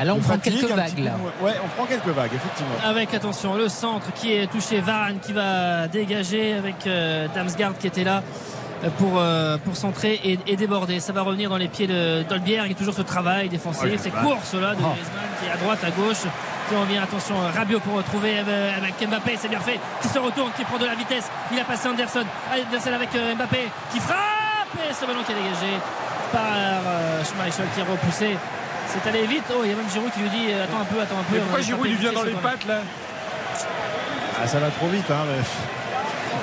Ah, là, on de prend fatigue, quelques vagues, là. Ouais, on prend quelques vagues, effectivement. Avec attention le centre qui est touché, Varane qui va dégager avec euh, Damsgaard qui était là euh, pour, euh, pour centrer et, et déborder. Ça va revenir dans les pieds de Dolbière. Il y a toujours ce travail défensif, Ouais, ces ouais. courses là de Oh. Griezmann qui est à droite, à gauche. Qui revient, attention, Rabiot pour retrouver euh, avec Mbappé, c'est bien fait, qui se retourne, qui prend de la vitesse. Il a passé Anderson, Anderson avec euh, Mbappé qui frappe et ce ballon qui est dégagé par Schmeichel qui est repoussé. C'est allé vite. Oh, il y a même Giroud qui lui dit attends un peu, attends un peu. Mais pourquoi Giroud il frapper vient dans les pattes là Ah, ça va trop vite. Hein, mais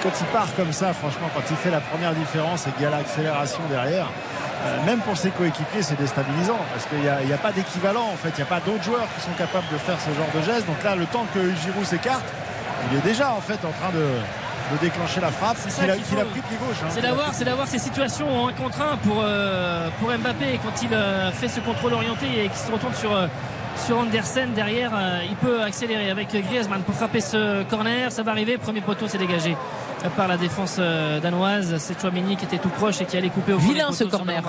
Quand il part comme ça, franchement, quand il fait la première différence et qu'il y a l'accélération derrière, euh, même pour ses coéquipiers, c'est déstabilisant parce qu'il n'y a, pas d'équivalent. En fait, il n'y a pas d'autres joueurs qui sont capables de faire ce genre de geste. Donc là, le temps que Giroud s'écarte, il est déjà en fait en train de, de déclencher la frappe ça qu'il a, qu'il pris pied gauche. hein. C'est d'avoir, c'est ces situations en un contre un pour, euh, pour Mbappé quand il euh, fait ce contrôle orienté et qu'il se retourne sur, sur Andersen derrière, euh, il peut accélérer avec Griezmann pour frapper ce corner. Ça va arriver, premier poteau c'est dégagé par la défense euh, danoise. C'est Chouameni qui était tout proche et qui allait couper au Vilain, ce corner.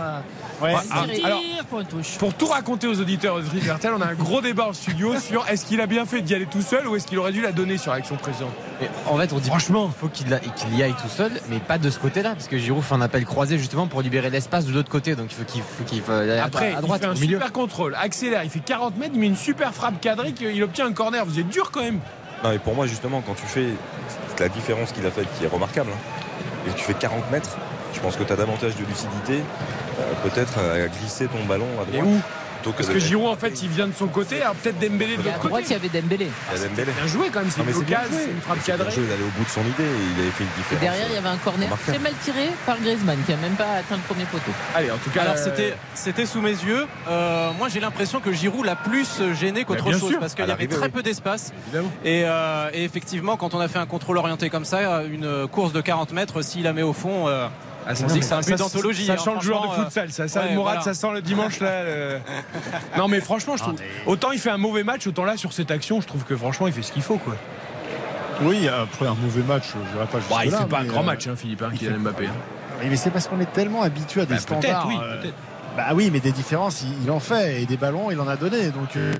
Ouais, ah, alors, pour une touche. Pour tout raconter aux auditeurs de Free RTL, on a un gros débat en studio sur est-ce qu'il a bien fait d'y aller tout seul ou est-ce qu'il aurait dû la donner sur l'action précédente. Mais en fait, on dit Franchement. faut qu'il y aille tout seul, mais pas de ce côté-là, parce que Giroud fait un appel croisé justement pour libérer l'espace de l'autre côté. Donc il faut qu'il faut qu'il à- Après, à droite, il fait un au milieu. super contrôle, accélère, il fait 40 mètres, il met une super frappe cadrée, il obtient un corner. Vous êtes dur quand même. Non, et pour moi, justement, quand tu fais la différence qu'il a faite, qui est remarquable, hein, et que tu fais 40 mètres, je pense que tu as davantage de lucidité, euh, peut-être à glisser ton ballon à Et droite. où? Plutôt que Parce que Giroud, en fait, il vient de son côté. Alors peut-être Dembélé de Et à l'autre droite, côté. il y avait Dembélé. Il y a Dembélé. Bien joué quand même, c'est Non, mais une occasion, c'est une frappe cadrée. joué, il allait au bout de son idée et il avait fait une Et différence. derrière, il y avait un corner très mal tiré par Griezmann qui a même pas atteint le premier poteau. Allez, en tout cas. Alors euh, c'était c'était sous mes yeux. Euh, moi j'ai l'impression que Giroud l'a plus gêné qu'autre chose sûr, parce qu'il y avait très oui. peu d'espace. Évidemment. Et, euh, et effectivement quand on a fait un contrôle orienté comme ça, une course de 40 mètres, s'il la met au fond, euh, Ah, que c'est un but ça- d'anthologie. Ça hein, sent le joueur de franchement, futsal, ça sent ouais, le Mourad, voilà. ça sent le dimanche là. le- Non mais franchement, je trouve. Autant il fait un mauvais match, autant là sur cette action, je trouve que franchement il fait ce qu'il faut quoi. Oui, après un mauvais match, je dirais pas Bah, il jusque-là, fait pas un grand euh, match, hein, Philippe, hein, Kylian Mbappé. Oui, mais c'est parce qu'on est tellement habitué à des Bah, peut-être, standards. oui, euh, peut-être. Bah oui, mais des différences, il, il en fait. Et des ballons, il en a donné. Donc euh,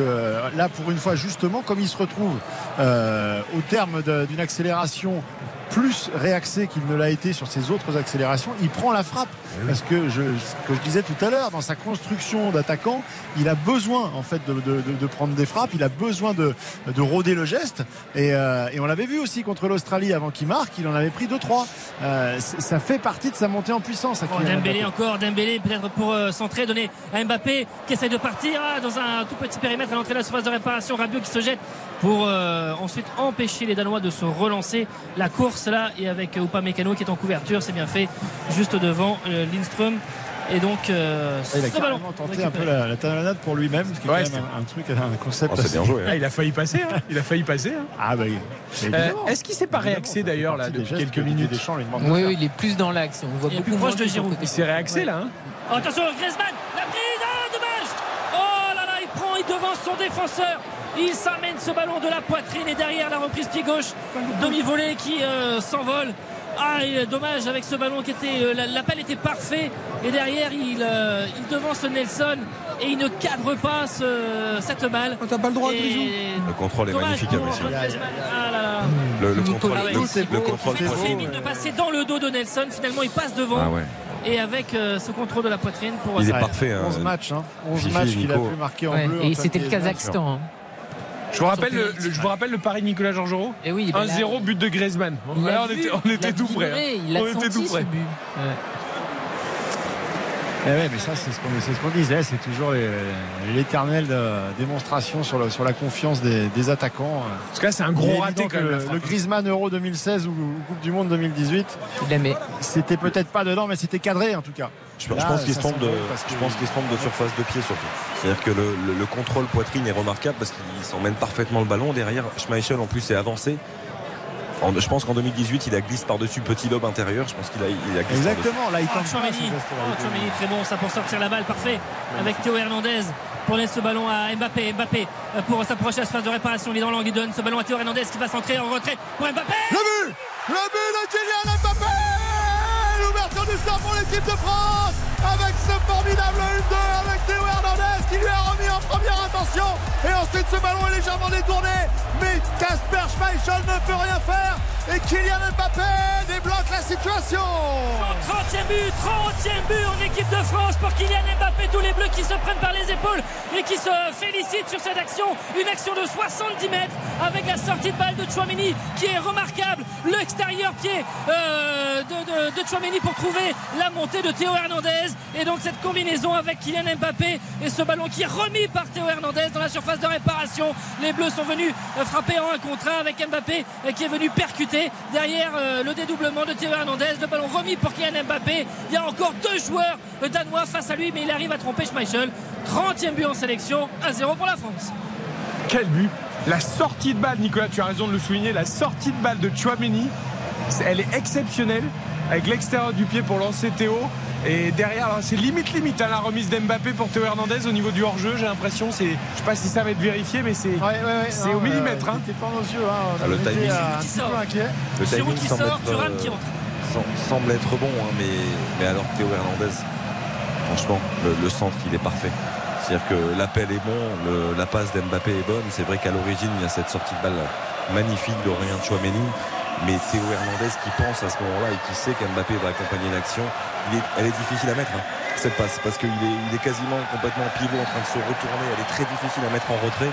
euh, là, pour une fois, justement, comme il se retrouve euh, au terme d'une accélération plus réaxé qu'il ne l'a été sur ses autres accélérations, il prend la frappe. Parce que je, ce que je disais tout à l'heure, dans sa construction d'attaquant, il a besoin en fait de, de- de- de prendre des frappes, il a besoin de, de rôder le geste. Et, euh, et on l'avait vu aussi contre l'Australie avant qu'il marque, il en avait pris 2-3. Euh, ça fait partie de sa montée en puissance. Oh, Dembélé encore, Dembélé peut-être pour euh, centrer, donner à Mbappé qui essaye de partir ah, dans un tout petit périmètre à l'entrée de la surface de réparation. Rabiot qui se jette pour euh, ensuite empêcher les Danois de se relancer. La course là et avec euh, Upamecano qui est en couverture, c'est bien fait juste devant euh, Lindström. Et donc euh, Il a ce ballon tenté un peu la, la talonnade pour lui-même, ce qui est Ouais, quand même un, un truc, un concept. Oh, c'est assez- bien joué. Ah, il a failli passer, hein. il a failli passer. hein. Ah bah Euh. Est-ce qu'il s'est pas réaxé d'ailleurs là depuis quelques minutes Deschamps lui demande Oui, oui, il est plus dans l'axe. On voit Il est beaucoup plus proche de Giroud. Il s'est réaxé là. hein. Oh, attention, Griezmann, la prise, ah, dommage Oh là là, il prend, il devance son défenseur. Il s'amène ce ballon de la poitrine et derrière la reprise pied gauche, demi-volée qui euh, s'envole. Ah, et, euh, dommage avec ce ballon qui était. euh, la- L'appel était parfait. Et derrière, il, euh, il devance Nelson et il ne cadre pas ce- cette balle. T'as pas le droit, Et- Le contrôle est Dommage magnifique, hein, monsieur. Griezmann. Ah là là. Le, le contrôle, le, c'est le beau, contrôle Il beau. limite de passer dans le dos de Nelson. Finalement, il passe devant. Ah ouais. Et avec euh, ce contrôle de la poitrine pour. Il est Ouais, parfait. hein. 11 matchs, hein. 11 Fifi, matchs qu'il a pu marquer en Ouais, bleu. et c'était le. Kazakhstan. Hein. Je vous rappelle, le, je vous rappelle le pari de Nicolas Georgerot. Et oui, bah là, 1-0 but de Griezmann. Là, on vu, était, on il était tout près. hein. On était tout près. Eh ouais, mais ça, c'est ce qu'on ce disait. C'est toujours l'éternelle euh, démonstration sur, le- sur la confiance des, des attaquants. En tout cas, c'est un gros raté que le, le Griezmann Euro 2016 ou, ou Coupe du Monde 2018, Il la met. c'était peut-être pas dedans, mais c'était cadré en tout cas. Je, pense qu'il se trompe de, s'envole parce que- je pense qu'il se trompe de surface de pied surtout. C'est-à-dire que le, le- le contrôle poitrine est remarquable parce qu'il s'emmène parfaitement le ballon. Derrière, Schmeichel en plus est avancé. En- je pense qu'en 2018, il a glissé par-dessus petit lobe intérieur. Je pense qu'il a, il a glissé par-dessus. Exactement, là il Oh, tente ce Chouameni, oh, très bon, ça pour sortir la balle, parfait. Avec Théo Hernandez pour laisser ce ballon à Mbappé. Mbappé euh, pour s'approcher à ce phase de réparation. Il est dans l'angle, il donne ce ballon à Théo Hernandez qui va centrer en retrait pour Mbappé. Le but Le but de Kylian Mbappé L'ouverture du score pour l'équipe de France avec ce formidable 1-2 avec Théo Hernandez qui lui a remis en première intention. Et ensuite ce ballon est légèrement détourné. Mais Casper Schmeichel ne peut rien faire. Et Kylian Mbappé débloque la situation. 30e but, 30e but en équipe de France pour Kylian Mbappé. Tous les bleus qui se prennent par les épaules et qui se félicitent sur cette action. Une action de 70 mètres avec la sortie de balle de Chouameni qui est remarquable. L'extérieur pied euh, de, de, pour trouver la montée de Théo Hernandez. Et donc cette combinaison avec Kylian Mbappé et ce ballon qui est remis par Théo Hernandez dans la surface de réparation. Les bleus sont venus euh, frapper en un contre un avec Mbappé euh, qui est venu percuter derrière le dédoublement de Théo Hernandez. Le ballon remis pour Kylian Mbappé. Il y a encore deux joueurs danois face à lui, mais il arrive à tromper Schmeichel. 30e but en sélection, 1-0 pour la France. Quel but La sortie de balle, Nicolas, tu as raison de le souligner, la sortie de balle de Chouameni, elle est exceptionnelle avec l'extérieur du pied pour lancer Théo. Et derrière, alors, c'est limite limite hein, la remise d'Mbappé pour Théo Hernandez au niveau du hors-jeu. J'ai l'impression, c'est, je sais pas si ça va être vérifié, mais c'est, au millimètre. euh, hein. pas nos yeux, hein. Ah, le timing. euh, un Qui petit sort. peu inquiet. Le timing qui semble sort, être, euh, qui semble être bon, hein, mais, mais alors Théo Hernandez, franchement, le, le centre, il est parfait. C'est-à-dire que l'appel est bon, la passe d'Mbappé est bonne. C'est vrai qu'à l'origine, il y a cette sortie de balle magnifique d'Aurélien Chouameni. Mais Théo Hernandez qui pense à ce moment-là et qui sait qu'Mbappé va accompagner l'action, elle est difficile à mettre, hein, cette passe, parce qu'il est, quasiment complètement pivot en train de se retourner. Elle est très difficile à mettre en retrait.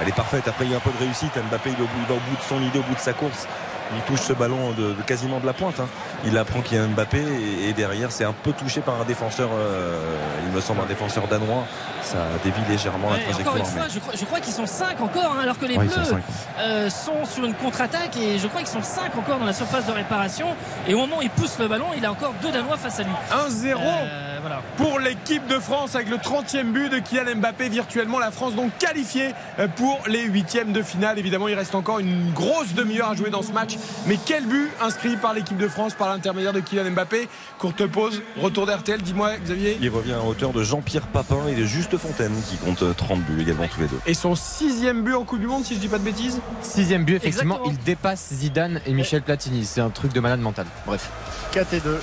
Elle est parfaite. Après, il y a un peu de réussite. Mbappé, il va au bout de son idée, au bout de sa course. Il touche ce ballon de, de quasiment de la pointe. hein. Il apprend qu'il y a Mbappé et, et derrière c'est un peu touché par un défenseur, euh, il me semble un défenseur danois. Ça dévie légèrement Ouais, la encore trajectoire. une fois, mais- je crois, je crois qu'ils sont 5 encore, hein, alors que les Ouais, Bleus sont euh, sont sur une contre-attaque et je crois qu'ils sont 5 encore dans la surface de réparation. Et au moment où il pousse le ballon, il a encore deux Danois face à lui. 1-0 Euh, voilà. pour l'équipe de France avec le 30e but de Kylian Mbappé. Virtuellement, la France donc qualifiée euh, pour les huitièmes de finale. Évidemment, il reste encore une grosse demi-heure à jouer dans ce match. Mais quel but inscrit par l'équipe de France par l'intermédiaire de Kylian Mbappé? Courte pause, retour d'RTL. Dis-moi, Xavier. Il revient à hauteur de Jean-Pierre Papin et de Juste Fontaine qui compte 30 buts également tous les deux. Et son sixième but en Coupe du Monde, si je dis pas de bêtises? Sixième but, effectivement, Exactement. il dépasse Zidane et Michel Platini. C'est un truc de malade mental. Bref. 4 et 2.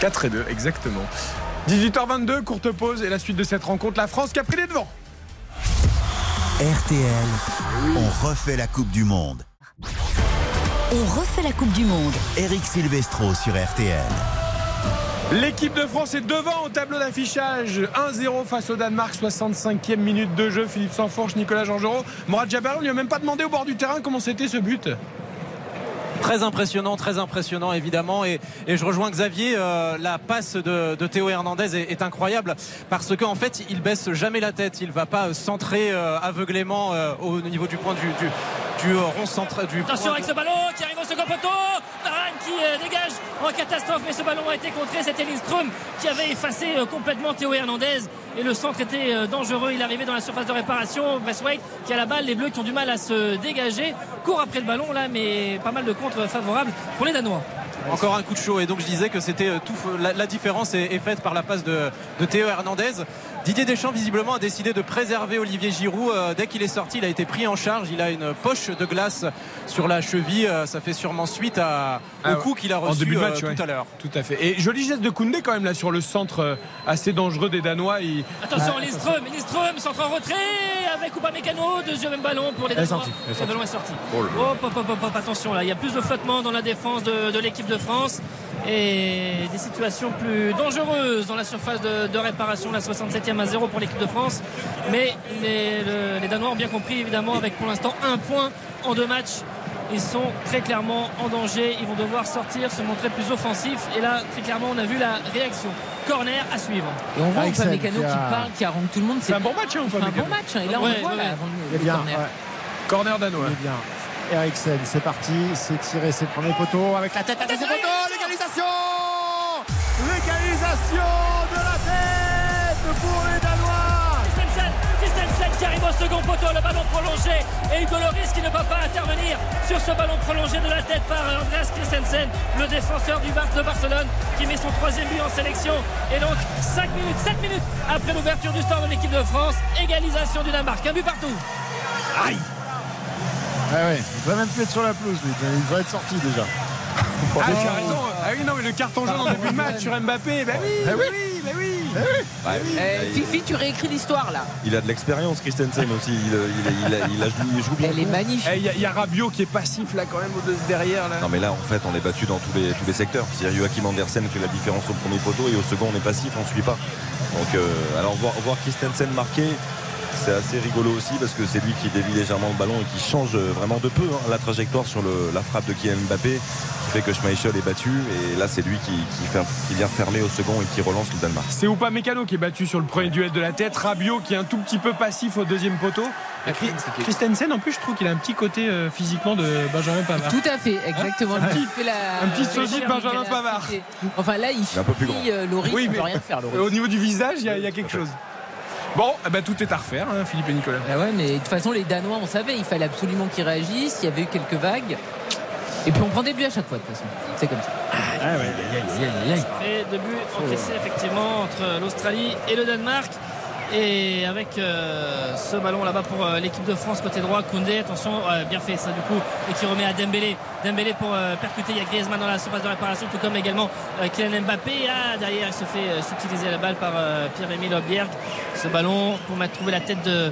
4 et 2, exactement. 18h22, courte pause et la suite de cette rencontre. La France qui a pris les devants. RTL, on refait la Coupe du Monde. On refait la Coupe du Monde. Eric Silvestro sur RTL. L'équipe de France est devant au tableau d'affichage. 1-0 face au Danemark, 65e minute de jeu. Philippe Sanfourche, Nicolas Jean-Gero. Morad Jabari, on lui a même pas demandé au bord du terrain comment c'était ce but. Très impressionnant, très impressionnant évidemment. Et, et je rejoins Xavier, euh, la passe de, de Théo Hernandez est, est incroyable parce qu'en fait il baisse jamais la tête, il va pas euh, centrer euh, aveuglément euh, au niveau du point du, du, du, rond central. Du Attention avec ce ballon qui arrive au second poteau. Qui dégage en catastrophe, mais ce ballon a été contré. C'était Lindström qui avait effacé complètement Théo Hernandez. Et le centre était dangereux. Il arrivait dans la surface de réparation. Braithwaite qui a la balle. Les Bleus qui ont du mal à se dégager. Court après le ballon là, mais pas mal de contre favorables pour les Danois. Encore un coup de chaud et donc je disais que c'était euh, tout la, la différence est, est faite par la passe de, de Théo Hernandez. Didier Deschamps visiblement a décidé de préserver Olivier Giroud. Euh, dès qu'il est sorti, il a été pris en charge. Il a une poche de glace sur la cheville. Euh, ça fait sûrement suite à, au Ah, coup qu'il a en reçu début de euh, match, tout ouais. à l'heure. Tout à fait. Et joli geste de Koundé quand même là sur le centre euh, assez dangereux des Danois. Il- Attention Ah, Lindström, Lindström centre en retrait avec Upamecano, deuxième ballon pour les Danois. Le ballon est sorti. Oh. Hop, hop, hop, hop, hop, attention là, il y a plus de flottement dans la défense de, de l'équipe de France et des situations plus dangereuses dans la surface de, de réparation, la 67e à 0 pour l'équipe de France. Mais les, le- les Danois ont bien compris évidemment avec pour l'instant un point en deux matchs. Ils sont très clairement en danger. Ils vont devoir sortir, se montrer plus offensifs. Et là, très clairement, on a vu la réaction. Corner à suivre. Et on voit Axel Upamecano qui qui parle, qui arrange tout le monde. C'est un bon match, hein, C'est un bon match. hein. Et là, on Ouais, le voit ouais, là, le, le bien. corner. ouais. Corner danois. Est bien. Eriksen, c'est parti, c'est tiré, c'est le premier poteau avec la tête à deuxième poteau, l'égalisation L'égalisation pour les Danois Christensen, Christensen qui arrive au second poteau, le ballon prolongé et Hugo Loris qui ne peut pas intervenir sur ce ballon prolongé de la tête par Andreas Christensen, le défenseur du Barça de Barcelone qui met son troisième but en sélection. Et donc 5 minutes, 7 minutes après l'ouverture du score de l'équipe de France, égalisation du Danemark, un but partout. Aïe Ah ouais, il devrait même plus être sur la pelouse, lui. il devrait être sorti déjà. Ah, tu as raison. Ah oui, non, mais le carton jaune en début de match sur Mbappé. Bah oui, bah oui, bah oui. Ouais, Eh, Fifi, tu réécris l'histoire là. il a de l'expérience, Christensen aussi. Il, il- il a- il a- il joue bien. Elle est magnifique. Eh, Il y, a- il y a Rabiot qui est passif là quand même au- derrière là. Non mais là en fait on est battu dans tous les, tous les secteurs. C'est-à-dire Joachim Andersen fait la différence au premier poteau et au second on est passif, on ne suit pas. Donc euh, alors voir, voir Christensen marquer, c'est assez rigolo aussi parce que c'est lui qui dévie légèrement le ballon et qui change vraiment de peu hein, la trajectoire sur le- la frappe de Kylian Mbappé qui fait que Schmeichel est battu et là c'est lui qui, qui, fait- qui vient fermer au second et qui relance le Danemark. C'est Upamecano qui est battu sur le premier duel de la tête. Rabiot qui est un tout petit peu passif au deuxième poteau. Christensen en plus je trouve qu'il a un petit côté euh, physiquement de Benjamin Pavard. Tout à fait, exactement. Il fait la- un petit sosie de Benjamin Pavard. Enfin là, il Il est un peu plus grand. euh, Oui, mais- peut rien faire. Loris. Au niveau du visage, il y, a- il y a quelque chose. Bon, eh ben, tout est à refaire, hein, Philippe et Nicolas. Ah ouais, mais de toute façon, les Danois, on savait, il fallait absolument qu'ils réagissent. Il y avait eu quelques vagues. Et puis on prend des buts à chaque fois, de toute façon. C'est comme ça. Ah ouais, Et deux buts encaissés effectivement entre l'Australie et le Danemark. Et avec euh, ce ballon là-bas pour euh, l'équipe de France côté droit, Koundé, attention, euh, bien fait ça du coup, et qui remet à Dembélé. Dembélé pour euh, percuter, il y a Griezmann dans la surface de réparation, tout comme également euh, Kylian Mbappé. Ah, derrière, il se fait euh, subtiliser la balle par euh, Pierre-Emile Oblierg. Ce ballon pour mettre trouver la tête de,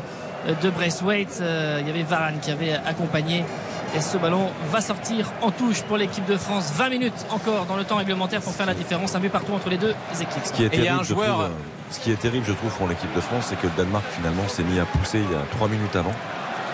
de Braithwaite. Euh, il y avait Varane qui avait accompagné. Et ce ballon va sortir en touche pour l'équipe de France. 20 minutes encore dans le temps réglementaire pour faire la différence. Un but partout entre les deux équipes. Ce qui est Et il y a terrible, un joueur- trouve, euh, ce qui est terrible, je trouve, pour l'équipe de France, c'est que le Danemark finalement s'est mis à pousser il y a 3 minutes avant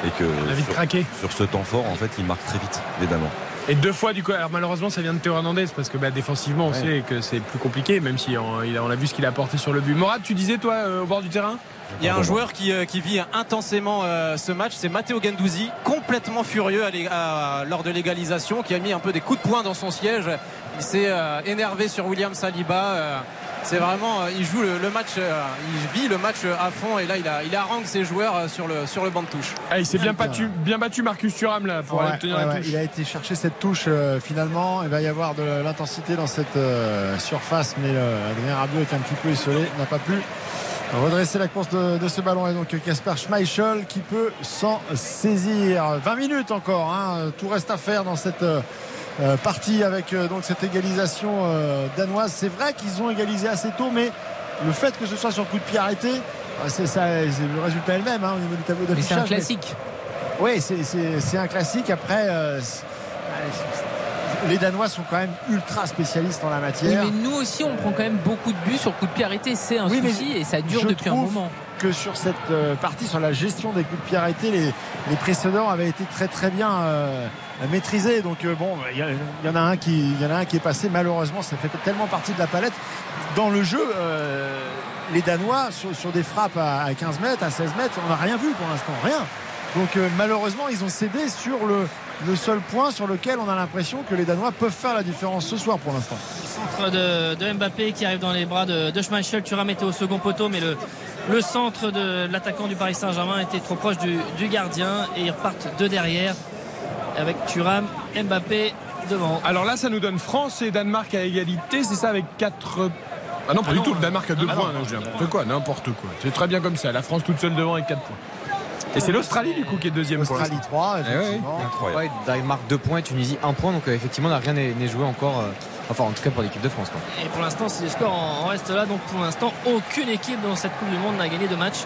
et que a vite sur, craqué. sur ce temps fort, en fait, ils marquent très vite les Danois. Et deux fois, du coup, alors malheureusement, ça vient de Théo Hernandez parce que bah, défensivement, on Ouais. sait que c'est plus compliqué, même si on, il a, on a vu ce qu'il a apporté sur le but. Morad, tu disais, toi, euh, au bord du terrain? Il y a un joueur qui, euh, qui vit intensément euh, ce match, c'est Matteo Gendouzi, complètement furieux à l'é- à- lors de l'égalisation, qui a mis un peu des coups de poing dans son siège. Il s'est euh, énervé sur William Saliba. C'est vraiment, euh, il joue le, le match, euh, il vit le match à fond et là il, a, il harangue ses joueurs euh, sur le, sur le banc de touche. ah, Il s'est bien battu, bien battu Marcus Thuram là pour Ouais, aller obtenir ouais, la ouais. touche. Il a été chercher cette touche euh, finalement. Il va y avoir de l'intensité dans cette euh, surface, mais euh, Adrien Rabiot est un petit peu isolé, n'a pas pu redresser la course de, de ce ballon. Et donc Casper Schmeichel qui peut s'en saisir. 20 minutes encore, hein. tout reste à faire dans cette. Euh, partie avec euh, donc cette égalisation euh, danoise. C'est vrai qu'ils ont égalisé assez tôt, mais le fait que ce soit sur coup de pied arrêté, euh, c'est ça, c'est le résultat est le même hein, au niveau du tableau d'affichage. c'est un mais- classique. oui, c'est- un classique. Après, les Danois sont quand même ultra spécialistes en la Oui, matière. mais nous aussi, on prend quand même beaucoup de buts sur coup de pied arrêté. C'est un Oui, souci et ça dure je depuis un moment. que sur cette partie, sur la gestion des coups de pied arrêtés, les, les précédents avaient été très très bien euh, maîtrisés. Donc euh, bon, il y, y en a un qui, il y en a un qui est passé. Malheureusement, ça fait tellement partie de la palette. Dans le jeu, euh, les Danois sur, des frappes à, à 15 mètres, à 16 mètres, on n'a rien vu pour l'instant, rien. Donc euh, malheureusement, ils ont cédé sur le, seul point sur lequel on a l'impression que les Danois peuvent faire la différence ce soir pour l'instant. centre de, Mbappé qui arrive dans les bras de, Schmeichel. Thuram était au second poteau, mais le, le centre de l'attaquant du Paris Saint-Germain était trop proche du, du gardien et ils repartent de derrière avec Thuram, Mbappé devant. Alors là, ça nous donne France et Danemark à égalité, c'est ça avec 4. Ah non, pas Ah du non, tout, le Danemark a 2 ah points. non, non, je dis n'importe quoi, n'importe quoi. C'est très bien comme ça. La France toute seule devant avec 4 points. Et c'est l'Australie du coup qui est deuxième Australie l'instant. 3, Eh effectivement. incroyable. Ouais, Danemark 2 points, Tunisie 1 point. Donc euh, effectivement, là, rien n'est joué encore. euh, enfin, en tout cas pour l'équipe de France. Quoi. Et pour l'instant, si les scores en, en restent là, donc pour l'instant, aucune équipe dans cette Coupe du Monde n'a gagné de match.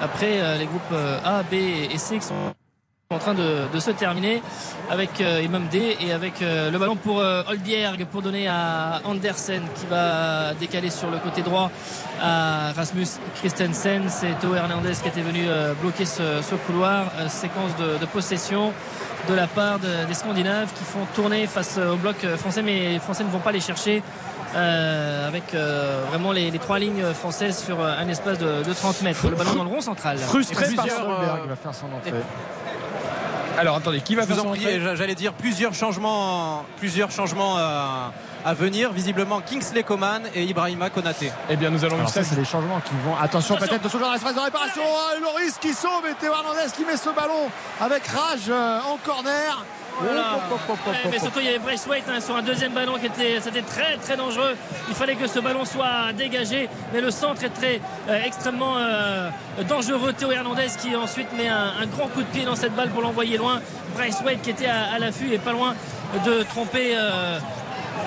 Après, euh, les groupes euh, A, B et C qui sont en train de, de se terminer avec euh, et même D et avec euh, le ballon pour euh, Holbjerg pour donner à Andersen qui va décaler sur le côté droit à Rasmus Christensen. C'est Théo Hernandez qui était venu euh, bloquer ce, ce couloir. Euh, séquence de, de possession de la part de- des Scandinaves qui font tourner face au bloc français mais les Français ne vont pas les chercher euh, avec euh, vraiment les, les trois lignes françaises sur un espace de, de 30 mètres. Le ballon dans le rond central. Frustré par plusieurs, Solberg va faire son entrée. Alors attendez, qui va Je vous faire en j'allais dire plusieurs changements, plusieurs changements euh, à venir. Visiblement Kingsley Coman et Ibrahima Konaté. Eh bien, nous allons Alors ça, c'est les changements qui vont. Attention, peut-être de ce genre dans l'espace de réparation. Ah, Loris qui sauve et Théo Hernandez qui met ce ballon avec rage euh, en corner. Voilà. Hop, Ouais, hop, mais surtout il y avait Braithwaite hein, sur un deuxième ballon qui était c'était très très dangereux. Il fallait que ce ballon soit dégagé, mais le centre est très euh, extrêmement euh, dangereux. Théo Hernandez qui ensuite met un, un grand coup de pied dans cette balle pour l'envoyer loin. Braithwaite qui était à, à l'affût et pas loin de tromper. euh,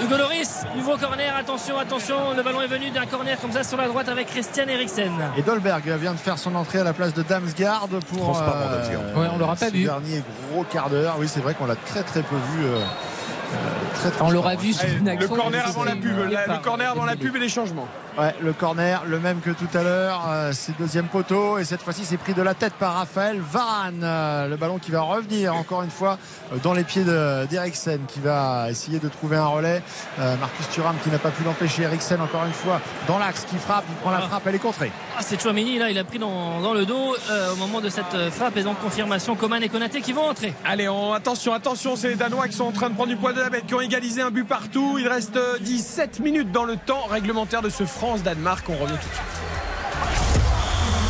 Hugo Loris, nouveau corner, attention, attention, le ballon est venu d'un corner comme ça sur la droite avec Christian Eriksen. Et Dolberg vient de faire son entrée à la place de Damsgaard pour Damsgaard. Ouais, on l'aura pas ce vu. dernier gros quart d'heure. Oui, c'est vrai qu'on l'a très très peu vu. euh, euh, très, très On l'aura vu sur une le corner avant la pub, la- le corner avant la pub et les changements. Ouais, le corner, le même que tout à l'heure. euh, c'est deuxième poteau et cette fois-ci c'est pris de la tête par Raphaël Varane. Euh, le ballon qui va revenir encore une fois euh, dans les pieds de- d'Eriksen qui va essayer de trouver un relais. Euh, Marcus Thuram qui n'a pas pu l'empêcher. Eriksen encore une fois dans l'axe qui frappe, il prend la Ah. frappe, elle est contrée. Ah, c'est Chouamini, là, il a pris dans, dans le dos euh, au moment de cette euh, frappe et donc confirmation Coman et Konaté qui vont entrer. Allez, on- attention, attention, c'est les Danois qui sont en train de prendre du poil de la bête, qui ont égalisé un but partout. Il reste euh, 17 minutes dans le temps réglementaire de ce France-Danemark. On revient tout de suite.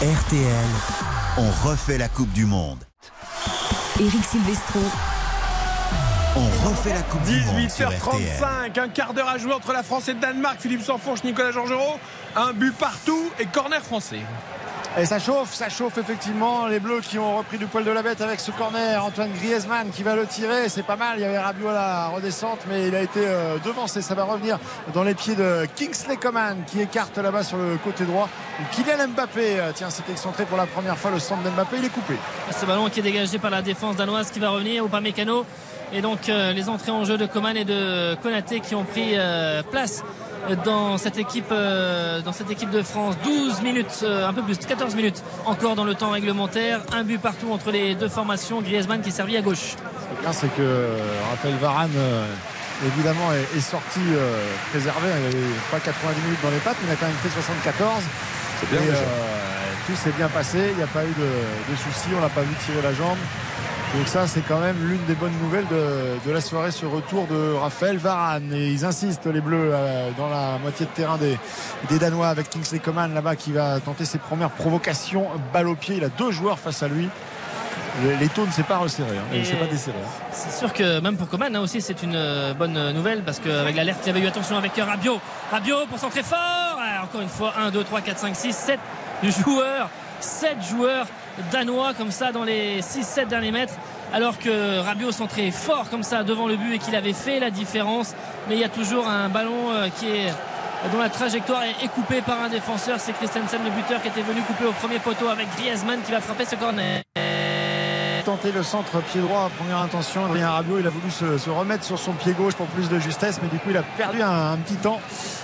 RTL, on refait la Coupe du Monde. Eric Silvestro. On refait la Coupe du Monde sur RTL. 18h35, un quart d'heure à jouer entre la France et le Danemark. Philippe Sanfonche, Nicolas Georgerot, un but partout et corner français. Et ça chauffe, ça chauffe effectivement. Les Bleus qui ont repris du poil de la bête avec ce corner. Antoine Griezmann qui va le tirer. C'est pas mal. Il y avait Rabiot à la redescente, mais il a été euh, devancé. Ça va revenir dans les pieds de Kingsley Coman qui écarte là-bas sur le côté droit. Kylian Mbappé, euh, tiens, c'était excentré pour la première fois. Le centre d'Mbappé, il est coupé. Ce ballon qui est dégagé par la défense danoise qui va revenir, ou par Mécano. Et donc euh, les entrées en jeu de Coman et de Konaté qui ont pris euh, place dans cette équipe euh, dans cette équipe de France 12 minutes euh, un peu plus 14 minutes encore dans le temps réglementaire un but partout entre les deux formations Griezmann qui est servi à gauche bien, c'est que Raphaël Varane, euh, évidemment, est, est sorti euh, préservé. Il n'avait pas 90 minutes dans les pattes, mais il a quand même fait 74. C'est bien, Et, euh, tout s'est bien passé. Il n'y a pas eu de, de soucis. On l'a pas vu tirer la jambe. Donc ça, c'est quand même l'une des bonnes nouvelles de, de la soirée, ce retour de Raphaël Varane. Et ils insistent, les Bleus, euh, dans la moitié de terrain des, des Danois, avec Kingsley Coman là-bas qui va tenter ses premières provocations. Balle au pied, il a deux joueurs face à lui. Les, taux ne s'est pas resserré, hein. il s'est pas desserré. hein. C'est sûr que même pour Coman hein, aussi c'est une euh, bonne nouvelle parce qu'avec l'alerte qu'il y avait eu attention avec Rabiot. Rabiot pour centrer fort. Encore une fois 1, 2, 3, 4, 5, 6, 7 joueurs. 7 joueurs danois comme ça dans les 6-7 derniers mètres. Alors que Rabiot centrait fort comme ça devant le but et qu'il avait fait la différence. Mais il y a toujours un ballon euh, qui est dont la trajectoire est coupée par un défenseur. C'est Christensen le buteur qui était venu couper au premier poteau avec Griezmann qui va frapper ce corner. Tenter le centre pied droit, première intention. Adrien Rabiot, il a voulu se, se remettre sur son pied gauche pour plus de justesse, mais du coup, il a perdu un, un petit temps.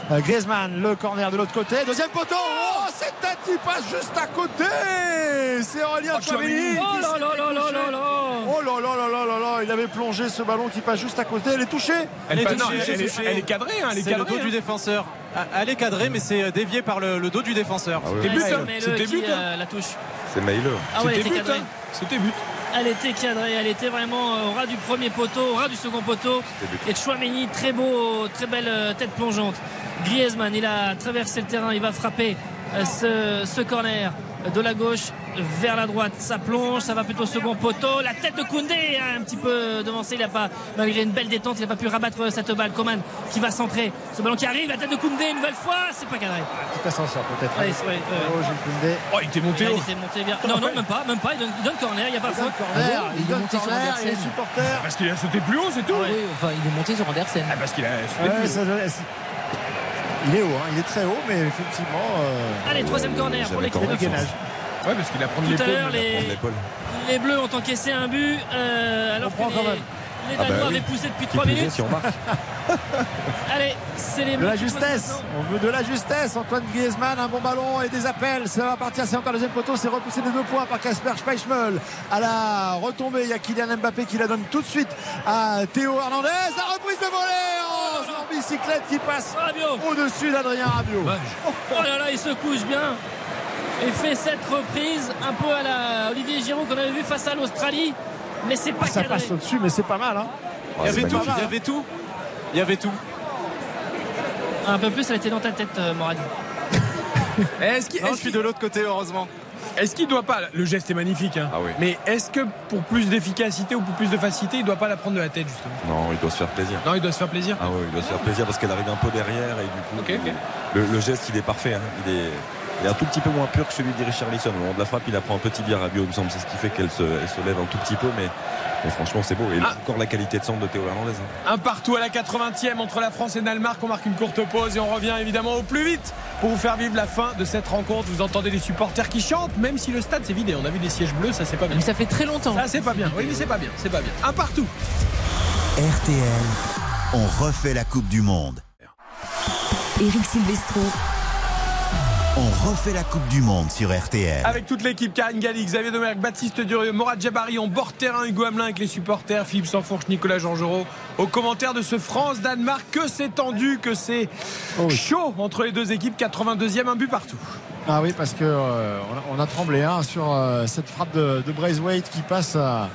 Euh, Griezmann, le corner de l'autre côté. Deuxième poteau. Oh, cette tête qui passe juste à côté. C'est Aurélien Oh, Chouameni. Oh là là là là là là. Oh là là là là là là, il avait plongé ce ballon qui passe juste à côté. Elle est touchée. Elle, Elle est touchée, elle, elle est touchée. cadrée, hein, elle est le cadrée. du hein. défenseur. Ah, Elle est cadrée, mais c'est euh, dévié par le, le dos du défenseur. C'était but, hein. C'était but, hein. euh, la touche. C'est Mailleux. Ah ouais, C'était but. C'était but. Elle était cadrée, elle était vraiment au ras du premier poteau, au ras du second poteau. Et Chouameni, très beau, très belle euh, tête plongeante. Griezmann, il a traversé le terrain, il va frapper euh, ce, ce corner de la gauche vers la droite. Ça plonge, ça va plutôt au second poteau. La tête de Koundé a un petit peu devancé. Il n'a pas, malgré une belle détente, il n'a pas pu rabattre cette balle. Coman qui va centrer. Ce ballon qui arrive, la tête de Koundé une nouvelle fois, c'est pas cadré. Petit ascenseur peut-être. Ouais, c'est- ouais, ouais. Oh. Oh, il était monté il était monté bien. Non, non, même pas, même pas. Il donne, il donne corner, il n'y a pas Il donne faute. corner, Ah il Il est donne monté sur corner, Andersen. et les supporters. Parce qu'il a sauté plus haut, c'est tout. Oui, enfin, il est monté sur Andersen. Ah, parce qu'il a il est haut, hein, il est très haut, mais effectivement. euh, Allez, troisième corner pour l'équipe de. France. Ouais, parce qu'il a pris Tout à l'épaule. l'heure, les, les Bleus ont encaissé un but, euh, alors que prend quand même. Les Ah bah Danois oui. avaient poussé depuis Qui 3 plus est, minutes. si on marque. Allez, c'est les De la justesse, on veut de la justesse. Antoine Griezmann, un bon ballon et des appels. Ça va partir, c'est encore le deuxième poteau. C'est repoussé de deux points par Casper Schmeichel. À la retombée, il y a Kylian Mbappé qui la donne tout de suite à Théo Hernandez. La reprise de volée oh, en bicyclette qui passe au-dessus d'Adrien Rabiot. Oh là là, il se couche bien. Il fait cette reprise un peu à la Olivier Giroud qu'on avait vu face à l'Australie. Mais c'est pas Ça cadré. passe au-dessus, mais c'est pas mal. Hein. Il y avait tout, il y avait tout. Il y avait tout. Un peu plus, elle était dans ta tête, euh, Morad. Est-ce qu'il Non, je suis de l'autre côté, heureusement. est-ce qu'il doit pas. Le geste est magnifique, hein. Ah oui. Mais est-ce que pour plus d'efficacité ou pour plus de facilité, il doit pas la prendre de la tête, justement? Non, il doit se faire plaisir. Non, il doit se faire plaisir? Ah oui, il doit se faire plaisir parce qu'elle arrive un peu derrière et du coup, Ok, ok. Le, le geste il est parfait. hein. Il, est, est un tout petit peu moins pur que celui d'Iricharlison. Au moment de la frappe, il apprend un petit bien à Rabiot, il me semble. C'est ce qui fait qu'elle se, elle se lève un tout petit peu, mais, mais franchement, c'est beau. Et Ah. encore la qualité de centre de Théo Hernandez. hein. Un partout à la 80e entre la France et le Danemark. On marque une courte pause et on revient évidemment au plus vite pour vous faire vivre la fin de cette rencontre. Vous entendez les supporters qui chantent, même si le stade s'est vidé. On a vu des sièges bleus, ça c'est pas bien. Mais ça fait très longtemps. Ça c'est pas bien. Oui, mais c'est pas bien. C'est pas bien. Un partout. RTL, on refait la Coupe du Monde. Eric Silvestro. On refait la Coupe du Monde sur RTL. Avec toute l'équipe, Karine Galli, Xavier Domergue, Baptiste Durieux, Morad Jabari, on bord terrain, Hugo Hamelin avec les supporters, Philippe Sanfourche, Nicolas Georgerot. Au commentaire de ce France-Danemark, que c'est tendu, que c'est Oh oui. chaud entre les deux équipes. 82e, un but partout. Ah oui, parce que euh, on, a, on a tremblé hein, sur euh, cette frappe de, de Braithwaite qui passe à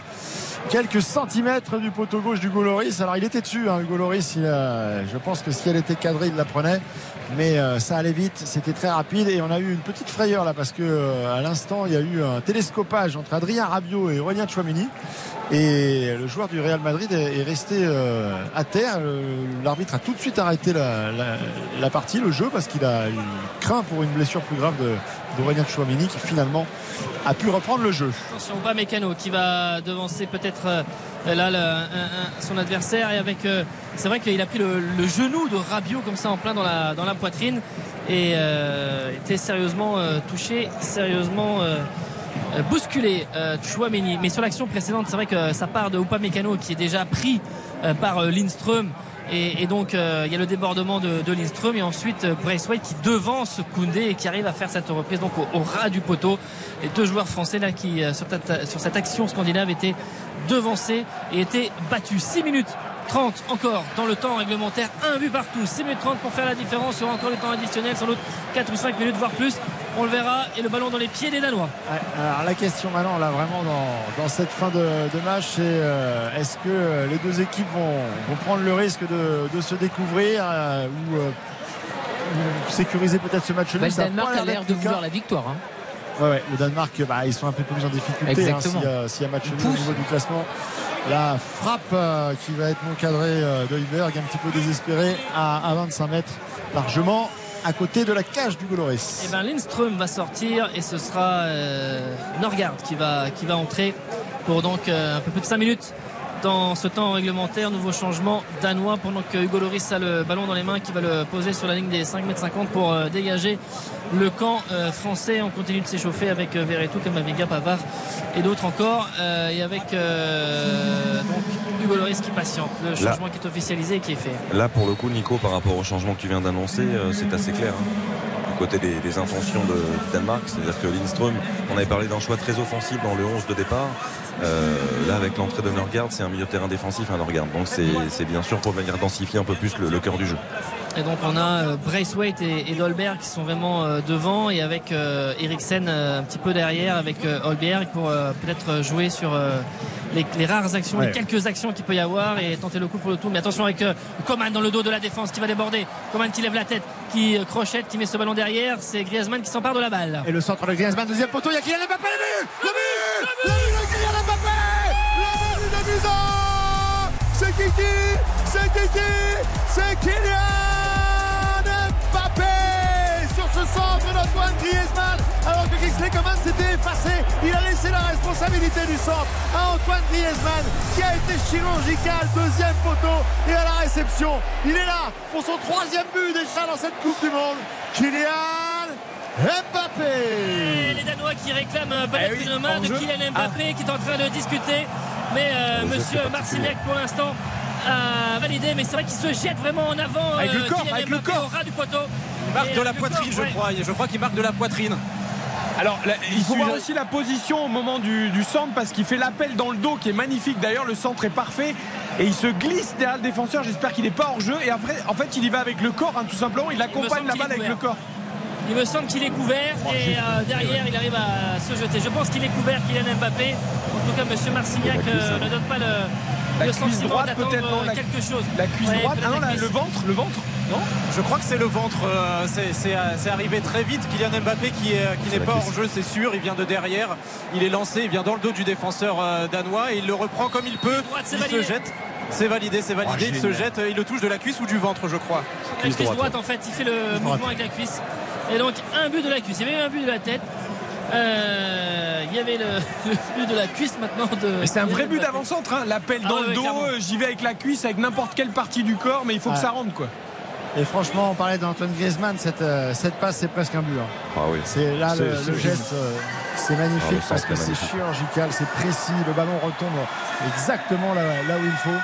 quelques centimètres du poteau gauche du Loris. Alors il était dessus, hein, Hugo euh, je pense que si elle était cadrée, il la prenait. Mais euh, ça allait vite, c'était très rapide et on a eu une petite frayeur là parce que euh, à l'instant il y a eu un télescopage entre Adrien Rabiot et Aurélien Chouamini et le joueur du Real Madrid est, est resté euh, à terre. L'arbitre a tout de suite arrêté la, la- la partie, le jeu parce qu'il a eu craint pour une blessure plus grave de d'Aurélien Chouamini qui finalement a pu reprendre le jeu. Attention, pas Mécano qui va devancer peut-être euh, là son adversaire et avec euh, c'est vrai qu'il a pris le, le genou de Rabiot comme ça en plein dans la, dans la poitrine et euh, était sérieusement euh, touché, sérieusement euh, bousculé euh, Chouameni. Mais sur l'action précédente, c'est vrai que ça part de Upamecano qui est déjà pris euh, par Lindström. Et, donc il y a le débordement de, de Lindström et ensuite euh, qui devance Koundé et qui arrive à faire cette reprise donc au, ras du poteau. Les deux joueurs français là qui sur cette action scandinave étaient devancés et étaient battus. 6 minutes 30 encore dans le temps réglementaire, un but partout, 6 minutes 30 pour faire la différence sur encore le temps additionnel, sans doute 4 ou 5 minutes voire plus. On le verra et le ballon dans les pieds des Danois. Ouais, alors la question maintenant, là vraiment dans, dans cette fin de, de match, c'est euh, est-ce que euh, les deux équipes vont, vont prendre le risque de, de se découvrir euh, ou, euh, ou sécuriser peut-être ce match Bah, le Danemark a l'air de vouloir la victoire. hein. Ouais, ouais, le Danemark, bah, ils sont un peu plus en difficulté hein, s'il y a- s'il y a match nul au niveau du classement. La frappe euh, qui va être non cadrée euh, un petit peu désespéré à, à 25 mètres, largement à côté de la cage du Goloris. Et ben Lindström va sortir et ce sera euh, Norgard qui va, qui va entrer pour donc euh, un peu plus de 5 minutes dans ce temps réglementaire. Nouveau changement danois pendant que Hugo Loris a le ballon dans les mains qui va le poser sur la ligne des 5 mètres 50 pour euh, dégager le camp euh, français. On continue de s'échauffer avec euh, Verretou, Kamavinga, Pavard et d'autres encore. Et avec Hugo Loris qui patiente. Le Là. changement qui est officialisé et qui est fait. Là, pour le coup, Nico, par rapport au changement que tu viens d'annoncer, euh, c'est assez clair. hein. Du côté des, des intentions de, du Danemark, c'est-à-dire que Lindström, on avait parlé d'un choix très offensif dans le 11 de départ. Euh, là, avec l'entrée de Norgard, c'est un milieu de terrain défensif, hein, Norgard. Donc, c'est c'est bien sûr pour venir densifier un peu plus le, le cœur du jeu. Et donc on a euh, Braithwaite et, et Dolberg qui sont vraiment euh, devant et avec euh, Eriksen un petit peu derrière avec Holberg pour peut-être jouer sur les, les rares actions, Ouais. les quelques actions qu'il peut y avoir et tenter le coup pour le tout. Mais attention avec Coman dans le dos de la défense qui va déborder. Coman qui lève la tête, qui crochette, qui met ce ballon derrière. C'est Griezmann qui s'empare de la balle. Et le centre de Griezmann, deuxième poteau, il y a Kylian Mbappé, le but Le but Le but de Kylian Mbappé Le but de Musa C'est Kiki C'est Kiki C'est Kylian centre d'Antoine Griezmann alors que Kingsley Coman s'était effacé il a laissé la responsabilité du centre à Antoine Griezmann qui a été chirurgical deuxième poteau et à la réception il est là pour son troisième but déjà dans cette Coupe du Monde Kylian Mbappé Et les Danois qui réclament euh, peut-être Eh oui, une main de. Kylian Mbappé qui est en train de discuter. Mais euh, monsieur Marcignac pour l'instant a validé. Mais c'est vrai qu'il se jette vraiment en avant. Avec le euh, corps, Kylian avec le corps. au ras du poteau. Il marque Et, de euh, la poitrine, corps, je ouais. crois. Je crois qu'il marque de la poitrine. Alors, là, il faut voir aussi la position au moment du, du centre parce qu'il fait l'appel dans le dos qui est magnifique. D'ailleurs, le centre est parfait et il se glisse derrière le défenseur. J'espère qu'il n'est pas hors jeu. Et après, en fait, il y va avec le corps, hein, tout simplement. Il accompagne la balle avec le corps. Il me semble qu'il est couvert et euh, derrière il arrive à se jeter. Je pense qu'il est couvert Kylian Mbappé. En tout cas, Monsieur Marcignac euh, ne donne pas le, La le cuisse sentiment droite, d'attendre peut-être, non, euh, la- quelque chose. La cuisse Ouais, droite, ah non, la le ventre, le ventre, non? Je crois que c'est le ventre. euh, c'est- C'est c'est arrivé très vite. Kylian Mbappé qui est- qui n'est pas hors jeu, c'est sûr. Il vient de derrière. Il est lancé. Il vient dans le dos du défenseur danois et il le reprend comme il peut. Il se validé. jette. C'est validé, c'est validé. Oh, il se jette. Il le touche de la cuisse ou du ventre, je crois. La cuisse droite, en fait, il fait le mouvement avec la cuisse. Et donc un but de la cuisse. Il y avait un but de la tête. Euh, il y avait le, le but de la cuisse maintenant de. Mais c'est un vrai but d'avant-centre. hein. L'appel Ah dans le ouais, dos, euh, j'y vais avec la cuisse, avec n'importe quelle partie du corps, mais il faut Ouais. que ça rentre quoi. Et franchement, on parlait d'Antoine Griezmann, cette, euh, cette passe, c'est presque un but. hein. Ah oui. C'est là le, geste, euh, c'est Ah, magnifique le parce que est c'est chirurgical, c'est précis, le ballon retombe exactement là, là où il faut.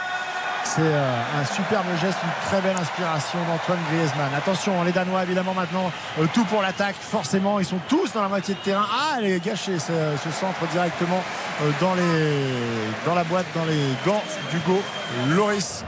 C'est euh, un superbe geste, une très belle inspiration d'Antoine Griezmann. Attention, les Danois évidemment maintenant, euh, tout pour l'attaque. Forcément, ils sont tous dans la moitié de terrain. Ah, elle est gâchée ce, ce centre directement euh, dans, les, dans la boîte, dans les gants d'Hugo Loris.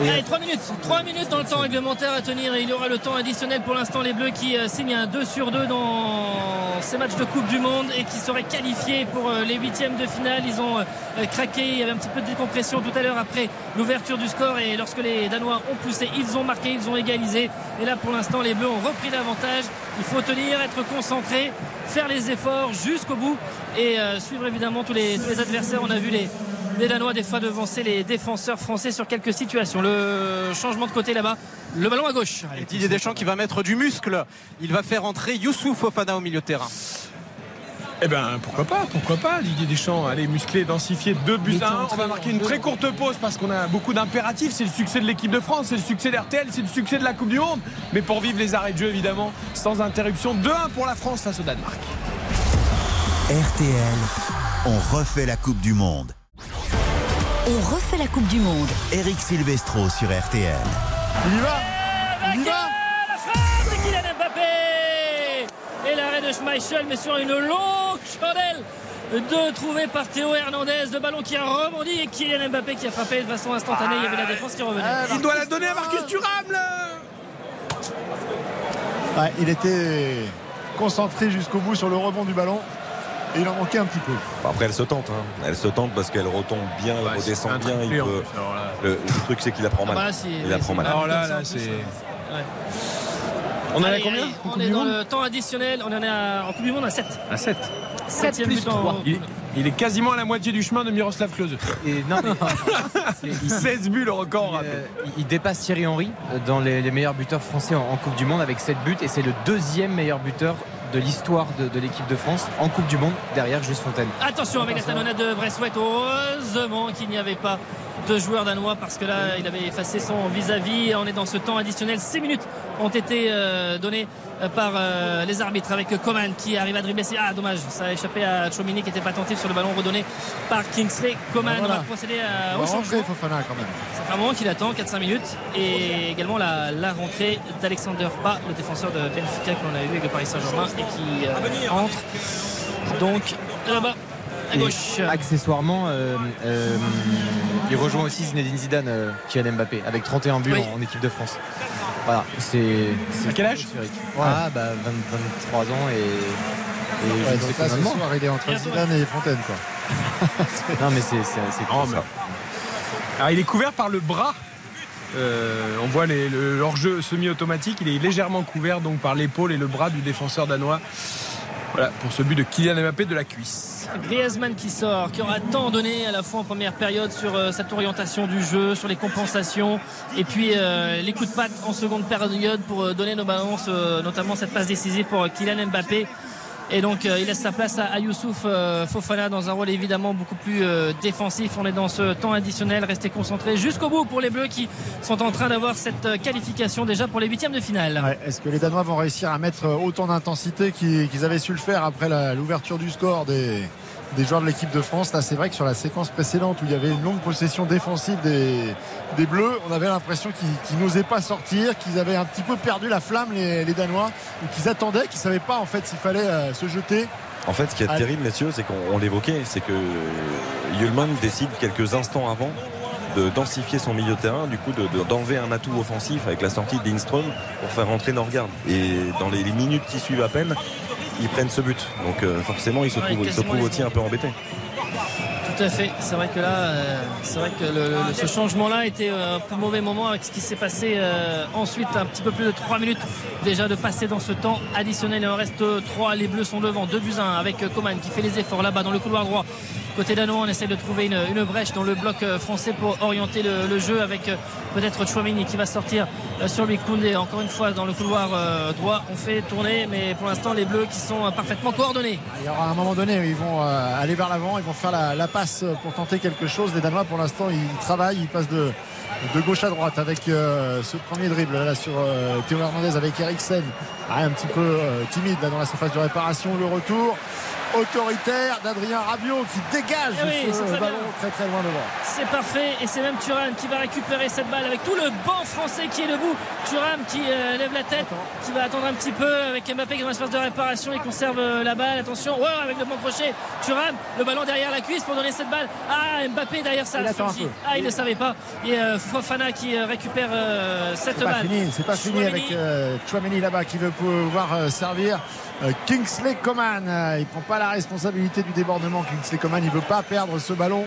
Allez, 3 minutes. 3 minutes dans le temps réglementaire à tenir et il y aura le temps additionnel pour l'instant. Les Bleus qui euh, signent un 2 sur 2 dans ces matchs de Coupe du Monde et qui seraient qualifiés pour euh, les huitièmes de finale. Ils ont euh, craqué. Il y avait un petit peu de décompression tout à l'heure après l'ouverture du score et lorsque les Danois ont poussé, ils ont marqué, ils ont égalisé. Et là, pour l'instant, les Bleus ont repris l'avantage. Il faut tenir, être concentré, faire les efforts jusqu'au bout et suivre évidemment tous les, tous les adversaires. On a vu les, les Danois des fois devancer les défenseurs français sur quelques situations. Le changement de côté là-bas, le ballon à gauche. Et Didier Deschamps qui va mettre du muscle. Il va faire entrer Youssouf Fofana au milieu de terrain. Eh ben pourquoi pas, pourquoi pas, Didier Deschamps, allez muscler, densifier, 2 buts à 1. On va marquer une très courte pause parce qu'on a beaucoup d'impératifs. C'est le succès de l'équipe de France, c'est le succès d'RTL, c'est le succès de la Coupe du Monde. Mais pour vivre les arrêts de jeu, évidemment, sans interruption, 2-1 pour la France face au Danemark. RTL, on refait la Coupe du Monde. On refait la Coupe du Monde. Eric Silvestro sur RTL. Il y va Il y va La frappe de Kylian Mbappé Et l'arrêt de Schmeichel, mais sur une longue chandelle de trouvé par Théo Hernandez, le ballon qui a rebondi et Kylian Mbappé qui a frappé de façon instantanée. Il y avait la défense qui revenait. Il doit la donner à Marcus Thuram là Ouais, il était concentré jusqu'au bout sur le rebond du ballon. Et il en manquait un petit peu. Après, elle se tente. hein. Elle se tente parce qu'elle retombe bien, elle redescend bien. triplé, Il en peut- plus, alors là. le, le truc, c'est qu'il apprend mal. Ah bah, c'est- il apprend c'est mal. Alors là, là, c'est. Ouais. On en est à combien allez, On est dans le temps additionnel. On en est à- en Coupe du Monde à 7. À 7. 7 plus 3. Il, il est quasiment à la moitié du chemin de Miroslav Klose. Et non, mais- c'est- il- 16 buts le record. Il, euh, il dépasse Thierry Henry euh, dans les, les meilleurs buteurs français en, en Coupe du Monde avec 7 buts et c'est le deuxième meilleur buteur de l'histoire de, de l'équipe de France en Coupe du Monde derrière Juste Fontaine. Attention avec la talonnade de Bressouet. Heureusement qu'il n'y avait pas de joueur danois parce que là, il avait effacé son vis-à-vis. On est dans ce temps additionnel. 6 minutes ont été euh, données euh, par euh, les arbitres avec Coman qui arrive à dribbler. Ah, dommage, ça a échappé à Chomini qui n'était pas attentif sur le ballon redonné par Kingsley. Coman voilà. va procéder à- au changement. rentrer Fofana quand même. Ça fait un moment qu'il attend, 4-5 minutes. Et également la, la rentrée d'Alexander Ba, le défenseur de Benfica que l'on avait vu avec le Paris Saint-Germain et qui euh, entre. Donc là-bas, à Et gauche. accessoirement, euh, euh, il rejoint aussi Zinedine Zidane, euh, Kylian Mbappé, avec 31 buts Oui. en, en équipe de France. Voilà, c'est. À quel âge. Ouais. Ah, bah 20 23 ans et. et je Ouais, sais là, ce soir, il est entre. Zidane et Fontaine. Quoi. Non, mais c'est c'est- Oh, cool, mais- ça. Alors, il est couvert par le bras. Euh, on voit les- le- l'hors-jeu semi-automatique. Il est légèrement couvert donc par l'épaule et le bras du défenseur danois. Voilà pour ce but de Kylian Mbappé de la cuisse. Griezmann qui sort, qui aura tant donné à la fois en première période sur euh, cette orientation du jeu, sur les compensations, et puis euh, les coups de patte en seconde période pour euh, donner nos balances, notamment cette passe décisive pour Kylian Mbappé. Et donc euh, il laisse sa place à, Youssouf euh, Fofana dans un rôle évidemment beaucoup plus euh, défensif. On est dans ce temps additionnel, restez concentrés jusqu'au bout pour les Bleus qui sont en train d'avoir cette qualification déjà pour les huitièmes de finale. Est-ce que les Danois vont réussir à mettre autant d'intensité qu'ils avaient su le faire après l'ouverture du score des, des joueurs de l'équipe de France Là, c'est vrai que sur la séquence précédente où il y avait une longue possession défensive des, des Bleus, on avait l'impression qu'ils n'osaient pas sortir, qu'ils avaient un petit peu perdu la flamme, les, les Danois, ou qu'ils attendaient, qu'ils ne savaient pas en fait s'il fallait euh, se jeter. En fait, ce qui est Allez. terrible, messieurs, c'est qu'on on l'évoquait, c'est que Yulman décide quelques instants avant de densifier son milieu de terrain, du coup de- de- d'enlever un atout offensif avec la sortie de Lindström pour faire rentrer Norgard. Et dans les, les minutes qui suivent à peine, ils prennent ce but. Donc euh, forcément, ils se Ouais, trouvent, ils se quasiment trouvent les aussi un peu embêtés. Tout à fait. C'est vrai que là, euh, c'est vrai que le- le- ce changement-là était euh, un peu mauvais moment avec ce qui s'est passé euh, ensuite. Un petit peu plus de 3 minutes déjà de passer dans ce temps additionnel. Il en reste 3. Les Bleus sont devant. 2 buts 1 avec Coman qui fait les efforts là-bas dans le couloir droit. Côté danois, on essaie de trouver une, brèche dans le bloc euh, français pour orienter le, jeu avec euh, peut-être Chouamini qui va sortir euh, sur lui Koundé. Encore une fois dans le couloir droit, on fait tourner, mais pour l'instant les Bleus qui sont parfaitement coordonnés. Il y aura un moment donné ils vont aller vers l'avant, ils vont faire la, passe pour tenter quelque chose. Les Danois, pour l'instant, ils travaillent, ils passent de, gauche à droite avec ce premier dribble là sur Théo Hernandez avec Eriksen. Ah, un petit peu timide dans la surface de réparation. Le retour autoritaire d'Adrien Rabiot qui dégage Eh oui, ce très ballon bien. très très loin devant. C'est parfait et c'est même Thuram qui va récupérer cette balle avec tout le banc français qui est debout. Thuram qui euh, lève la tête, qui va attendre un petit peu avec Mbappé qui est dans l'espace de réparation. Il conserve euh, la balle. Attention, ouais, avec le bon crochet. Thuram, le ballon derrière la cuisse pour donner cette balle. Ah, Mbappé derrière ça. Il. Ah, il ne savait pas. Et euh, Fofana qui récupère euh, cette C'est pas balle. fini, c'est pas fini avec Chouameni là-bas qui veut pouvoir servir Kingsley Coman. Euh, il prend pas la responsabilité du débordement. Kingsley Coman, il veut pas perdre ce ballon.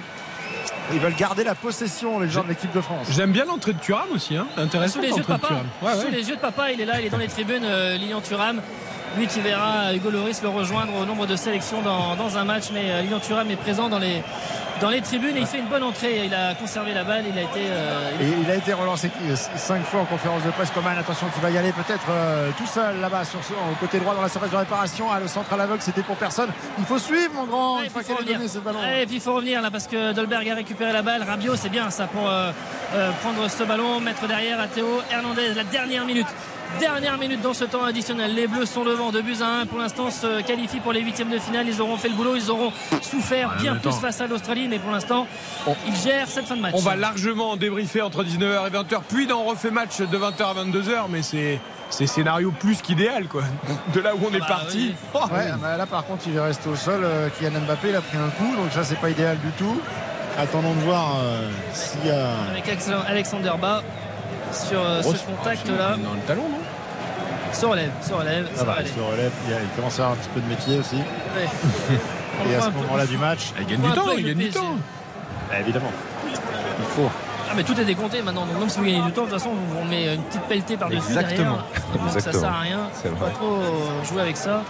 Ils veulent garder la possession, les joueurs de l'équipe de France. J'aime bien l'entrée de Thuram aussi. Hein. Intéressant Sous les yeux de l'entrée papa. Thuram. Ouais, Sous ouais. les yeux de papa, il est là, il est dans les tribunes, euh, Lilian Thuram. Lui qui verra Hugo Loris le rejoindre au nombre de sélections dans, dans un match, mais euh, Lilian Thuram est présent dans les, dans les tribunes et il fait une bonne entrée. Il a conservé la balle, il a été. euh, il- Et il a été relancé euh, cinq fois en conférence de presse. Coman, attention, qui va y aller peut-être euh, tout seul là-bas sur ce, au côté droit dans la surface de réparation. Ah, le centre à l'aveugle, c'était pour personne. Il faut suivre, mon grand. Ouais, il et faut revenir. ce ballon. Ouais, et puis il faut revenir là parce que Dolberg a récupéré la balle. Rabiot, c'est bien ça pour euh, euh, prendre ce ballon, mettre derrière à Théo Hernandez. La dernière minute Dernière minute dans ce temps additionnel. Les Bleus sont devant, 2 buts à 1. Pour l'instant, se qualifient pour les huitièmes de finale. Ils auront fait le boulot, ils auront souffert bien plus face à l'Australie, mais pour l'instant, ils gèrent cette fin de match. On va largement débriefer entre 19h et 20h, puis d'en refait match de 20h à 22h, mais c'est c'est scénario plus qu'idéal quoi. De là où on est bah parti. Oh, Ouais, bah là par contre il est resté au sol. euh, Kylian Mbappé il a pris un coup, donc ça c'est pas idéal du tout. Attendons de voir euh, s'il y a. Avec Alex- Alexander Bas sur euh, Grosse ce contact là. Dans le talon, non? Se relève, se relève. Ça ça il aller. se relève, il, a- il commence à avoir un petit peu de métier aussi. Ouais. Et à ce moment-là du match, il gagne du temps, il gagne du temps. Bah, évidemment. Il faut. Ah mais tout est décompté maintenant, donc même si vous gagnez du temps, de toute façon on met une petite pelletée par-dessus Exactement. derrière. Donc ça Exactement. sert à rien. C'est Faut vrai. pas trop jouer avec ça.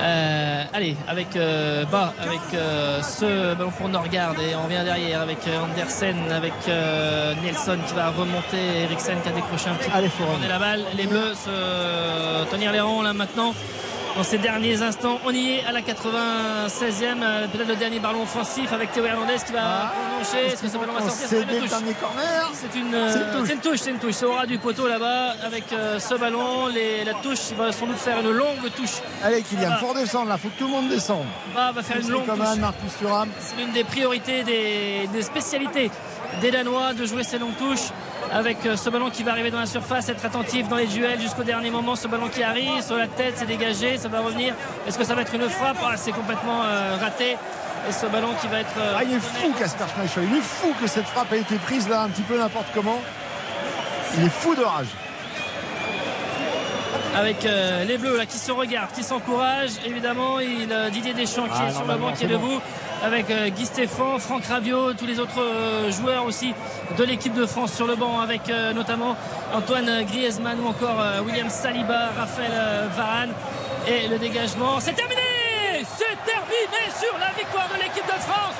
Euh, allez, avec euh, bas, avec euh, ce ballon pour Norgard et on vient derrière avec Andersen, avec Nelson qui va remonter, Eriksen qui a décroché un petit Allez, peu. Est la balle, les Bleus se tenir les rangs là maintenant. Dans ces derniers instants, on y est à la 96e, euh, peut-être le dernier ballon offensif avec Théo Hernandez qui va prolonger. Est-ce que ce ballon va sortir C'est une le touche. dernier corner. C'est une, C'est euh, une touche. c'est une touche, c'est une touche. C'est au ras du poteau là-bas avec euh, ce ballon. Les- la touche, il va sans doute faire une longue touche. Allez Kylian, Ah. faut redescendre là, faut que tout le monde descende. Bah, va faire une longue touche. C'est l'une des priorités, des, des spécialités des Danois de jouer ces longues touches avec ce ballon qui va arriver dans la surface, être attentif dans les duels jusqu'au dernier moment. Ce ballon qui arrive sur la tête, c'est dégagé, ça va revenir. Est-ce que ça va être une frappe Ah, C'est complètement euh, raté. Et ce ballon qui va être. euh, Ah, il est fou Casper Schmeichel, il est fou que cette frappe ait été prise là un petit peu n'importe comment. Il est fou de rage. avec euh, les Bleus là qui se regardent, qui s'encouragent. Évidemment, il, Didier Deschamps qui Ah, est sur le banc, qui est bon. debout, avec Guy Stéphane, Franck Raviot, tous les autres joueurs aussi de l'équipe de France sur le banc, avec notamment Antoine Griezmann ou encore William Saliba, Raphaël Varane. Et le dégagement, c'est terminé C'est terminé sur la victoire de l'équipe de France.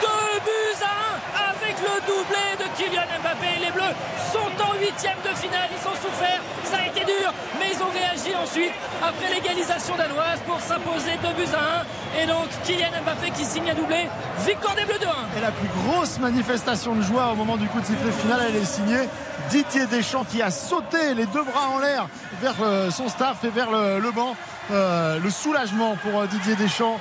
Deux buts à un avec le doublé de Kylian Mbappé. Les Bleus sont en huitième de finale. Ils ont souffert. Ça a été dur, mais ils ont réagi ensuite après l'égalisation danoise pour s'imposer deux buts à un. Et donc Kylian Mbappé qui signe un doublé. Victoire des Bleus de 1. Et la plus grosse manifestation de joie au moment du coup de sifflet final, elle est signée Didier Deschamps qui a sauté les deux bras en l'air vers euh, son staff et vers le banc. Euh, le soulagement pour euh, Didier Deschamps.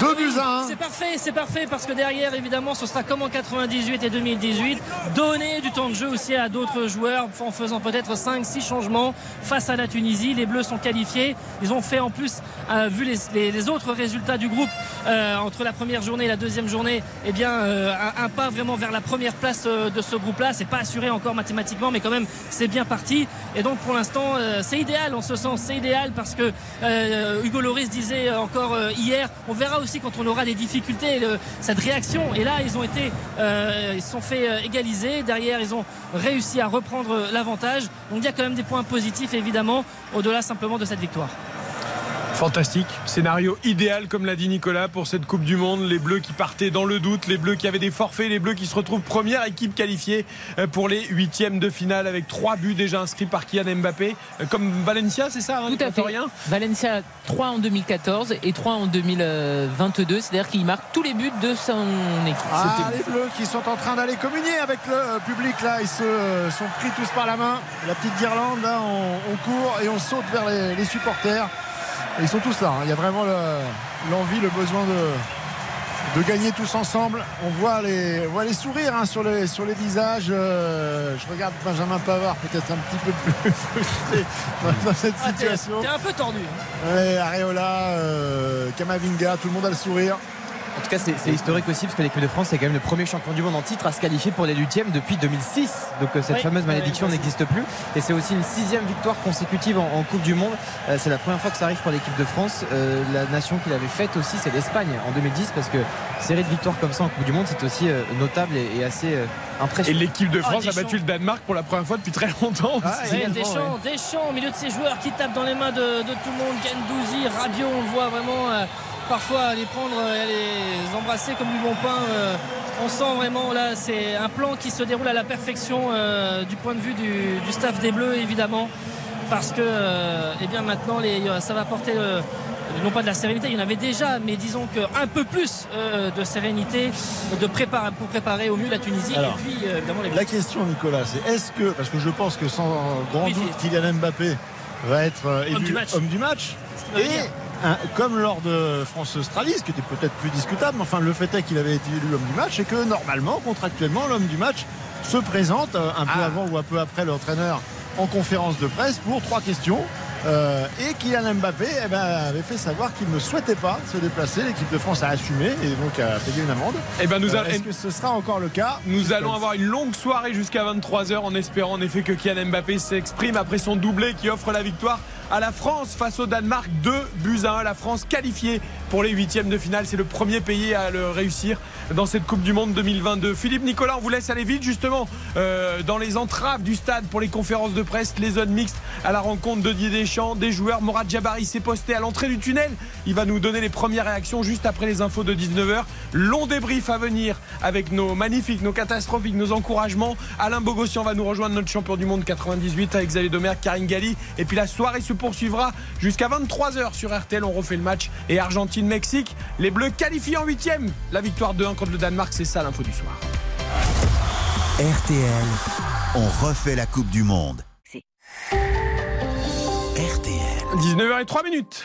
Deux buts à un. C'est parfait, c'est parfait parce que derrière, évidemment, ce sera comme en 98 et 2018, donner du temps de jeu aussi à d'autres joueurs en faisant peut-être 5-6 changements face à la Tunisie. Les Bleus sont qualifiés. Ils ont fait en plus, euh, vu les, autres résultats du groupe euh, entre la première journée et la deuxième journée, eh bien, euh, un, pas vraiment vers la première place de ce groupe-là. C'est pas assuré encore mathématiquement, mais quand même, c'est bien parti. Et donc, pour l'instant, c'est idéal en ce sens. C'est idéal parce que Hugo Loris disait encore hier, on verra aussi quand on aura des difficultés cette réaction. Et là, ils ont été, euh, ils sont fait euh, égaliser. Derrière, ils ont réussi à reprendre l'avantage. Donc, il y a quand même des points positifs, évidemment, au-delà simplement de cette victoire. Fantastique. Scénario idéal, comme l'a dit Nicolas, pour cette Coupe du Monde. Les Bleus qui partaient dans le doute, les Bleus qui avaient des forfaits, les Bleus qui se retrouvent première équipe qualifiée euh, pour les huitièmes de finale avec trois buts déjà inscrits par Kylian Mbappé. Euh, Comme Valencia, c'est ça hein, Tout à fait. Rien Valencia 3 en 2014 et 3 en 2022. C'est-à-dire qu'il marque tous les buts de son équipe. Ah, les Bleus qui sont en train d'aller communier avec le euh, public là, ils se sont pris tous par la main. La petite guirlande là, on, on court et on saute vers les, les supporters. Et ils sont tous là. hein. Il y a vraiment le- l'envie, le, besoin de, de gagner tous ensemble. On voit les, on voit les sourires hein, sur, les, sur les visages. Euh, je regarde Benjamin Pavard peut-être un petit peu plus frustré dans- cette Ah, t'es- situation. T'es un peu tordu. hein. Ouais, Areola, euh, Kamavinga, tout le monde a le sourire. En tout cas, c'est c'est historique aussi parce que l'équipe de France est quand même le premier champion du monde en titre à se qualifier pour les huitièmes depuis 2006. Donc euh, cette Oui, fameuse malédiction oui, n'existe plus. Et c'est aussi une sixième victoire consécutive en, en Coupe du Monde. Euh, c'est la première fois que ça arrive pour l'équipe de France. Euh, la nation qui l'avait faite aussi, c'est l'Espagne en 2010 parce que série de victoires comme ça en Coupe du Monde, c'est aussi euh, notable et, et assez euh, Et impressionnant. l'équipe de Ah, France a battu le Danemark pour la première fois depuis très longtemps. Ah, aussi. Ouais, également, Deschamps, Deschamps au milieu de ses joueurs qui tapent dans les mains de, de tout le monde. Gendouzi, Rabiot, on le voit vraiment parfois les prendre, euh, les embrasser comme du bon pain. euh, on sent vraiment là, c'est un plan qui se déroule à la perfection euh, du point de vue du, du staff des Bleus évidemment. Parce que, euh, eh bien maintenant, les, ça va porter le, non pas de la sérénité, il y en avait déjà, mais disons qu'un peu plus euh, de sérénité de préparer, pour préparer au mieux la Tunisie. Alors, et puis, euh, évidemment, les La question, Nicolas, c'est est-ce que, parce que je pense que sans grand Oui, doute, Kylian Mbappé va être euh, Homme du match. homme du match. va Et venir. Un- comme lors de France-Australie, ce qui était peut-être plus discutable, mais enfin le fait est qu'il avait été élu homme du match et que normalement, contractuellement, l'homme du match se présente euh, un peu Ah. avant ou un peu après l'entraîneur en conférence de presse pour trois questions. Euh, et Kylian Mbappé eh ben, avait fait savoir qu'il ne souhaitait pas se déplacer. L'équipe de France a assumé et donc a payé une amende. Eh ben, nous Euh, Est-ce que ce sera encore le cas? Nous allons avoir une longue soirée jusqu'à 23h en espérant en effet que Kylian Mbappé s'exprime après son doublé qui offre la victoire à la France face au Danemark 2 buts à 1. La France qualifiée pour les huitièmes de finale. C'est le premier pays à le réussir dans cette Coupe du Monde 2022. Philippe Nicolas, on vous laisse aller vite justement euh, dans les entraves du stade pour les conférences de presse, les zones mixtes à la rencontre de Didier Deschamps, des joueurs. Morad Jabari s'est posté à l'entrée du tunnel. Il va nous donner les premières réactions juste après les infos de 19h. Long débrief à venir avec nos magnifiques, nos catastrophiques, nos encouragements. Alain Bogossian va nous rejoindre, notre champion du monde 98 avec Xavier Domergue, Karine Galli. Et puis la soirée se poursuivra jusqu'à 23h sur RTL. On refait le match. Et Argentine-Mexique, les Bleus qualifiés en huitième. La victoire 2-1 contre le Danemark, c'est ça l'info du soir. RTL, on refait la Coupe du Monde. RTL. 19h03 minutes.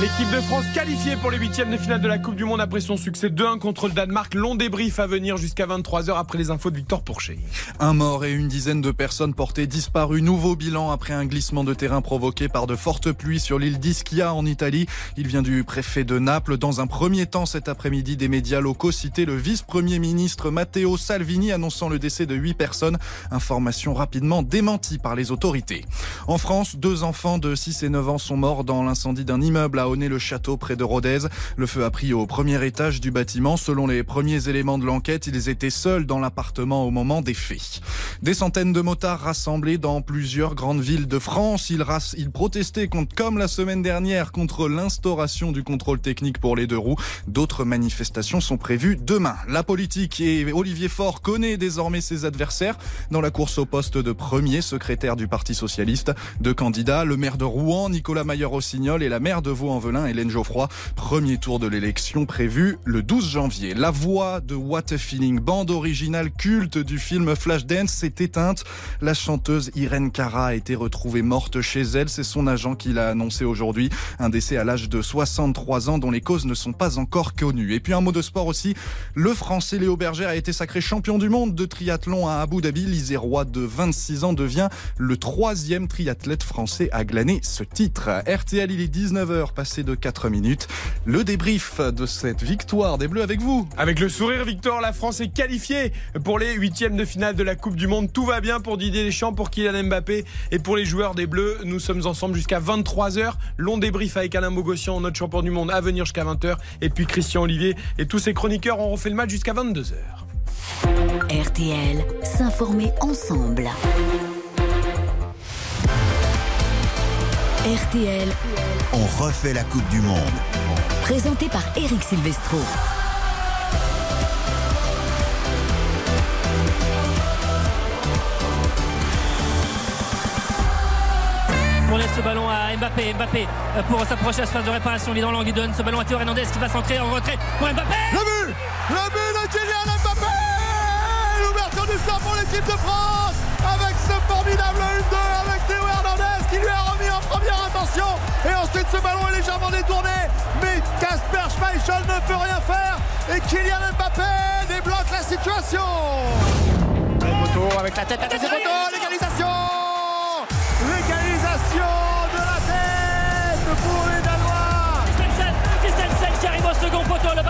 L'équipe de France qualifiée pour les huitièmes de finale de la Coupe du Monde après son succès 2-1 contre le Danemark. Long débrief à venir jusqu'à 23h après les infos de Victor Pourchet. Un mort et une dizaine de personnes portées disparues. Nouveau bilan après un glissement de terrain provoqué par de fortes pluies sur l'île d'Ischia en Italie. Il vient du préfet de Naples. Dans un premier temps cet après-midi, des médias locaux citaient le vice-premier ministre Matteo Salvini annonçant le décès de huit personnes. Information rapidement démentie par les autorités. En France, deux enfants de 6 et 9 ans sont morts dans l'incendie d'un immeuble à Honnay-le-Château près de Rodez. Le feu a pris au premier étage du bâtiment. Selon les premiers éléments de l'enquête, ils étaient seuls dans l'appartement au moment des faits. Des centaines de motards rassemblés dans plusieurs grandes villes de France. Ils, protestaient contre, comme la semaine dernière contre l'instauration du contrôle technique pour les deux roues. D'autres manifestations sont prévues demain. La politique et Olivier Faure connaît désormais ses adversaires dans la course au poste de premier secrétaire du Parti Socialiste. Deux candidats, le maire de Rouen, Nicolas Mayer-Rossignol et la maire de Vaux-en-Velin, Hélène Geoffroy. Premier tour de l'élection prévu le 12 janvier. La voix de What a Feeling, bande originale culte du film Flashdance, s'est éteinte. La chanteuse Irène Cara a été retrouvée morte chez elle. C'est son agent qui l'a annoncé aujourd'hui. Un décès à l'âge de 63 ans dont les causes ne sont pas encore connues. Et puis un mot de sport aussi. Le français Léo Berger a été sacré champion du monde de triathlon à Abu Dhabi. L'Isérois de 26 ans devient le troisième triathlète français à glaner ce titre. RTL, il est 19h, passé de 4 minutes. Le débrief de cette victoire des Bleus avec vous. Avec le sourire, Victor, la France est qualifiée pour les huitièmes de finale de la Coupe du Monde. Tout va bien pour Didier Deschamps, pour Kylian Mbappé et pour les joueurs des Bleus. Nous sommes ensemble jusqu'à 23h. Long débrief avec Alain Bogossian, notre champion du monde, à venir jusqu'à 20h. Et puis Christian Olivier et tous ses chroniqueurs ont refait le match jusqu'à 22h. RTL, s'informer ensemble. RTL, On refait la Coupe du Monde. présenté par Eric Silvestro. On laisse ce ballon à Mbappé. Mbappé euh, pour s'approcher à la surface de réparation. Il est dans l'angle, il donne ce ballon à Théo Hernandez qui va centrer en retrait pour Mbappé. Le but Le but de Kylian Mbappé L'ouverture du score pour l'équipe de France avec ce formidable 1-2 avec Théo Hernandez qui lui a remis première intention. Et ensuite ce ballon est légèrement détourné. Mais Casper Schmeichel ne peut rien faire. Et Kylian Mbappé débloque la situation. Avec la tête,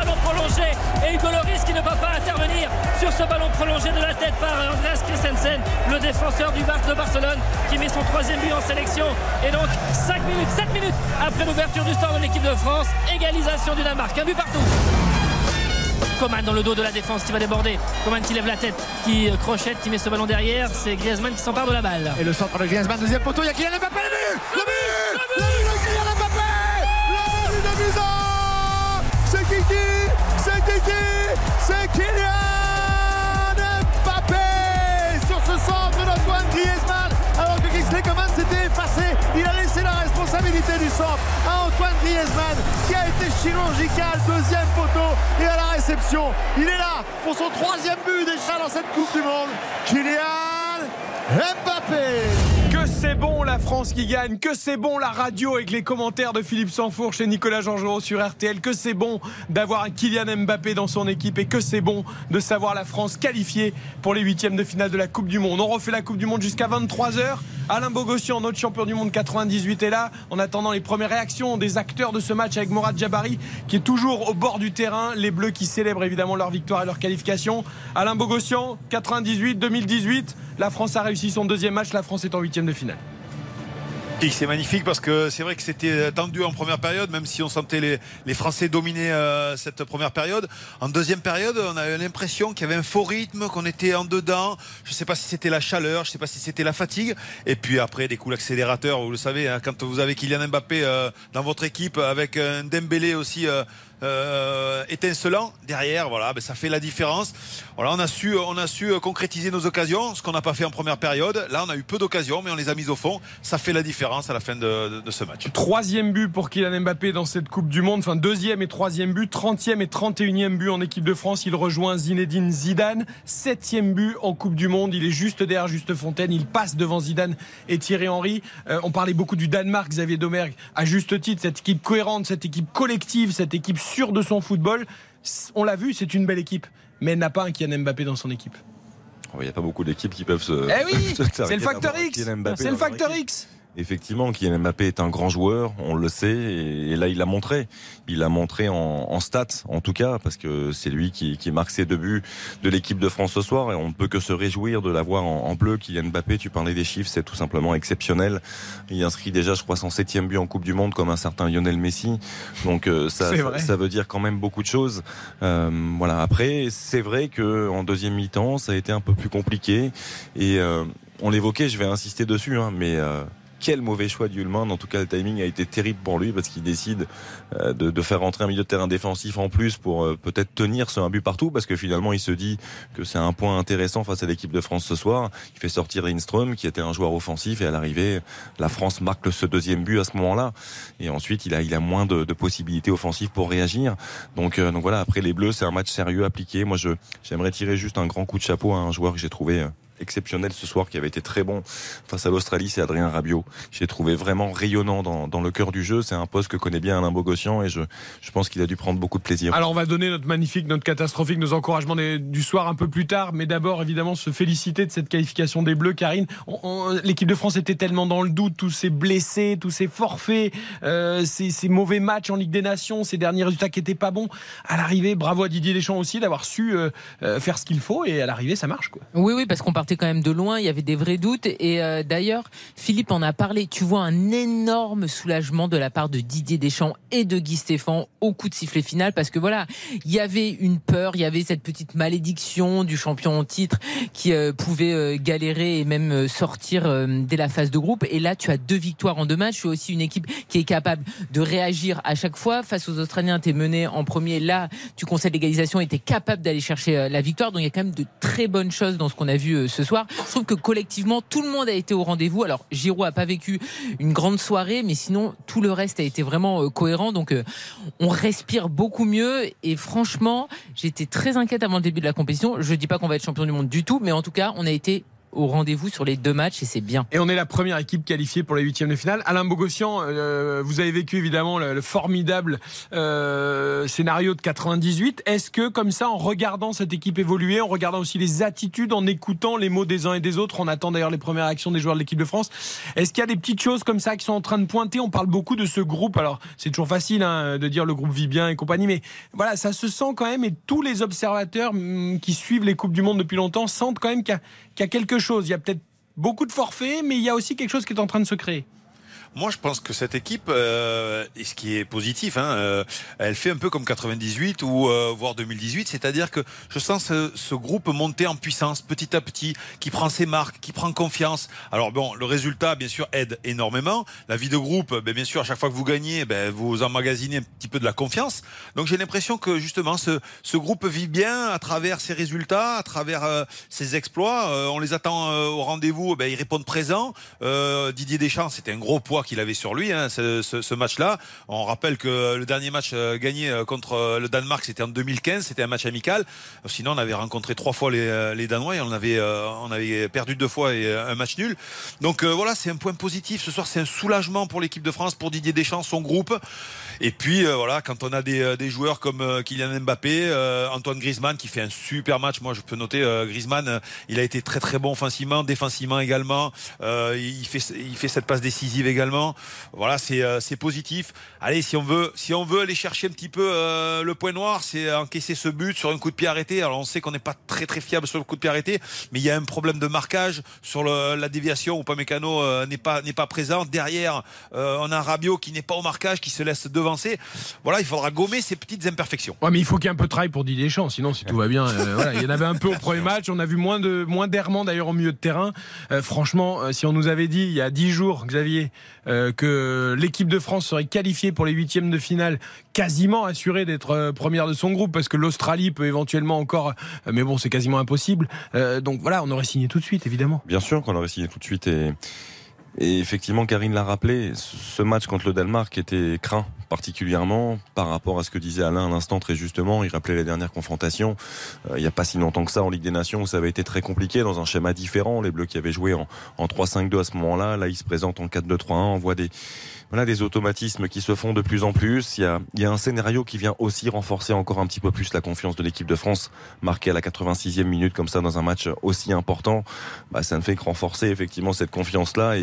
ballon prolongé et Hugo Loris qui ne va pas intervenir sur ce ballon prolongé de la tête par Andreas Christensen, le défenseur du Barça de Barcelone qui met son troisième but en sélection. Et donc 5 minutes, 7 minutes après l'ouverture du score de l'équipe de France, égalisation du Danemark, un but partout. Coman dans le dos de la défense qui va déborder. Coman qui lève la tête, qui euh, crochette, qui met ce ballon derrière. C'est Griezmann qui s'empare de la balle. Et le centre de Griezmann, deuxième poteau, il y a Kylian Mbappé, le but Le but Le but de Kylian Mbappé Le C'est Kylian Mbappé Sur ce centre d'Antoine Griezmann Alors que Kingsley Coman s'était effacé, il a laissé la unité du centre à Antoine Griezmann qui a été chirurgical, deuxième poteau et à la réception. Il est là pour son troisième but déjà dans cette Coupe du Monde. Kylian Mbappé. Que c'est bon la France qui gagne, que c'est bon la radio avec les commentaires de Philippe Sanfourche et Nicolas Georgerot sur RTL, que c'est bon d'avoir un Kylian Mbappé dans son équipe et que c'est bon de savoir la France qualifiée pour les huitièmes de finale de la Coupe du Monde. On refait la Coupe du Monde jusqu'à 23h. Alain Bogossian, notre champion du monde 98 est là. En attendant les premières réactions des acteurs de ce match avec Morad Jabari qui est toujours au bord du terrain. Les Bleus qui célèbrent évidemment leur victoire et leur qualification. Alain Bogossian, 98, 2018. La France a réussi son deuxième match. La France est en huitième de finale. C'est magnifique parce que c'est vrai que c'était tendu en première période, même si on sentait les, les Français dominer euh, cette première période. En deuxième période, on avait l'impression qu'il y avait un faux rythme, qu'on était en dedans. Je ne sais pas si c'était la chaleur, je ne sais pas si c'était la fatigue. Et puis après, des coups d'accélérateur, vous le savez, hein, quand vous avez Kylian Mbappé euh, dans votre équipe, avec un Dembélé aussi. Euh, euh, étincelant derrière. Voilà, ben ça fait la différence. Voilà, on a su, on a su concrétiser nos occasions, ce qu'on n'a pas fait en première période. Là, on a eu peu d'occasions, mais on les a mises au fond. Ça fait la différence à la fin de, de, ce match. Troisième but pour Kylian Mbappé dans cette Coupe du Monde. Enfin, deuxième et troisième but. Trentième et trente et unième but en équipe de France. Il rejoint Zinedine Zidane. Septième but en Coupe du Monde. Il est juste derrière Juste Fontaine. Il passe devant Zidane et Thierry Henry. Euh, on parlait beaucoup du Danemark, Xavier Domergue, à juste titre. Cette équipe cohérente, cette équipe collective, cette équipe sûr de son football. On l'a vu, c'est une belle équipe, mais elle n'a pas un Kylian Mbappé dans son équipe. Il n'y a pas beaucoup d'équipes qui peuvent se. Eh oui, c'est le facteur X. C'est le facteur X effectivement, Kylian Mbappé est un grand joueur, on le sait, et, là il l'a montré. Il l'a montré en, en, stats, en tout cas, parce que c'est lui qui, qui, marque ses deux buts de l'équipe de France ce soir, et on ne peut que se réjouir de l'avoir en, en, bleu. Kylian Mbappé, tu parlais des chiffres, c'est tout simplement exceptionnel. Il inscrit déjà, je crois, son septième but en Coupe du Monde, comme un certain Lionel Messi. Donc euh, ça, ça, veut dire quand même beaucoup de choses. Euh, voilà. Après, c'est vrai que en deuxième mi-temps, ça a été un peu plus compliqué, et euh, on l'évoquait, je vais insister dessus, hein, mais euh, quel mauvais choix d'Ulman. En tout cas, le timing a été terrible pour lui parce qu'il décide euh, de, de, faire rentrer un milieu de terrain défensif en plus pour euh, peut-être tenir sur un but partout parce que finalement, il se dit que c'est un point intéressant face à l'équipe de France ce soir. Il fait sortir Lindström qui était un joueur offensif et à l'arrivée, la France marque ce deuxième but à ce moment-là. Et ensuite, il a, il a moins de, de possibilités offensives pour réagir. Donc, euh, donc voilà, après les Bleus, c'est un match sérieux appliqué. Moi, j'aimerais tirer juste un grand coup de chapeau à un joueur que j'ai trouvé exceptionnel ce soir qui avait été très bon face à l'Australie, c'est Adrien Rabiot. J'ai trouvé vraiment rayonnant dans, dans, le cœur du jeu. C'est un poste que connaît bien Alain Bogossian et je, je pense qu'il a dû prendre beaucoup de plaisir. Alors on va donner notre magnifique, notre catastrophique, nos encouragements du soir un peu plus tard, mais d'abord évidemment se féliciter de cette qualification des Bleus, Karine. L'équipe de France était tellement dans le doute, tous ces blessés, tous ces forfaits, euh, ces, ces, mauvais matchs en Ligue des Nations, ces derniers résultats qui étaient pas bons. À l'arrivée, bravo à Didier Deschamps aussi d'avoir su euh, euh faire ce qu'il faut et à l'arrivée ça marche quoi. Oui oui parce qu'on quand même de loin, il y avait des vrais doutes. Et euh, d'ailleurs, Philippe en a parlé. Tu vois un énorme soulagement de la part de Didier Deschamps et de Guy Stéphane au coup de sifflet final, parce que voilà, il y avait une peur, il y avait cette petite malédiction du champion en titre qui euh, pouvait euh, galérer et même sortir dès la phase de groupe. Et là, tu as deux victoires en deux matchs. Tu as aussi une équipe qui est capable de réagir à chaque fois. Face aux Australiens, tu es mené en premier. Là, tu concèdes l'égalisation et tu es capable d'aller chercher la victoire. Donc il y a quand même de très bonnes choses dans ce qu'on a vu ce soir. Je trouve que collectivement, tout le monde a été au rendez-vous. Alors, Giroud a pas vécu une grande soirée, mais sinon, tout le reste a été vraiment euh, cohérent. Donc, euh, on respire beaucoup mieux. Et franchement, j'étais très inquiète avant le début de la compétition. Je dis pas qu'on va être champion du monde du tout, mais en tout cas, on a été au rendez-vous sur les deux matchs et c'est bien. Et on est la première équipe qualifiée pour les huitièmes de finale. Alain Bogossian, euh, vous avez vécu évidemment le, formidable euh, scénario de 98. Est-ce que comme ça, en regardant cette équipe évoluer, en regardant aussi les attitudes, en écoutant les mots des uns et des autres, on attend d'ailleurs les premières actions des joueurs de l'équipe de France, est-ce qu'il y a des petites choses comme ça qui sont en train de pointer? On parle beaucoup de ce groupe. Alors c'est toujours facile hein, de dire le groupe vit bien et compagnie, mais voilà, ça se sent quand même et tous les observateurs mm, qui suivent les coupes du monde depuis longtemps sentent quand même qu'il y a quelque Il y a peut-être beaucoup de forfaits, mais il y a aussi quelque chose qui est en train de se créer. Moi, je pense que cette équipe, euh, et ce qui est positif, hein, euh, elle fait un peu comme 98 ou euh, voire 2018, c'est-à-dire que je sens ce, ce, groupe monter en puissance petit à petit, qui prend ses marques, qui prend confiance. Alors bon, le résultat, bien sûr, aide énormément. La vie de groupe, ben, bien sûr, à chaque fois que vous gagnez, ben, vous emmagasinez un petit peu de la confiance. Donc j'ai l'impression que justement, ce, ce, groupe vit bien à travers ses résultats, à travers euh, ses exploits. on les attend au rendez-vous, ben, ils répondent présents. Didier Deschamps, c'était un gros poids qu'il avait sur lui, hein, ce, match-là. On rappelle que le dernier match euh, gagné euh, contre euh, le Danemark, c'était en 2015, c'était un match amical. Sinon, on avait rencontré trois fois les, les Danois et on avait, on avait perdu deux fois et un match nul. Donc voilà, c'est un point positif. Ce soir, c'est un soulagement pour l'équipe de France, pour Didier Deschamps, son groupe. Et puis voilà, quand on a des, des joueurs comme Kylian Mbappé, Antoine Griezmann qui fait un super match. Moi, je peux noter Griezmann, il a été très très bon offensivement, défensivement également. Il fait il fait cette passe décisive également. Voilà, c'est euh, c'est positif. Allez, si on veut si on veut aller chercher un petit peu euh, le point noir, c'est encaisser ce but sur un coup de pied arrêté. Alors on sait qu'on n'est pas très très fiable sur le coup de pied arrêté, mais il y a un problème de marquage sur le- la déviation où Pamecano euh, n'est pas n'est pas présent. Derrière, euh, on a un Rabiot qui n'est pas au marquage, qui se laisse devancer. Voilà, il faudra gommer ces petites imperfections. Ouais, mais il faut qu'il y ait un peu de travail pour Didier Deschamps, sinon si tout va bien, euh, voilà, il y en avait un peu au premier match. On a vu moins de moins d'errements d'ailleurs au milieu de terrain. Franchement, si on nous avait dit il y a dix jours, Xavier, euh, que l'équipe de France serait qualifiée pour les huitièmes de finale, quasiment assurée d'être euh, première de son groupe, parce que l'Australie peut éventuellement encore, euh, mais bon, c'est quasiment impossible. Euh, donc voilà, on aurait signé tout de suite, évidemment. Bien sûr qu'on aurait signé tout de suite et, et effectivement Karine l'a rappelé, ce match contre le Danemark était craint particulièrement par rapport à ce que disait Alain à l'instant très justement. Il rappelait les dernières confrontations. Euh, il n'y a pas si longtemps que ça en Ligue des Nations où ça avait été très compliqué dans un schéma différent. Les Bleus qui avaient joué en, en 3-5-2 à ce moment-là, là ils se présentent en 4-2-3-1. On voit des voilà des automatismes qui se font de plus en plus. Il y a, il y a un scénario qui vient aussi renforcer encore un petit peu plus la confiance de l'équipe de France, marqué à la 86e minute comme ça dans un match aussi important. Bah, ça ne fait que renforcer effectivement cette confiance-là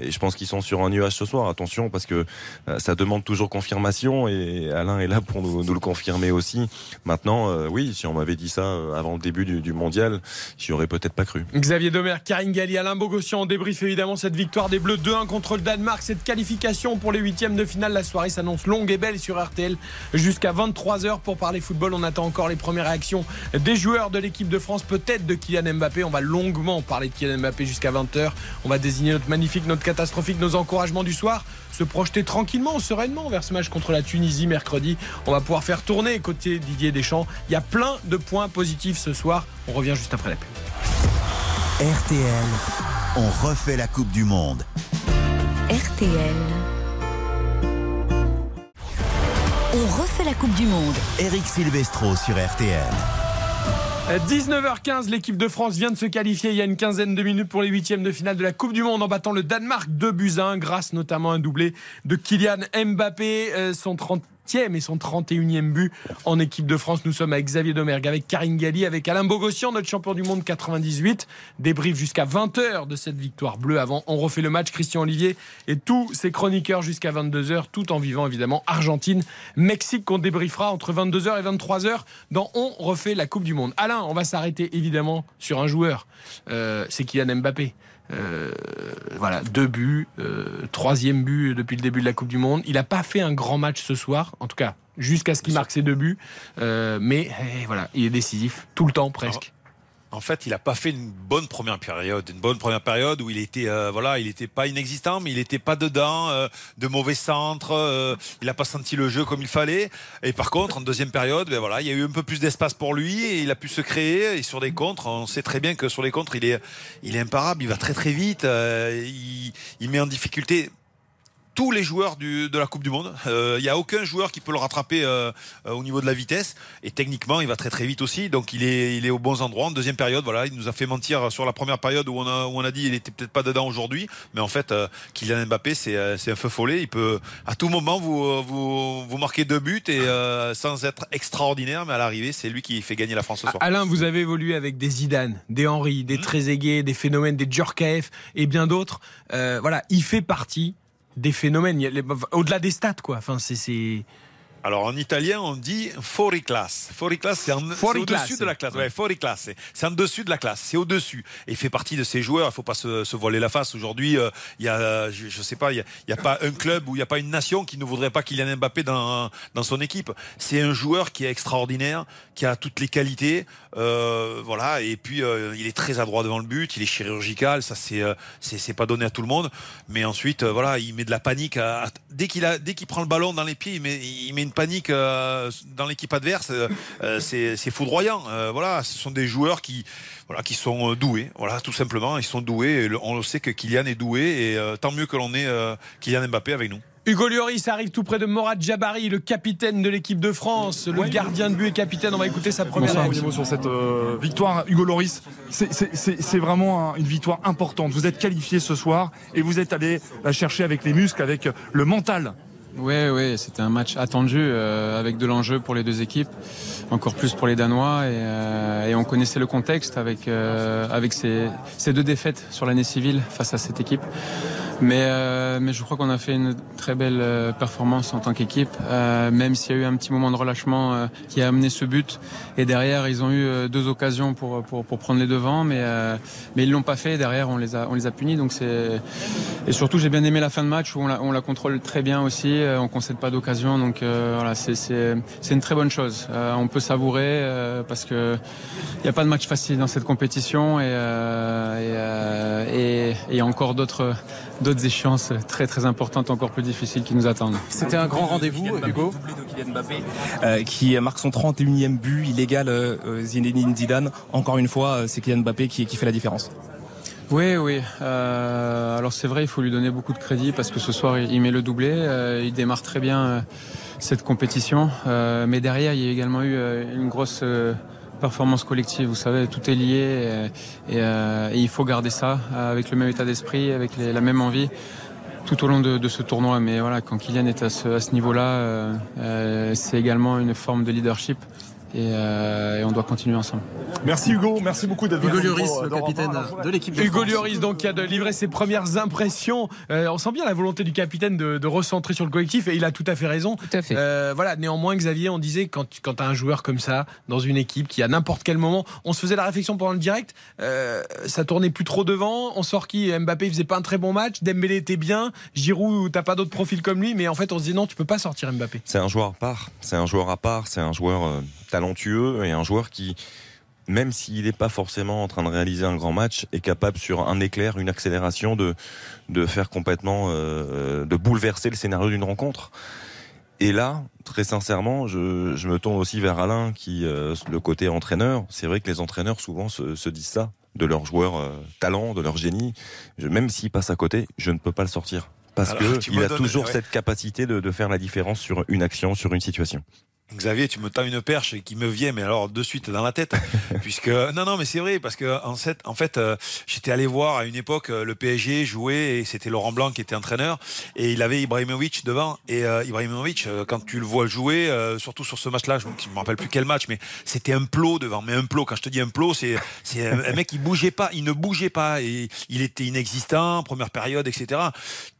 et je pense qu'ils sont sur un nuage ce soir. Attention parce que euh, ça demande toujours confirmation et Alain est là pour nous, le confirmer aussi. Maintenant, euh, oui, si on m'avait dit ça euh, avant le début du, du mondial, j'y aurais peut-être pas cru. Xavier Domer, Karine Galli, Alain Bogossian, on débrief évidemment cette victoire des Bleus 2-1 contre le Danemark, cette qualification pour les huitièmes de finale. La soirée s'annonce longue et belle sur RTL jusqu'à 23h pour parler football. On attend encore les premières réactions des joueurs de l'équipe de France, peut-être de Kylian Mbappé. On va longuement parler de Kylian Mbappé jusqu'à 20h. On va désigner notre magnifique, notre catastrophique, nos encouragements du soir, se projeter tranquillement, sereinement vers ce match contre la Tunisie mercredi. On va pouvoir faire tourner côté Didier Deschamps. Il y a plein de points positifs ce soir. On revient juste après la pub. RTL, on refait la Coupe du Monde. RTL. On refait la Coupe du Monde. Eric Silvestro sur RTL. Euh, 19h15, l'équipe de France vient de se qualifier il y a une quinzaine de minutes pour les huitièmes de finale de la Coupe du Monde en battant le Danemark 2 buts à 1 grâce notamment à un doublé de Kylian Mbappé. Euh, son 30 et son 31e but en équipe de France. Nous sommes avec Xavier Domergue, avec Karine Galli, avec Alain Bogossian, notre champion du monde 98. Débrief jusqu'à 20h de cette victoire bleue. Avant, on refait le match. Christian Olivier et tous ses chroniqueurs jusqu'à 22h, tout en vivant évidemment Argentine, Mexique qu'on débriefera entre 22h et 23h dans On refait la Coupe du Monde. Alain, on va s'arrêter évidemment sur un joueur, euh, c'est Kylian Mbappé. Euh, voilà, deux buts, euh, troisième but depuis le début de la Coupe du Monde. Il n'a pas fait un grand match ce soir, en tout cas jusqu'à ce qu'il marque ses deux buts, Euh, mais eh, voilà, il est décisif tout le temps presque. En fait, il n'a pas fait une bonne première période, une bonne première période où il était, euh, voilà, il était pas inexistant, mais il était pas dedans, euh, de mauvais centres, euh, il n'a pas senti le jeu comme il fallait. Et par contre, en deuxième période, ben voilà, il y a eu un peu plus d'espace pour lui et il a pu se créer. Et sur des contres, on sait très bien que sur les contres, il est, il est imparable, il va très très vite, euh, il met en difficulté tous les joueurs du- de la Coupe du Monde. Euh, Il n'y a aucun joueur qui peut le rattraper euh, euh, au niveau de la vitesse. Et techniquement, il va très très vite aussi. Donc il est, il est au bons endroits. En deuxième période, voilà, il nous a fait mentir sur la première période où on a, où on a dit il était peut-être pas dedans aujourd'hui. Mais en fait, euh, Kylian Mbappé, c'est euh, un feu follet. Il peut à tout moment vous, vous, vous marquer deux buts et euh, sans être extraordinaire. Mais à l'arrivée, c'est lui qui fait gagner la France ce soir. Alain, vous avez évolué avec des Zidane, des Henry, des Trezeguet, des phénomènes, des Djorkaeff et bien d'autres. Euh, voilà, il fait partie des phénomènes. Au-delà des stats, quoi. Enfin, c'est. Alors en italien, on dit fuori classe. Fuori classe, c'est au-dessus de la classe. Ouais, fuori classe. C'est- en dessus de la classe. C'est au-dessus. Et il fait partie de ces joueurs. Il faut pas se, se voiler la face. Aujourd'hui, euh, il y a, je, je sais pas, il y a, y a pas un club ou il y a pas une nation qui ne voudrait pas Kylian Mbappé dans dans son équipe. C'est un joueur qui est extraordinaire, qui a toutes les qualités. Euh, voilà. Et puis euh, il est très adroit devant le but. Il est chirurgical. Ça c'est c'est c'est pas donné à tout le monde. Mais ensuite, voilà, il met de la panique. À, à- dès qu'il a dès qu'il prend le ballon dans les pieds, il met il met une une panique euh, dans l'équipe adverse, euh, c'est foudroyant. voilà, ce sont des joueurs qui, voilà, qui sont doués. Voilà, tout simplement, ils sont doués. on le sait que Kylian est doué et tant mieux que l'on ait Kylian Mbappé avec nous. Hugo Lloris arrive tout près de Morad Jabari, le capitaine de l'équipe de France, le gardien de but et capitaine. On va écouter sa première réaction. sur cette euh, victoire, Hugo Lloris. C'est vraiment une victoire importante. Vous êtes qualifié ce soir et vous êtes allé la chercher avec les muscles, avec le mental. Oui, oui, c'était un match attendu euh, avec de l'enjeu pour les deux équipes, encore plus pour les Danois. Et, euh, on connaissait le contexte avec, avec ces, ces deux défaites sur l'année civile face à cette équipe. Mais, euh, mais je crois qu'on a fait une très belle euh, performance en tant qu'équipe, euh, même s'il y a eu un petit moment de relâchement euh, qui a amené ce but. Et derrière, ils ont eu euh, deux occasions pour, pour, pour prendre les devants, mais, mais ils l'ont pas fait. Derrière, on les a, on les a punis. Donc et surtout, j'ai bien aimé la fin de match où on la, on la contrôle très bien aussi. on concède pas d'occasion, donc voilà, c'est c'est une très bonne chose. on peut savourer parce que il n'y a pas de match facile dans cette compétition et et, et, et encore d'autres d'autres échéances très très importantes, encore plus difficiles qui nous attendent. C'était un grand rendez-vous, Hugo. Euh, qui marque son 31e but illégal euh, euh, Zinedine Zidane. Encore une fois, c'est Kylian Mbappé qui, qui fait la différence. Oui, oui. Euh, alors c'est vrai, il faut lui donner beaucoup de crédit parce que ce soir il met le doublé, euh, il démarre très bien euh, cette compétition. mais derrière, il y a également eu une grosse performance collective. Vous savez, tout est lié et, euh, il faut garder ça avec le même état d'esprit, avec la même envie tout au long de, ce tournoi. Mais voilà, quand Kylian est à ce, niveau-là, euh, euh, c'est également une forme de leadership. Euh, et, on doit continuer ensemble. Merci Hugo, merci beaucoup d'être Hugo Lloris, le capitaine de l'équipe de Hugo Lloris, donc qui a de livrer ses premières impressions. Euh, on sent bien la volonté du capitaine de, recentrer sur le collectif et il a tout à fait raison. Tout à fait. Euh, voilà, néanmoins Xavier, on disait quand quand tu as un joueur comme ça dans une équipe qui à n'importe quel moment, on se faisait la réflexion pendant le direct, ça tournait plus trop devant. On sort qui Mbappé il faisait pas un très bon match, Dembélé était bien, Giroud t'as pas d'autres profils comme lui, mais en fait on se dit non tu peux pas sortir Mbappé. C'est un joueur à part, c'est un joueur à part, c'est un joueur talentueux et un joueur qui, même s'il n'est pas forcément en train de réaliser un grand match, est capable sur un éclair, une accélération de, de faire complètement, euh, de bouleverser le scénario d'une rencontre. Et là, très sincèrement, je, je, me tourne aussi vers Alain, qui, euh, le côté entraîneur, c'est vrai que les entraîneurs souvent se, se disent ça de leurs joueurs euh, talent, de leur génie. Je, même s'ils passent à côté, je ne peux pas le sortir parce qu'il a toujours cette capacité de, de, faire la différence sur une action, sur une situation. Xavier, tu me tends une perche qui me vient, mais alors de suite dans la tête, puisque non, non, mais c'est vrai parce que en fait, en fait, euh, j'étais allé voir à une époque euh, le PSG jouer et c'était Laurent Blanc qui était entraîneur et il avait Ibrahimovic devant. Et euh, Ibrahimovic, quand tu le vois jouer, surtout sur ce match-là, je, ne me rappelle plus quel match, mais c'était un plot devant, mais un plot. Quand je te dis un plot, c'est c'est un, mec qui bougeait pas, il ne bougeait pas et il était inexistant, première période, etc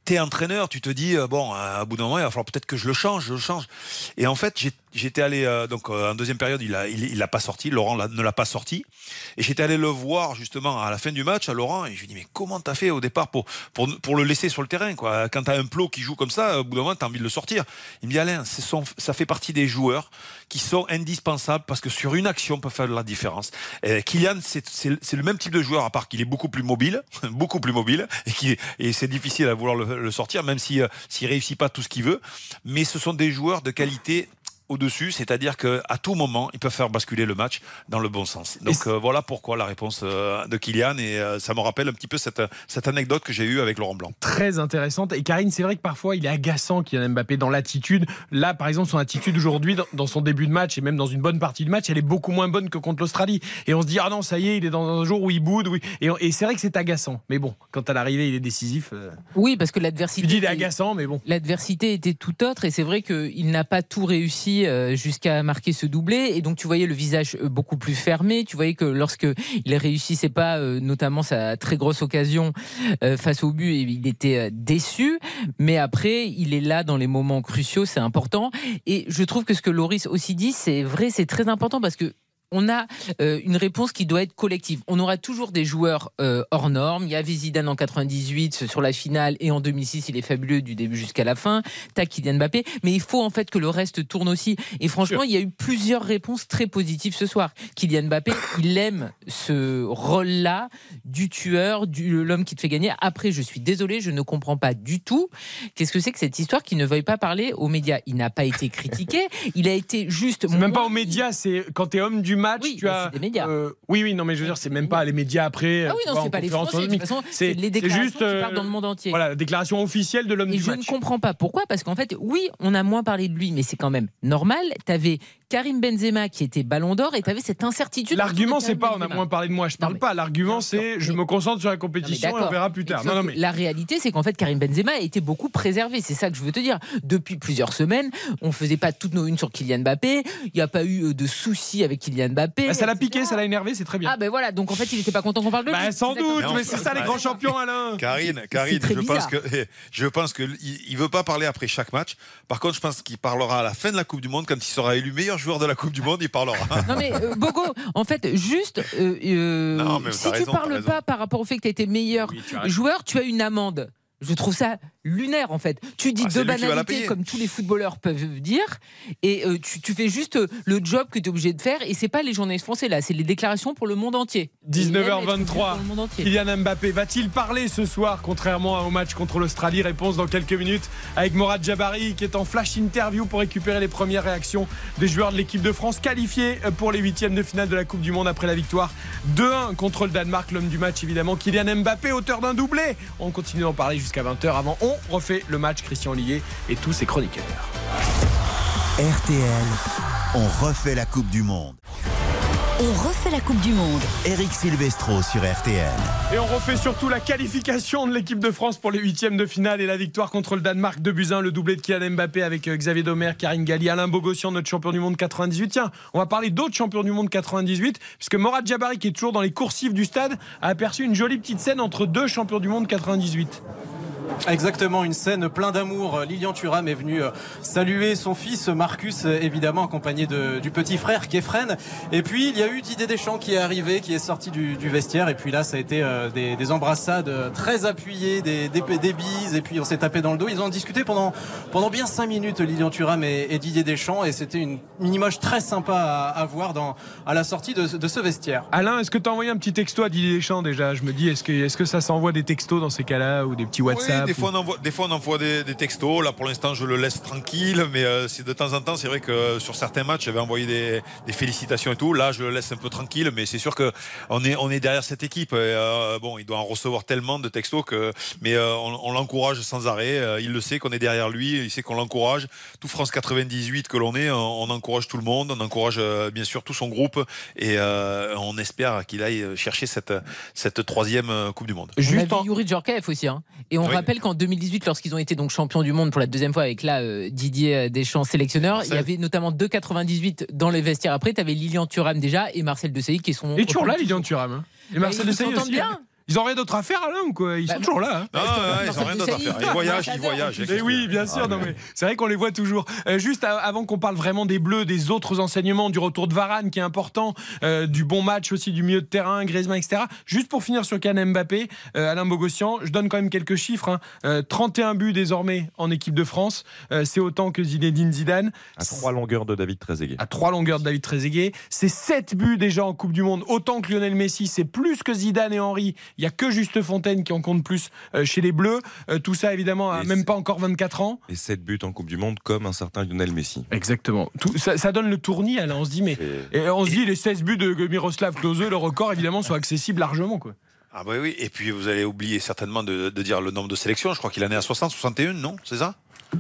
t'es entraîneur, tu te dis bon, à bout d'un moment, il va falloir peut-être que je le change, je le change. Et en fait, j'étais allé euh, donc euh, en deuxième période, il a il, l'a pas sorti, Laurent ne l'a pas sorti, et j'étais allé le voir justement à la fin du match à Laurent et je lui dis mais comment t'as fait au départ pour pour pour le laisser sur le terrain quoi? Quand t'as un plot qui joue comme ça, au bout d'un moment t'as envie de le sortir. Il me dit Alain, son, ça fait partie des joueurs qui sont indispensables parce que sur une action on peut faire la différence. Et Kylian c'est le même type de joueur à part qu'il est beaucoup plus mobile, beaucoup plus mobile et c'est difficile à vouloir le, sortir même si euh, s'il réussit pas tout ce qu'il veut, mais ce sont des joueurs de qualité au-dessus, c'est-à-dire qu'à tout moment, ils peuvent faire basculer le match dans le bon sens. Donc euh, voilà pourquoi la réponse euh, de Kylian, et euh, ça me rappelle un petit peu cette, cette anecdote que j'ai eue avec Laurent Blanc. Très intéressante. Et Karine, c'est vrai que parfois, il est agaçant, Kylian Mbappé, dans l'attitude. Là, par exemple, son attitude aujourd'hui, dans, son début de match, et même dans une bonne partie du match, elle est beaucoup moins bonne que contre l'Australie. Et on se dit, ah non, ça y est, il est dans un jour où il boude. Et, c'est vrai que c'est agaçant. Mais bon, quand à l'arrivée, il est décisif. Oui, parce que l'adversité. Tu dis, il est agaçant, mais bon. L'adversité était tout autre, et c'est vrai qu'il n'a pas tout réussi jusqu'à marqué ce doublé et donc tu voyais le visage euh, beaucoup plus fermé. Tu voyais que lorsque il réussissait pas, euh, notamment sa très grosse occasion euh, face au but, il était déçu. Mais après, il est là dans les moments cruciaux, c'est important. Et je trouve que ce que Loris aussi dit, c'est vrai, c'est très important parce que on a euh, une réponse qui doit être collective. On aura toujours des joueurs euh, hors normes. Il y avait Zidane en 98 sur la finale et en 2006, il est fabuleux du début jusqu'à la fin. T'as Kylian Mbappé, mais il faut en fait que le reste tourne aussi. Et franchement, il y a eu plusieurs réponses très positives ce soir. Kylian Mbappé, il aime ce rôle-là du tueur, du l'homme qui te fait gagner. Après, je suis désolé, je ne comprends pas du tout. Qu'est-ce que c'est que cette histoire qui ne veuille pas parler aux médias Il n'a pas été critiqué, il a été juste. Même pas aux médias, c'est quand t'es homme du match, tu bah, as. c'est des médias. euh, oui, oui, non, mais je veux dire, c'est même pas les médias après. Ah oui, tu non, c'est pas les Français. De en toute façon, c'est les déclarations juste qui euh, partent dans le monde entier. Voilà, la déclaration officielle de l'homme Et du je match. ne comprends pas pourquoi, parce qu'en fait, oui, on a moins parlé de lui, mais c'est quand même normal. T'avais Karim Benzema qui était Ballon d'Or et t'avais cette incertitude. L'argument, c'est pas on a moins parlé de moi, je parle pas. L'argument, c'est je me concentre sur la compétition et on verra plus tard. Non, non, mais. La réalité, c'est qu'en fait, Karim Benzema a été beaucoup préservé. C'est ça que je veux te dire. Depuis plusieurs semaines, on faisait pas toutes nos unes sur Kylian Mbappé. Il n'y a pas eu euh, de soucis avec Kylian Mbappé. Bah, ça l'a piqué, ça l'a énervé, c'est très bien. Ah ben voilà, donc en fait, il n'était pas content qu'on parle de lui. Bah, sans C'est d'accord. doute, mais c'est ça les grands champions, Alain. Karine, Karine, je pense que je pense que il, il veut pas parler après chaque match. Par contre, je pense qu'il parlera à la fin de la Coupe du Monde quand il sera élu meilleur joueur de la Coupe du Monde. Il parlera. Non mais euh, Bogo, en fait, juste, euh, euh, Non, mais si tu raison, parles pas par rapport au fait que tu as été meilleur tu joueur, tu as une amende. Je trouve ça lunaire en fait. Tu dis Ah, deux banalités comme tous les footballeurs peuvent dire et euh, tu, tu fais juste euh, le job que tu es obligé de faire et c'est pas les journalistes français là, c'est les déclarations pour le monde entier. Et il aime être vu pour 19h23. le monde entier. Kylian Mbappé va-t-il parler ce soir, contrairement au match contre l'Australie? Réponse dans quelques minutes avec Morad Jabari qui est en flash interview pour récupérer les premières réactions des joueurs de l'équipe de France qualifiés pour les huitièmes de finale de la Coupe du Monde après la victoire 2-1 contre le Danemark. L'homme du match évidemment, Kylian Mbappé, auteur d'un doublé. On continue d'en parler jusqu'à 20h. Avant, on refait le match Christian Lié et tous ses chroniqueurs. RTL, on refait la Coupe du Monde. On refait la Coupe du Monde. Eric Silvestro sur RTL. Et on refait surtout la qualification de l'équipe de France pour les huitièmes de finale et la victoire contre le Danemark de Buzyn, le doublé de Kylian Mbappé avec euh, Xavier Domer, Karine Galli, Alain Bogossian, notre champion du monde 98. Tiens, on va parler d'autres champions du monde 98, puisque Morad Jabari, qui est toujours dans les coursives du stade, a aperçu une jolie petite scène entre deux champions du monde 98. Exactement, une scène plein d'amour. Lilian Thuram est venu euh, saluer son fils Marcus, euh, évidemment accompagné de- du petit frère Kefren. Et puis il y a eu Didier Deschamps qui est arrivé, qui est sorti du, du vestiaire. Et puis là, ça a été euh, des, des embrassades très appuyées, des, des, des bises. Et puis on s'est tapé dans le dos. Ils ont discuté pendant, pendant bien cinq minutes, Lilian Thuram et, et Didier Deschamps. Et c'était une, une image très sympa à, à voir dans, à la sortie de, de ce vestiaire. Alain, est-ce que tu as envoyé un petit texto à Didier Deschamps déjà? Je me dis, est-ce que, est que ça s'envoie des textos dans ces cas-là ou des petits WhatsApp Oui, des fois, on envoie, des, fois on envoie des, des textos. Là, pour l'instant, je le laisse tranquille. Mais euh, c'est de temps en temps, c'est vrai que euh, sur certains matchs, j'avais envoyé des, des félicitations et tout. Là, je le laisse un peu tranquille. Mais c'est sûr que on est, on est derrière cette équipe. Et, euh, bon, il doit en recevoir tellement de textos que, mais euh, on, on l'encourage sans arrêt. Il le sait qu'on est derrière lui. Il sait qu'on l'encourage. Tout France 98 que l'on est, on, on encourage tout le monde. On encourage euh, bien sûr tout son groupe. Et euh, on espère qu'il aille chercher cette, cette troisième Coupe du Monde. on a vu Yuri Djorkaeff aussi. hein. Et on Oui. rappelle qu'en 2018, lorsqu'ils ont été donc champions du monde pour la deuxième fois avec là euh, Didier Deschamps sélectionneur, il y avait notamment 2,98 dans les vestiaires. Après, tu avais Lilian Thuram déjà et Marcel Desailly qui sont. Il est toujours là, Lilian Thuram. hein. Et Bah, Marcel ils Desailly s'entendent aussi. bien. Ils ont rien d'autre à faire, Alain, ou quoi? Ils Bah, sont toujours là. hein. Non, ouais, ils ont rien d'autre à faire. Ils voyagent, ils voyagent. Eh oui, bien sûr. Ah, mais- mais c'est vrai qu'on les voit toujours. Euh, juste avant qu'on parle vraiment des Bleus, des autres enseignements, du retour de Varane qui est important, euh, du bon match aussi du milieu de terrain, Griezmann, etc. Juste pour finir sur Kylian Mbappé, euh, Alain Bogossian, je donne quand même quelques chiffres. hein. Euh, 31 buts désormais en équipe de France. Euh, c'est autant que Zinedine Zidane. À trois longueurs de David Trezeguet. À trois longueurs de David Trezeguet. C'est 7 buts déjà en Coupe du Monde. Autant que Lionel Messi. C'est plus que Zidane et Henry. Il y a que Juste Fontaine qui en compte plus euh, chez les Bleus. Euh, tout ça, évidemment, à Et même pas encore 24 ans. Et 7 buts en Coupe du Monde comme un certain Lionel Messi. Exactement. Tout, ça, ça donne le tournis, là. On se dit, mais. Et on se dit, les 16 buts de Miroslav Klose, le record, évidemment, sont accessibles largement, quoi. Ah bah oui, et puis vous allez oublier certainement de, de dire le nombre de sélections. Je crois qu'il en est à 60, 61, non? C'est ça?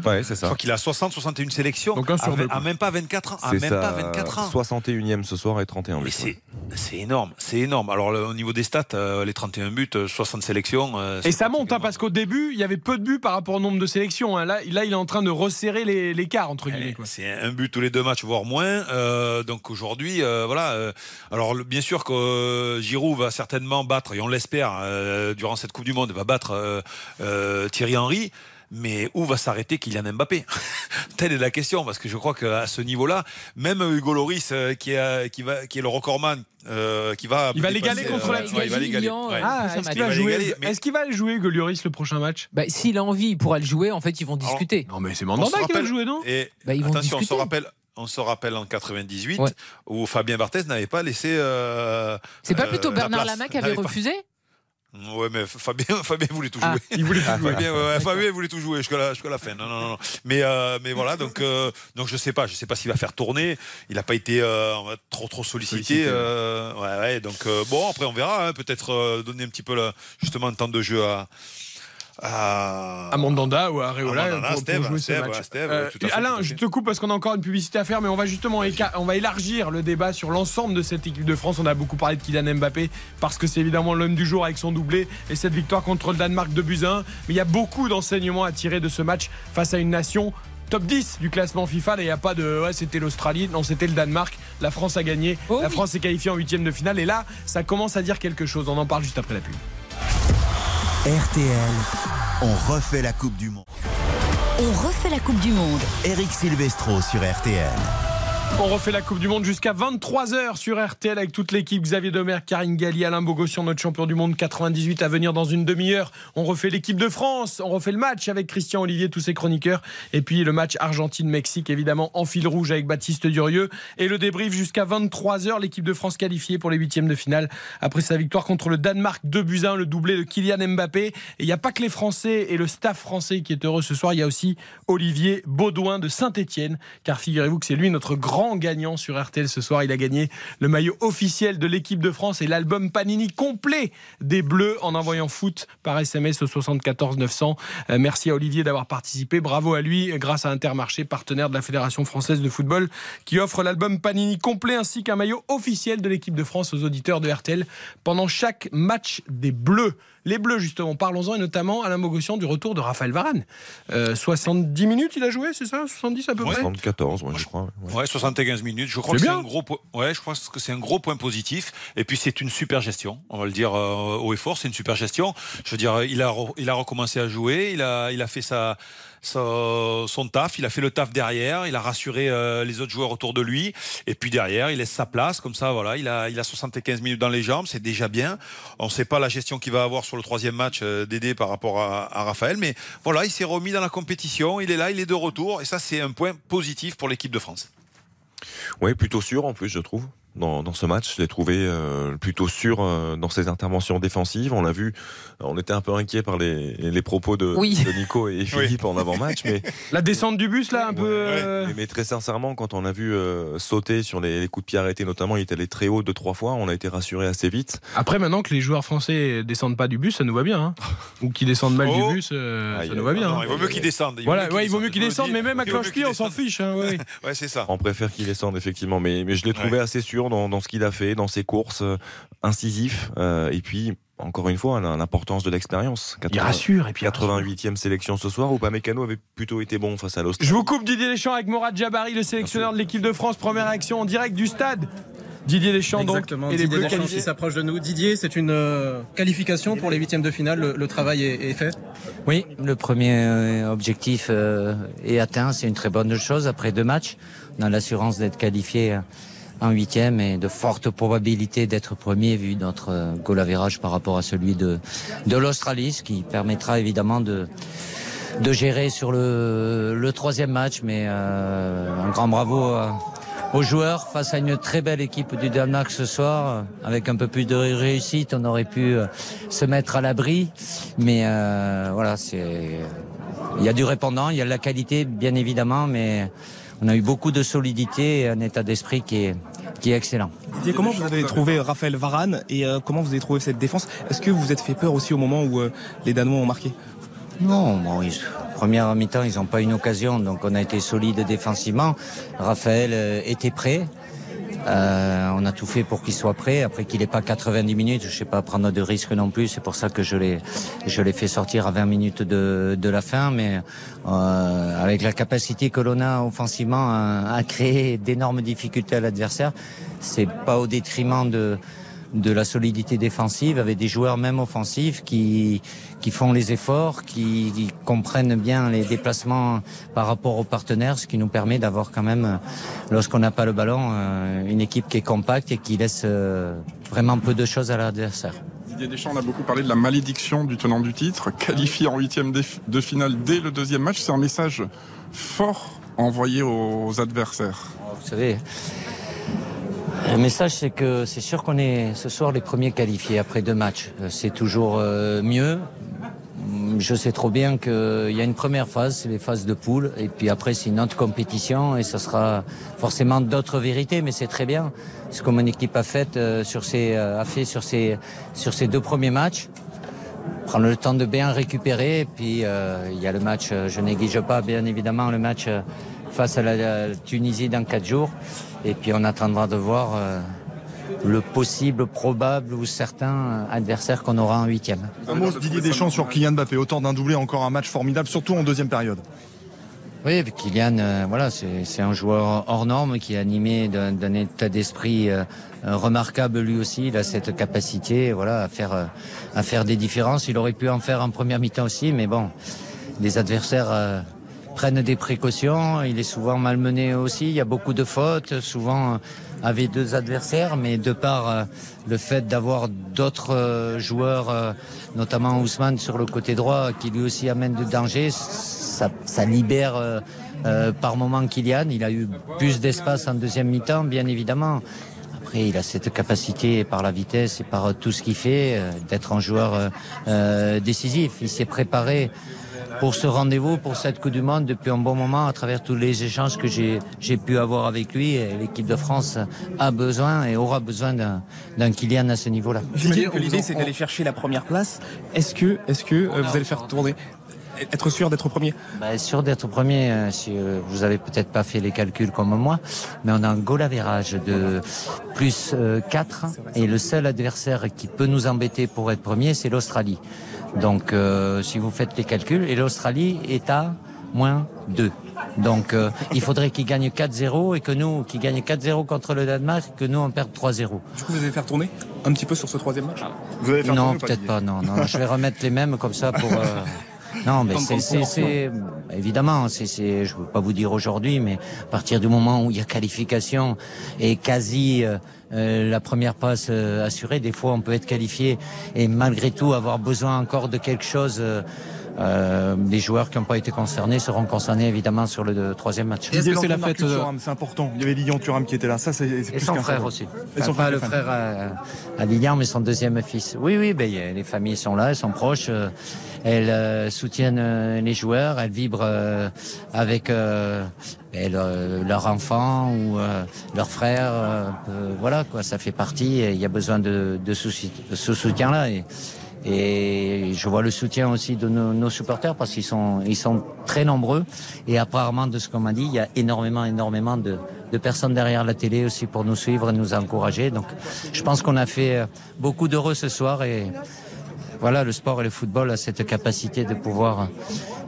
Ouais, c'est Je ça. crois qu'il a 60, 61 sélections. Donc un sur à, deux, à même pas 24 ans. À même pas 24 ans. 61e ce soir et 31 Mais buts. c'est, c'est énorme, c'est énorme. Alors le- au niveau des stats, euh, les 31 buts, euh, 60 sélections. euh, Et ça monte, hein, parce qu'au début, il y avait peu de buts par rapport au nombre de sélections. hein. Là, là, il est en train de resserrer les- l'écart, entre guillemets. quoi. C'est un but tous les deux matchs, voire moins. Euh, donc aujourd'hui, euh, voilà. euh, alors le- bien sûr que euh, Giroud va certainement battre, et on l'espère, euh, durant cette Coupe du Monde, va battre euh, euh, Thierry Henry. Mais où va s'arrêter Kylian Mbappé Telle est la question, parce que je crois qu'à ce niveau-là, même Hugo Loris, euh, qui, est, qui, va, qui est le recordman, euh, qui va. Il va l'égaler contre la. Va l'égaler. Ouais. Ah, est-ce qu'il va, jouer Est-ce qu'il va jouer Hugo Lloris le prochain match? Bah, S'il a envie, il pourra le jouer. En fait, ils vont discuter. non, mais c'est Mandanda qui va le jouer, non? Et bah, ils vont Attention, on se rappelle. On se rappelle en 98 Ouais. où Fabien Barthez n'avait pas laissé. euh, C'est pas euh, plutôt la Bernard place. Lama qui avait pas- refusé? Ouais, mais Fabien, Fabien voulait tout Ah. jouer. Il voulait tout jouer. Fabien, ouais, ouais, Fabien voulait tout jouer jusqu'à la, la fin. Non, non, non. Mais, euh, mais voilà, donc, euh, donc je sais pas, je sais pas s'il va faire tourner. Il n'a pas été euh, trop, trop sollicité. Sollicité, ouais. ouais, donc bon, après on verra. hein, Peut-être donner un petit peu justement un temps de jeu à. À... à Mandanda ou à Areola À Mandanda, pour, pour Steve, jouer ce Steve, match. ouais, Steve, Euh, tout à fait, Alain, tout à je te coupe parce qu'on a encore une publicité à faire, mais on va justement éca- on va élargir le débat sur l'ensemble de cette équipe de France. On a beaucoup parlé de Kylian Mbappé parce que c'est évidemment l'homme du jour avec son doublé et cette victoire contre le Danemark de 1. Mais il y a beaucoup d'enseignements à tirer de ce match face à une nation top 10 du classement FIFA. Là, il n'y a pas de ouais, c'était l'Australie, non, c'était le Danemark. La France a gagné. Oh la. France est qualifiée en huitième de finale. Et là, ça commence à dire quelque chose. On en parle juste après la pub. RTL, on refait la Coupe du Monde. On refait la Coupe du Monde. Eric Silvestro sur RTL. On refait la Coupe du Monde jusqu'à 23h sur RTL avec toute l'équipe. Xavier Domer, Karine Galli, Alain Bogossian, notre champion du monde 98 à venir dans une demi-heure. On refait l'équipe de France. On refait le match avec Christian Olivier, tous ses chroniqueurs. Et puis le match Argentine-Mexique, évidemment, en fil rouge avec Baptiste Durieux. Et le débrief jusqu'à 23h. L'équipe de France qualifiée pour les huitièmes de finale après sa victoire contre le Danemark 2 buts à 1, le doublé de Kylian Mbappé. Et il n'y a pas que les Français et le staff français qui est heureux ce soir. Il y a aussi Olivier Baudouin de Saint-Etienne. Car figurez-vous que c'est lui notre grand gagnant sur RTL ce soir. Il a gagné le maillot officiel de l'équipe de France et l'album Panini complet des Bleus en envoyant foot par SMS au 74 900. Euh, merci à Olivier d'avoir participé. Bravo à lui grâce à Intermarché, partenaire de la Fédération française de football, qui offre l'album Panini complet ainsi qu'un maillot officiel de l'équipe de France aux auditeurs de RTL pendant chaque match des Bleus. Les Bleus, justement, parlons-en et notamment Alain Mogossian du retour de Raphaël Varane. Euh, 70 minutes il a joué, c'est ça? 70 à peu près? 74, ouais, je crois. ouais. Ouais, 75 minutes. Je crois C'est que c'est bien. un gros. po- Ouais, je pense que c'est un gros point positif. Et puis c'est une super gestion. On va le dire euh, haut et fort, c'est une super gestion. Je veux dire, il a re- il a recommencé à jouer. Il a il a fait sa, son taf. Il a fait le taf derrière. Il a rassuré euh, les autres joueurs autour de lui. Et puis derrière, il laisse sa place comme ça. Voilà, il a il a 75 minutes dans les jambes. C'est déjà bien. On ne sait pas la gestion qu'il va avoir sur le troisième match euh, par rapport à Raphaël, mais voilà, il s'est remis dans la compétition. Il est là, il est de retour. Et ça, c'est un point positif pour l'équipe de France. Oui, plutôt sûr en plus, je trouve. Dans, dans ce match, je l'ai trouvé euh, plutôt sûr euh, dans ses interventions défensives. On l'a vu, on était un peu inquiet par les, les propos de, Oui. de Nico et Philippe en avant-match, mais, La descente du bus, là, un peu. euh, mais, mais très sincèrement, quand on a vu euh, sauter sur les, les coups de pied arrêtés, notamment, il est allé très haut deux trois fois. On a été rassuré assez vite. Après, maintenant que les joueurs français descendent pas du bus, ça nous va bien. hein. Ou qu'ils descendent mal Oh. du bus, euh, Aïe, ça nous va bien. Non, hein. il vaut mieux qu'ils descendent. Voilà, ouais, il vaut mieux qu'ils descendent, mais même à cloche-pied, qu'ils on s'en descendent. fiche. hein, ouais. Ouais, c'est ça. On préfère qu'il descende effectivement, mais, mais je l'ai trouvé Ouais. assez sûr dans, dans ce qu'il a fait, dans ses courses, euh, incisif, euh, et puis encore une fois l'importance de l'expérience. Il rassure, et puis 88e sélection ce soir, où Pamecano avait plutôt été bon face à l'Australie. Je vous coupe Didier Deschamps avec Morad Jabari, le sélectionneur de l'équipe de France. Première réaction en direct du stade. Didier Deschamps, donc, Exactement, et les Didier Bleus Deschamps qui s'approche de nous. Didier, c'est une euh, qualification pour les huitièmes de finale. Le, le travail est, est fait. Oui, le premier objectif euh, est atteint. C'est une très bonne chose. Après deux matchs, on a l'assurance d'être qualifié euh, en huitième et de fortes probabilités d'être premier vu notre euh, goal average par rapport à celui de, de l'Australie, ce qui permettra évidemment de, de gérer sur le, le troisième match. Mais euh, un grand bravo à- aux joueurs face à une très belle équipe du Danemark ce soir. Avec un peu plus de réussite, on aurait pu euh, se mettre à l'abri. Mais euh, voilà, c'est il y a du répondant, il y a de la qualité bien évidemment, mais on a eu beaucoup de solidité et un état d'esprit qui est qui est excellent. Didier, comment vous avez trouvé Raphaël Varane et euh, comment vous avez trouvé cette défense? Est-ce que vous vous êtes fait peur aussi au moment où euh, les Danois ont marqué? Non, bon, ils- première mi-temps, ils n'ont pas une occasion, donc on a été solide défensivement. Raphaël euh, était prêt. Euh, on a tout fait pour qu'il soit prêt. Après qu'il n'ait pas 90 minutes, je ne sais pas prendre de risques non plus. C'est pour ça que je l'ai, je l'ai fait sortir à 20 minutes de, de la fin. Mais euh, avec la capacité que l'on a offensivement à, à créer d'énormes difficultés à l'adversaire, c'est pas au détriment de de la solidité défensive avec des joueurs même offensifs qui, qui font les efforts, qui, qui comprennent bien les déplacements par rapport aux partenaires, ce qui nous permet d'avoir quand même, lorsqu'on n'a pas le ballon, euh, une équipe qui est compacte et qui laisse euh, vraiment peu de choses à l'adversaire. Didier Deschamps, on a beaucoup parlé de la malédiction du tenant du titre, qualifié en huitième de de finale dès le deuxième match. C'est un message fort envoyé aux adversaires. Vous savez, le message, c'est que c'est sûr qu'on est ce soir les premiers qualifiés après deux matchs. Euh, C'est toujours euh, mieux. Je sais trop bien qu'il y a une première phase, c'est les phases de poule, et puis après c'est une autre compétition, et ce sera forcément d'autres vérités, mais c'est très bien ce que mon équipe a fait euh, sur ces, euh, deux premiers matchs. Prendre le temps de bien récupérer, et puis euh, il y a le match, euh, je néglige pas bien évidemment le match euh, face à la Tunisie dans quatre jours, et puis on attendra de voir euh, le possible, probable ou certain adversaire qu'on aura en huitième. Un mot Didier Deschamps sur Kylian Mbappé, autant d'un doublé, encore un match formidable, surtout en deuxième période. Oui, Kylian, euh, voilà, c'est un joueur hors norme qui est animé d'un état d'esprit euh, remarquable lui aussi. Il a cette capacité, voilà, à faire euh, à faire des différences. Il aurait pu en faire en première mi-temps aussi, mais bon, les adversaires prennent des précautions. Il est souvent malmené aussi. Il y a beaucoup de fautes, souvent euh, avec deux adversaires, mais de par euh, le fait d'avoir d'autres euh, joueurs, notamment Ousmane sur le côté droit, qui lui aussi amène du danger, ça, ça libère euh, par moment Kylian. Il a eu plus d'espace en deuxième mi-temps, bien évidemment. Après, il a cette capacité par la vitesse et par tout ce qu'il fait d'être un joueur euh, décisif. Il s'est préparé pour ce rendez-vous, pour cette Coupe du Monde depuis un bon moment à travers tous les échanges que j'ai j'ai pu avoir avec lui. Et L'équipe de France a besoin et aura besoin d'un d'un Kylian à ce niveau-là. L'idée c'est d'aller chercher la première place. Est-ce que, est-ce que euh, vous allez faire tourner Être sûr d'être premier Bah, sûr d'être premier, euh, si euh, vous avez peut-être pas fait les calculs comme moi, mais on a un goal average de plus euh, 4 et le seul adversaire qui peut nous embêter pour être premier, c'est l'Australie. Donc euh, si vous faites les calculs, et l'Australie est à moins 2. Donc euh, il faudrait qu'il gagne 4-0 et que nous, qu'il gagne 4-0 contre le Danemark, que nous on perde 3-0. Du coup, vous allez faire tourner un petit peu sur ce troisième match? Vous allez faire Non, peut-être pas. Non, non, je vais remettre les mêmes comme ça pour. euh, Non, mais c'est, évidemment, c'est, je veux pas vous dire aujourd'hui, mais à partir du moment où il y a qualification et quasi euh, euh, la première passe euh, assurée, des fois on peut être qualifié et malgré tout avoir besoin encore de quelque chose. Euh, euh, les joueurs qui n'ont pas été concernés seront concernés évidemment sur le euh, troisième match. L'entrée de Marcus Thuram, c'est important. Il y avait Lilian Thuram qui était là. Ça, c'est c'est Et son frère aussi. Et son pas le frère à, à Lilian, mais son deuxième fils. Oui, oui, ben, il y a- les familles sont là, elles sont proches. euh, elles euh, soutiennent euh, les joueurs, elles vibrent euh, avec euh, ben, leur, leur enfant ou euh, leur frère. euh, euh, voilà, quoi, ça fait partie. et Il y a besoin de, de, souci- de ce soutien-là. Et, et je vois le soutien aussi de nos, supporters parce qu'ils sont, ils sont très nombreux. Et apparemment, de ce qu'on m'a dit, il y a énormément, énormément de, de personnes derrière la télé aussi pour nous suivre et nous encourager. Donc, je pense qu'on a fait euh, beaucoup d'heureux ce soir et voilà, le sport et le football a cette capacité de pouvoir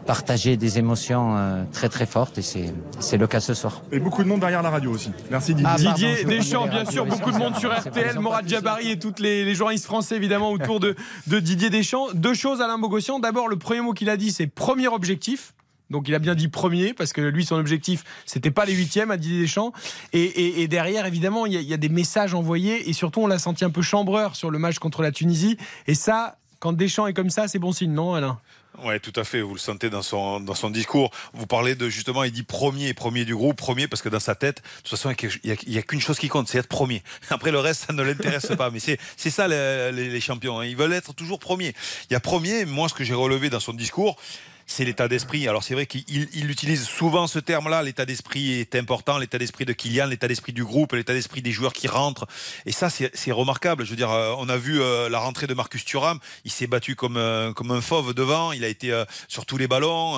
partager des émotions euh, très très fortes et c'est, c'est le cas ce soir. Et beaucoup de monde derrière la radio aussi. Merci Didier. Didier Deschamps, bien sûr, beaucoup de monde sur RTL, Morad Jabari et tous les, les journalistes français, évidemment, autour de, de Didier Deschamps. Deux choses, Alain Bogossian. D'abord, le premier mot qu'il a dit, c'est premier objectif. Donc il a bien dit premier parce que lui son objectif c'était pas les huitièmes à Didier Deschamps et, et- et derrière évidemment il y, a, il y a des messages envoyés et surtout on l'a senti un peu chambreur sur le match contre la Tunisie et ça quand Deschamps est comme ça c'est bon signe non Alain? Ouais, tout à fait. Vous le sentez dans son, dans son discours. Vous parlez de justement, il dit premier, premier du groupe, premier parce que dans sa tête, de toute façon, il y a- qu'une chose qui compte, c'est être premier. Après le reste, ça ne l'intéresse pas. Mais c'est, ça les, les- les champions. hein. Ils veulent être toujours premiers. Il y a premier. Moi, ce que j'ai relevé dans son discours, c'est l'état d'esprit. Alors c'est vrai qu'il il utilise souvent ce terme-là. L'état d'esprit est important. L'état d'esprit de Kylian, l'état d'esprit du groupe, l'état d'esprit des joueurs qui rentrent. Et ça, c'est remarquable. Je veux dire, euh, on a vu euh, la rentrée de Marcus Thuram. Il s'est battu comme euh, comme un fauve devant. Il a été sur tous les ballons.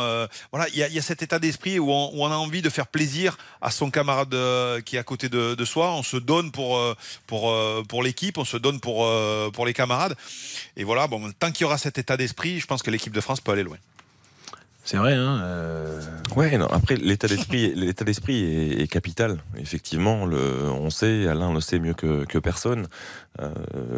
Voilà, il y, a, il y a cet état d'esprit où, on- a envie de faire plaisir à son camarade qui est à côté de, de soi. On se donne pour pour pour l'équipe. On se donne pour pour les camarades. Et voilà, bon, tant qu'il y aura cet état d'esprit, je pense que l'équipe de France peut aller loin. C'est vrai, hein euh... Ouais, non, après l'état d'esprit, l'état d'esprit est, capital. Effectivement, on sait, Alain le sait mieux que, que personne. Euh,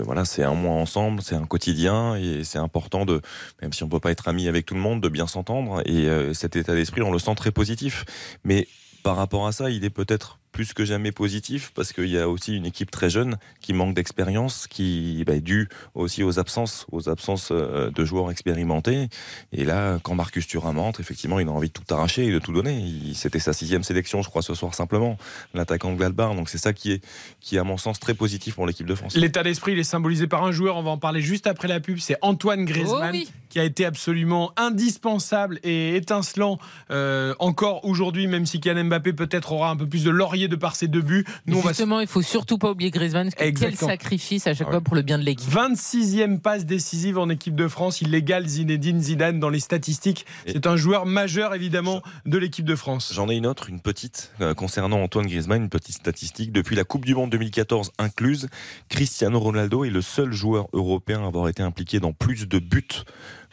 voilà, c'est un mois ensemble, c'est un quotidien et c'est important de, même si on peut pas être ami avec tout le monde, de bien s'entendre. Et euh, cet état d'esprit, on le sent très positif. Mais par rapport à ça, il est peut-être plus que jamais positif parce qu'il y a aussi une équipe très jeune qui manque d'expérience, qui bah, est due aussi aux absences, aux absences euh, de joueurs expérimentés. Et là, quand Marcus Thuram entre, effectivement, il a envie de tout arracher et de tout donner. C'était sa sixième sélection, je crois, ce soir simplement, l'attaquant de Gladbach. Donc c'est ça qui est, qui est, à mon sens, très positif pour l'équipe de France. L'état d'esprit, il est symbolisé par un joueur. On va en parler juste après la pub. C'est Antoine Griezmann Oh oui. qui a été absolument indispensable et étincelant euh, encore aujourd'hui, même si Kylian Mbappé peut-être aura un peu plus de laurier de par ses deux buts. Nous, on va Justement, il faut surtout pas oublier Griezmann. Quel sacrifice à chaque fois pour le bien de l'équipe. 26e passe décisive en équipe de France. Il égale Zinedine Zidane dans les statistiques. C'est un joueur majeur, évidemment, de l'équipe de France. J'en ai une autre, une petite, euh, concernant Antoine Griezmann, une petite statistique. Depuis la Coupe du Monde 2014 incluse, Cristiano Ronaldo est le seul joueur européen à avoir été impliqué dans plus de buts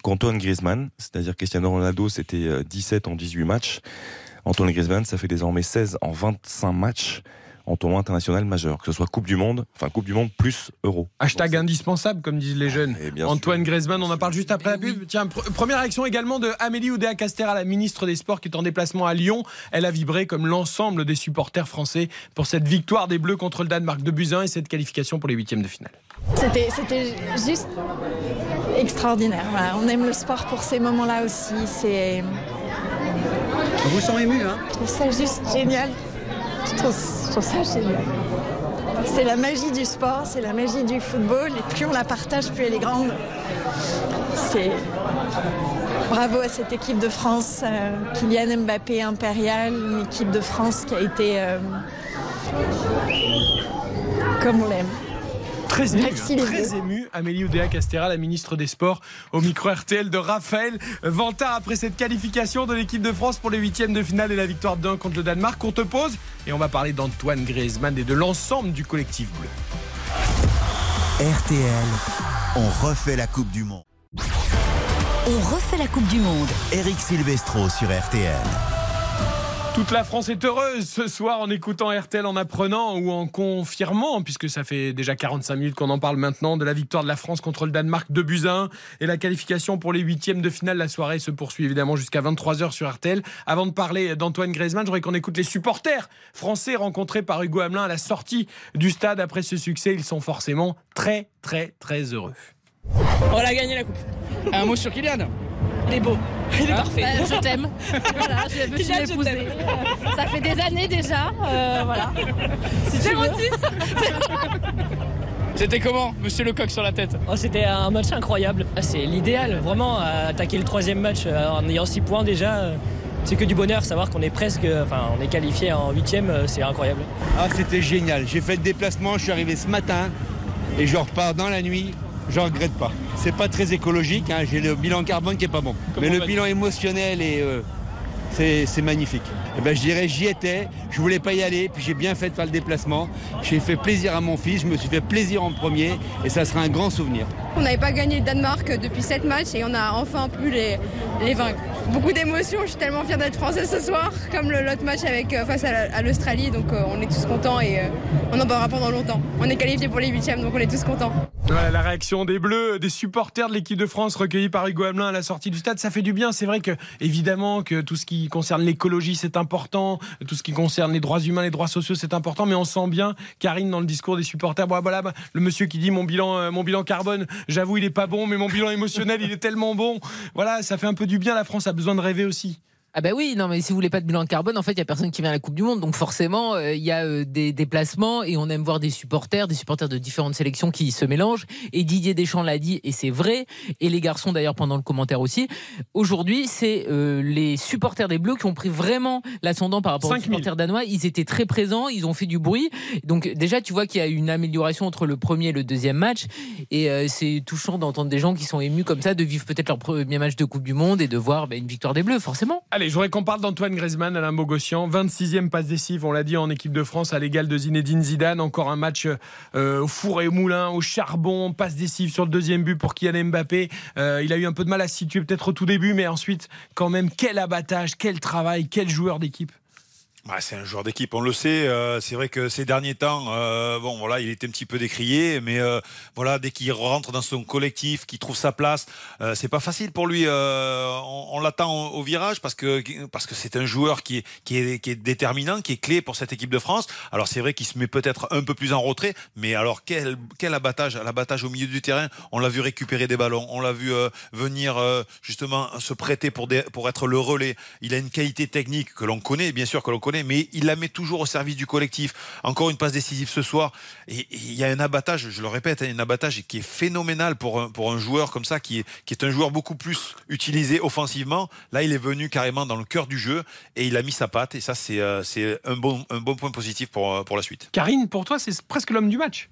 qu'Antoine Griezmann. C'est-à-dire Cristiano Ronaldo, c'était euh, 17 en 18 matchs. Antoine Griezmann, ça fait désormais 16 en 25 matchs en tournoi international majeur, que ce soit Coupe du Monde, enfin Coupe du Monde plus Euro. Hashtag indispensable, comme disent les jeunes. bien Antoine Griezmann, on en parle juste après la pub. Tiens, pr- première réaction également de Amélie Oudéa Castera, la ministre des Sports qui est en déplacement à Lyon. Elle a vibré comme l'ensemble des supporters français pour cette victoire des Bleus contre le Danemark de Buzyn et cette qualification pour les huitièmes de finale. C'était, c'était juste extraordinaire. Voilà, On aime le sport pour ces moments-là aussi. C'est... Vous sent ému, hein Je trouve ça juste génial. Je trouve, ça génial. C'est la magie du sport, c'est la magie du football. Et plus on la partage, plus elle est grande. Bravo à cette équipe de France, euh, Kylian Mbappé impérial, une équipe de France qui a été euh, comme on l'aime. Très ému, hein, très ému. Amélie Oudéa Castera, la ministre des Sports, au micro RTL de Raphaël Vantard après cette qualification de l'équipe de France pour les huitièmes de finale et la victoire d'un contre le Danemark. On te pose et on va parler d'Antoine Griezmann et de l'ensemble du collectif bleu. RTL, on refait la Coupe du Monde. On refait la Coupe du Monde. Eric Silvestro sur RTL. Toute la France est heureuse ce soir en écoutant RTL, en apprenant ou en confirmant, puisque ça fait déjà 45 minutes qu'on en parle maintenant, de la victoire de la France contre le Danemark de Buzyn et la qualification pour les huitièmes de finale. La soirée se poursuit évidemment jusqu'à 23h sur RTL. Avant de parler d'Antoine Griezmann, j'aurais qu'on écoute les supporters français rencontrés par Hugo Hamelin à la sortie du stade après ce succès. Ils sont forcément très, très, très heureux. On a gagné la coupe. Un mot sur Kylian Il est beau. Il est parfait. Bah, je t'aime. voilà, je me suis Kylian, je t'aime. Ça fait des années déjà. euh, voilà. Si tu Zéro veux. C'était comment, monsieur Lecoq sur la tête? Oh, C'était un match incroyable. Ah, C'est l'idéal, vraiment, à attaquer le troisième match euh, en ayant 6 points déjà. C'est que du bonheur, savoir qu'on est presque, euh, enfin, on est qualifié en huitième, euh, c'est incroyable. Ah, c'était génial. J'ai fait le déplacement, je suis arrivé ce matin et je repars dans la nuit. Je regrette pas. C'est pas très écologique, hein, j'ai le bilan carbone qui est pas bon. Comment Mais le bilan émotionnel et euh, c'est magnifique. Eh ben, je dirais j'y étais, je voulais pas y aller, puis j'ai bien fait de faire le déplacement. J'ai fait plaisir à mon fils, je me suis fait plaisir en premier et ça sera un grand souvenir. On n'avait pas gagné le Danemark depuis 7 matchs et on a enfin pu les, les vaincre. Beaucoup d'émotions, je suis tellement fière d'être françaais ce soir, comme le- l'autre match avec, euh, face à la- à l'Australie, donc euh, on est tous contents et euh, on en parlera pendant longtemps. On est qualifié pour les huitièmes, donc on est tous contents. Voilà la réaction des Bleus, des supporters de l'équipe de France recueillis par Hugo Hamelin à la sortie du stade. Ça fait du bien. C'est vrai que, évidemment, que tout ce qui concerne l'écologie, c'est Tout ce qui concerne les droits humains, les droits sociaux, c'est important. Mais on sent bien, Karine, dans le discours des supporters, voilà, bah, le monsieur qui dit mon bilan, euh, mon bilan carbone, j'avoue, il est pas bon, mais mon bilan émotionnel, il est tellement bon. Voilà, ça fait un peu du bien. La France a besoin de rêver aussi. Ah bah oui, non mais si vous voulez pas de bilan carbone, en fait, il y a personne qui vient à la Coupe du Monde, donc forcément, euh, il y a euh, des déplacements et on aime voir des supporters, des supporters de différentes sélections qui se mélangent. Et Didier Deschamps l'a dit, et c'est vrai, et les garçons d'ailleurs pendant le commentaire aussi. Aujourd'hui, c'est euh, les supporters des Bleus qui ont pris vraiment l'ascendant par rapport aux 5000. supporters danois. Ils étaient très présents, ils ont fait du bruit. Donc déjà, tu vois qu'il y a une amélioration entre le premier et le deuxième match, et c'est touchant d'entendre des gens qui sont émus comme ça, de vivre peut-être leur premier match de Coupe du Monde et de voir bah, une victoire des Bleus, forcément. Allez, Allez, je voudrais qu'on parle d'Antoine Griezmann, Alain Bogossian. 26e passe décisive, on l'a dit, en équipe de France, à l'égal de Zinedine Zidane. Encore un match euh, au four et au moulin, au charbon, passe décisive sur le deuxième but pour Kylian Mbappé. Euh, il a eu un peu de mal à se situer peut-être au tout début, mais ensuite, quand même, quel abattage, quel travail, quel joueur d'équipe. Bah, c'est un joueur d'équipe, on le sait. Euh, c'est vrai que ces derniers temps, euh, bon voilà, il était un petit peu décrié, mais euh, voilà, dès qu'il rentre dans son collectif, qu'il trouve sa place, euh, c'est pas facile pour lui. Euh, on, on l'attend au, virage parce que parce que c'est un joueur qui est, qui est qui est déterminant, qui est clé pour cette équipe de France. Alors c'est vrai qu'il se met peut-être un peu plus en retrait, mais alors quel quel abattage, l'abattage au milieu du terrain. On l'a vu récupérer des ballons, on l'a vu euh, venir justement se prêter pour des, pour être le relais. Il a une qualité technique que l'on connaît, bien sûr que l'on connaît mais il la met toujours au service du collectif. Encore une passe décisive ce soir. Et il y a un abattage, je le répète, hein, un abattage qui est phénoménal pour un, pour un joueur comme ça, qui est, qui est un joueur beaucoup plus utilisé offensivement. Là, il est venu carrément dans le cœur du jeu et il a mis sa patte. Et ça, c'est euh, un bon, un bon point positif pour, euh, pour la suite. Karine, pour toi, c'est presque l'homme du match.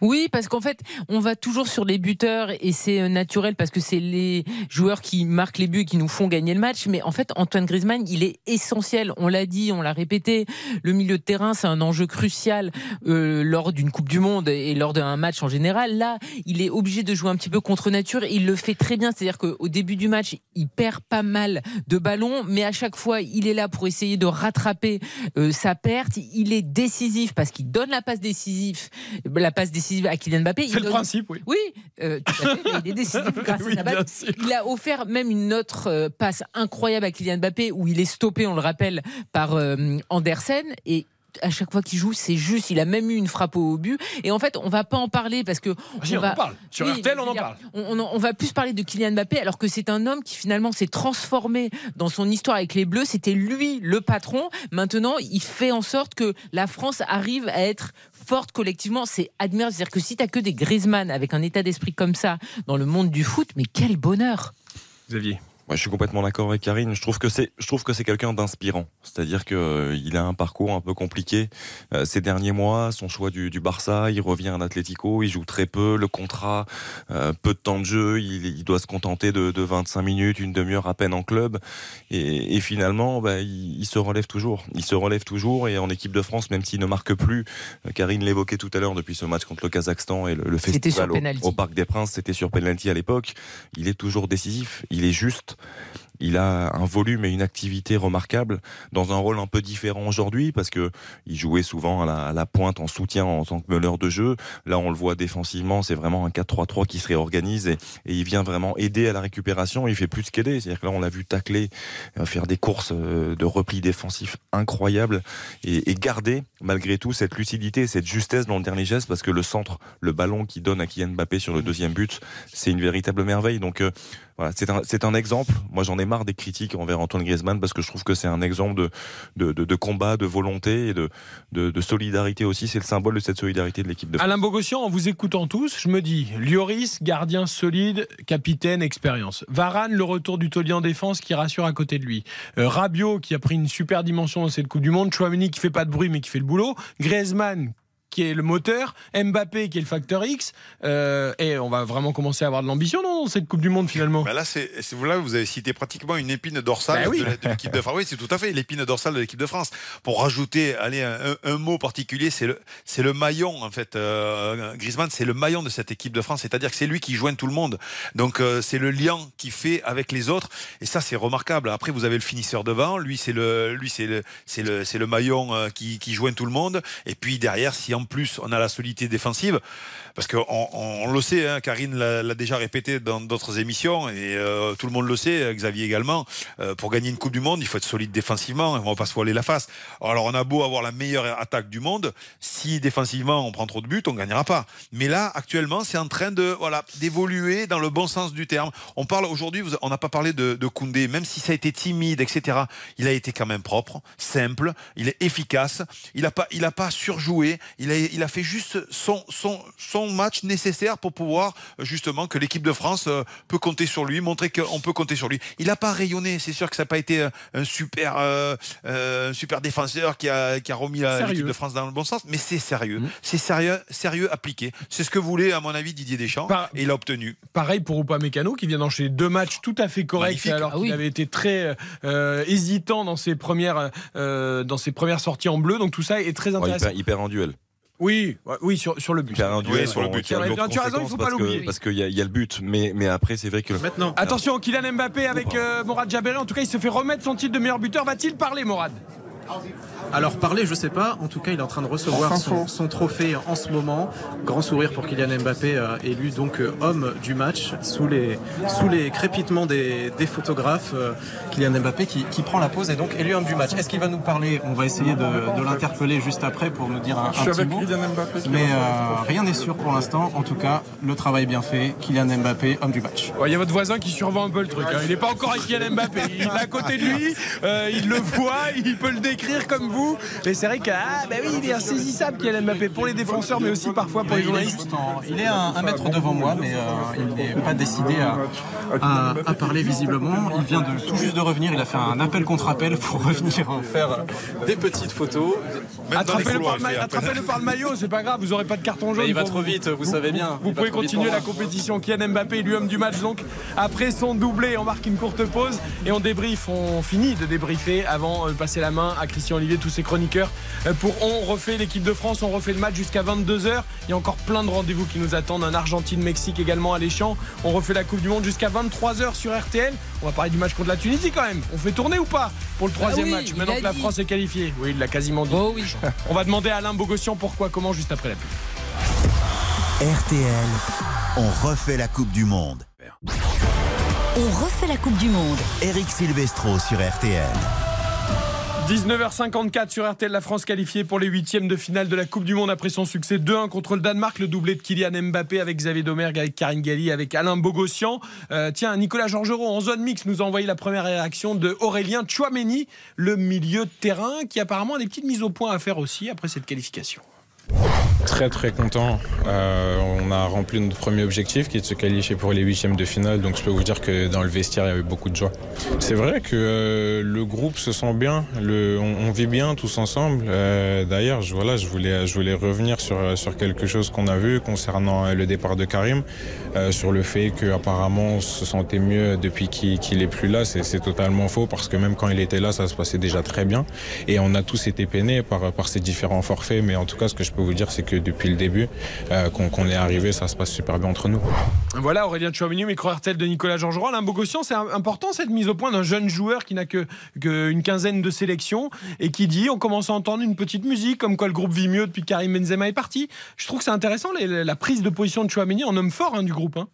Oui, parce qu'en fait, on va toujours sur les buteurs et c'est euh, naturel parce que c'est les joueurs qui marquent les buts et qui nous font gagner le match. Mais en fait, Antoine Griezmann, il est essentiel. On l'a dit, on l'a répété. Le milieu de terrain, c'est un enjeu crucial euh, lors d'une Coupe du Monde et lors d'un match en général. Là, il est obligé de jouer un petit peu contre nature. Il le fait très bien. C'est-à-dire qu'au début du match, il perd pas mal de ballons, mais à chaque fois, il est là pour essayer de rattraper euh, sa perte. Il est décisif parce qu'il donne la passe décisive, la passe décisive à Kylian Mbappé. C'est le donne... principe, oui. Oui, euh, tout à fait, mais il est décisif grâce Oui, à sa passe. Il a offert même une autre euh, passe incroyable à Kylian Mbappé où il est stoppé, on le rappelle, par euh, Andersen et à chaque fois qu'il joue, c'est juste. Il a même eu une frappe au but. Et en fait, on va pas en parler parce que Ah, si, on va en parle. Sur RTL, je on en parle. On, on- on va plus parler de Kylian Mbappé alors que c'est un homme qui finalement s'est transformé dans son histoire avec les Bleus. C'était lui le patron. Maintenant, il fait en sorte que la France arrive à être forte collectivement. C'est admirable. C'est-à-dire que si t'as que des Griezmann avec un état d'esprit comme ça dans le monde du foot, mais quel bonheur Xavier. Moi, je suis complètement d'accord avec Karine. Je trouve que c'est, je trouve que c'est quelqu'un d'inspirant. C'est-à-dire que euh, il a un parcours un peu compliqué euh, ces derniers mois. Son choix du, du Barça, il revient à Atlético, il joue très peu, le contrat, euh, peu de temps de jeu, il, il doit se contenter de, de 25 minutes, une demi-heure à peine en club. Et, et finalement, bah, il, il se relève toujours. Il se relève toujours et en équipe de France, même s'il ne marque plus, euh, Karine l'évoquait tout à l'heure depuis ce match contre le Kazakhstan et le, le C'était sur festival au, au Parc des Princes, c'était sur penalty à l'époque. Il est toujours décisif, il est juste. Il a un volume et une activité remarquable dans un rôle un peu différent aujourd'hui parce que il jouait souvent à la, pointe en soutien en tant que meneur de jeu. Là, on le voit défensivement, c'est vraiment un 4-3-3 qui se réorganise et, il vient vraiment aider à la récupération. Il fait plus qu'aider. C'est-à-dire que là, on l'a vu tacler, euh, faire des courses euh, de repli défensif incroyables et, et garder malgré tout cette lucidité, cette justesse dans le dernier geste parce que le centre, le ballon qui donne à Kylian Mbappé sur le deuxième but, c'est une véritable merveille. Donc euh, c'est un, exemple. Moi, j'en ai marre des critiques envers Antoine Griezmann parce que je trouve que c'est un exemple de, combat, de volonté et de, solidarité aussi. C'est le symbole de cette solidarité de l'équipe de France. Alain Bogossian, en vous écoutant tous, je me dis Lloris, gardien solide, capitaine, expérience. Varane, le retour du taulier en défense qui rassure à côté de lui. Euh, Rabiot, qui a pris une super dimension dans cette Coupe du Monde. Chouameni, qui fait pas de bruit mais qui fait le boulot. Griezmann, qui est le moteur. Mbappé, qui est le facteur X. Euh, et on va vraiment commencer à avoir de l'ambition dans cette Coupe du Monde finalement. Bah là, c'est là, vous avez cité pratiquement une épine dorsale Bah oui. de l'équipe de France. Oui, c'est tout à fait l'épine dorsale de l'équipe de France. Pour rajouter, allez, un, mot particulier, c'est le, c'est le maillon en fait. Euh, Griezmann, c'est le maillon de cette équipe de France. C'est-à-dire que c'est lui qui joint tout le monde. Donc euh, c'est le lien qu'il fait avec les autres. Et ça, c'est remarquable. Après, vous avez le finisseur devant. Lui, c'est le, lui, c'est le, c'est le, c'est le maillon qui, qui joint tout le monde. Et puis derrière, si en plus on a la solidité défensive, parce qu'on on, on le sait, hein, Karine l'a déjà répété dans d'autres émissions, et euh, tout le monde le sait, Xavier également, euh, pour gagner une Coupe du Monde, il faut être solide défensivement, on va pas se voiler la face. Alors on a beau avoir la meilleure attaque du monde, si défensivement on prend trop de buts, on gagnera pas. Mais là, actuellement, c'est en train de voilà d'évoluer dans le bon sens du terme. On parle aujourd'hui, on n'a pas parlé de, de Koundé, même si ça a été timide, etc. Il a été quand même propre, simple, il est efficace, il a pas, pas surjoué, il a, il a fait juste son, son match nécessaire pour pouvoir justement que l'équipe de France euh, peut compter sur lui, montrer qu'on peut compter sur lui. Il n'a pas rayonné, c'est sûr que ça n'a pas été euh, un super, euh, euh, un super défenseur qui a, qui a remis la- l'équipe de France dans le bon sens, mais c'est sérieux, c'est sérieux, sérieux appliqué. C'est ce que voulait à mon avis Didier Deschamps et il a obtenu. Pareil pour Upamecano qui vient d'enchaîner deux matchs tout à fait corrects Magnifique. alors Ah qu'il avait été très euh, hésitant dans ses premières euh, dans ses premières sorties en bleu. Donc tout ça est très Ouais, il, intéressant. perd, il perd un duel. Oui, oui sur, sur le but. Il perd un duel sur le but. Tu as raison, il faut conséquence pas parce que- l'oublier. Parce qu'il y, a- il y a le but, mais, mais après, c'est vrai que. Maintenant. Attention, Kylian Mbappé avec euh, Morad Jaberi. En tout cas, il se fait remettre son titre de meilleur buteur. Va-t-il parler, Morad? Alors parler, je sais pas. En tout cas, il est en train de recevoir son, son trophée en ce moment. Grand sourire pour Kylian Mbappé, euh, élu donc euh, homme du match sous les sous les crépitements des, des photographes. euh, Kylian Mbappé qui, qui prend la pause et donc élu homme du match. Est-ce qu'il va nous parler? On va essayer de, de l'interpeller juste après pour nous dire un, un Je suis petit avec mot. Kylian Mbappé qui Mais euh, rien n'est sûr pour l'instant. En tout cas, le travail bien fait. Kylian Mbappé, homme du match. Ouais, Il y a votre voisin qui survend un peu le truc. hein. Il n'est pas encore avec Kylian Mbappé. Il est à côté de lui, euh, il le voit, il peut le décrire comme vous. Mais c'est vrai que ah, bah oui, il est insaisissable Kylian Mbappé pour les défenseurs, mais aussi parfois pour les journalistes. en- il est un, un mètre devant moi, mais euh, il n'est pas décidé à, à- à parler visiblement. Il vient de tout juste de revenir. Il a fait un appel contre appel pour revenir euh, faire euh, des petites photos. Attrapez-le par, le par maillot, c'est pas grave, vous aurez pas de carton jaune. Mais il va trop vite, vous savez bien. Vous pouvez continuer la compétition. Kylian Mbappé, lui homme du match donc. Après son doublé, on marque une courte pause et on débrief. On finit de débriefer avant de passer la main à Christian Olivier, tous ses chroniqueurs. euh, Pour on refait l'équipe de France, on refait le match jusqu'à 22h. Il y a encore plein de rendez-vous qui nous attendent. Un Argentine-Mexique également alléchant. On refait la Coupe du Monde jusqu'à 23h sur RTL. On va parler du match contre la Tunisie quand même. On fait tourner ou pas pour le troisième oui, match maintenant que la dit. France est qualifiée? Oui, il l'a quasiment dit. On va demander à Alain Bogossian pourquoi, comment juste après la pub. RTL, on refait la Coupe du Monde. On refait la Coupe du Monde. Eric Silvestro sur RTL. 19h54 sur RTL, la France qualifiée pour les huitièmes de finale de la Coupe du Monde après son succès 2-1 contre le Danemark, le doublé de Kylian Mbappé avec Xavier Domergue, avec Karine Galli, avec Alain Bogossian. Euh, tiens, Nicolas Georgerot en zone mix nous a envoyé la première réaction de Aurélien Chouameni, le milieu de terrain, qui apparemment a des petites mises au point à faire aussi après cette qualification. Très très content. Euh, on a rempli notre premier objectif qui est de se qualifier pour les huitièmes de finale. Donc je peux vous dire que dans le vestiaire il y avait beaucoup de joie. C'est vrai que euh, le groupe se sent bien, on, vit bien tous ensemble. Euh, D'ailleurs, je, voilà, je voulais revenir sur quelque chose qu'on a vu concernant le départ de Karim, sur le fait qu'apparemment on se sentait mieux depuis qu'il qu'il est plus là. C'est totalement faux parce que même quand il était là, ça se passait déjà très bien. Et on a tous été peinés par par ces différents forfaits. Mais en tout cas, ce que je peux vous dire, c'est que depuis le début euh, qu'on est arrivé, ça se passe super bien entre nous. Voilà Aurélien Chouameni, micro RTL de Nicolas Georgerot. Alain Bogossian, c'est important cette mise au point d'un jeune joueur qui n'a que, quinzaine de sélections et qui dit on commence à entendre une petite musique comme quoi le groupe vit mieux depuis que Karim Benzema est parti. Je trouve que c'est intéressant la prise de position de Chouameni en homme fort hein, du groupe. hein.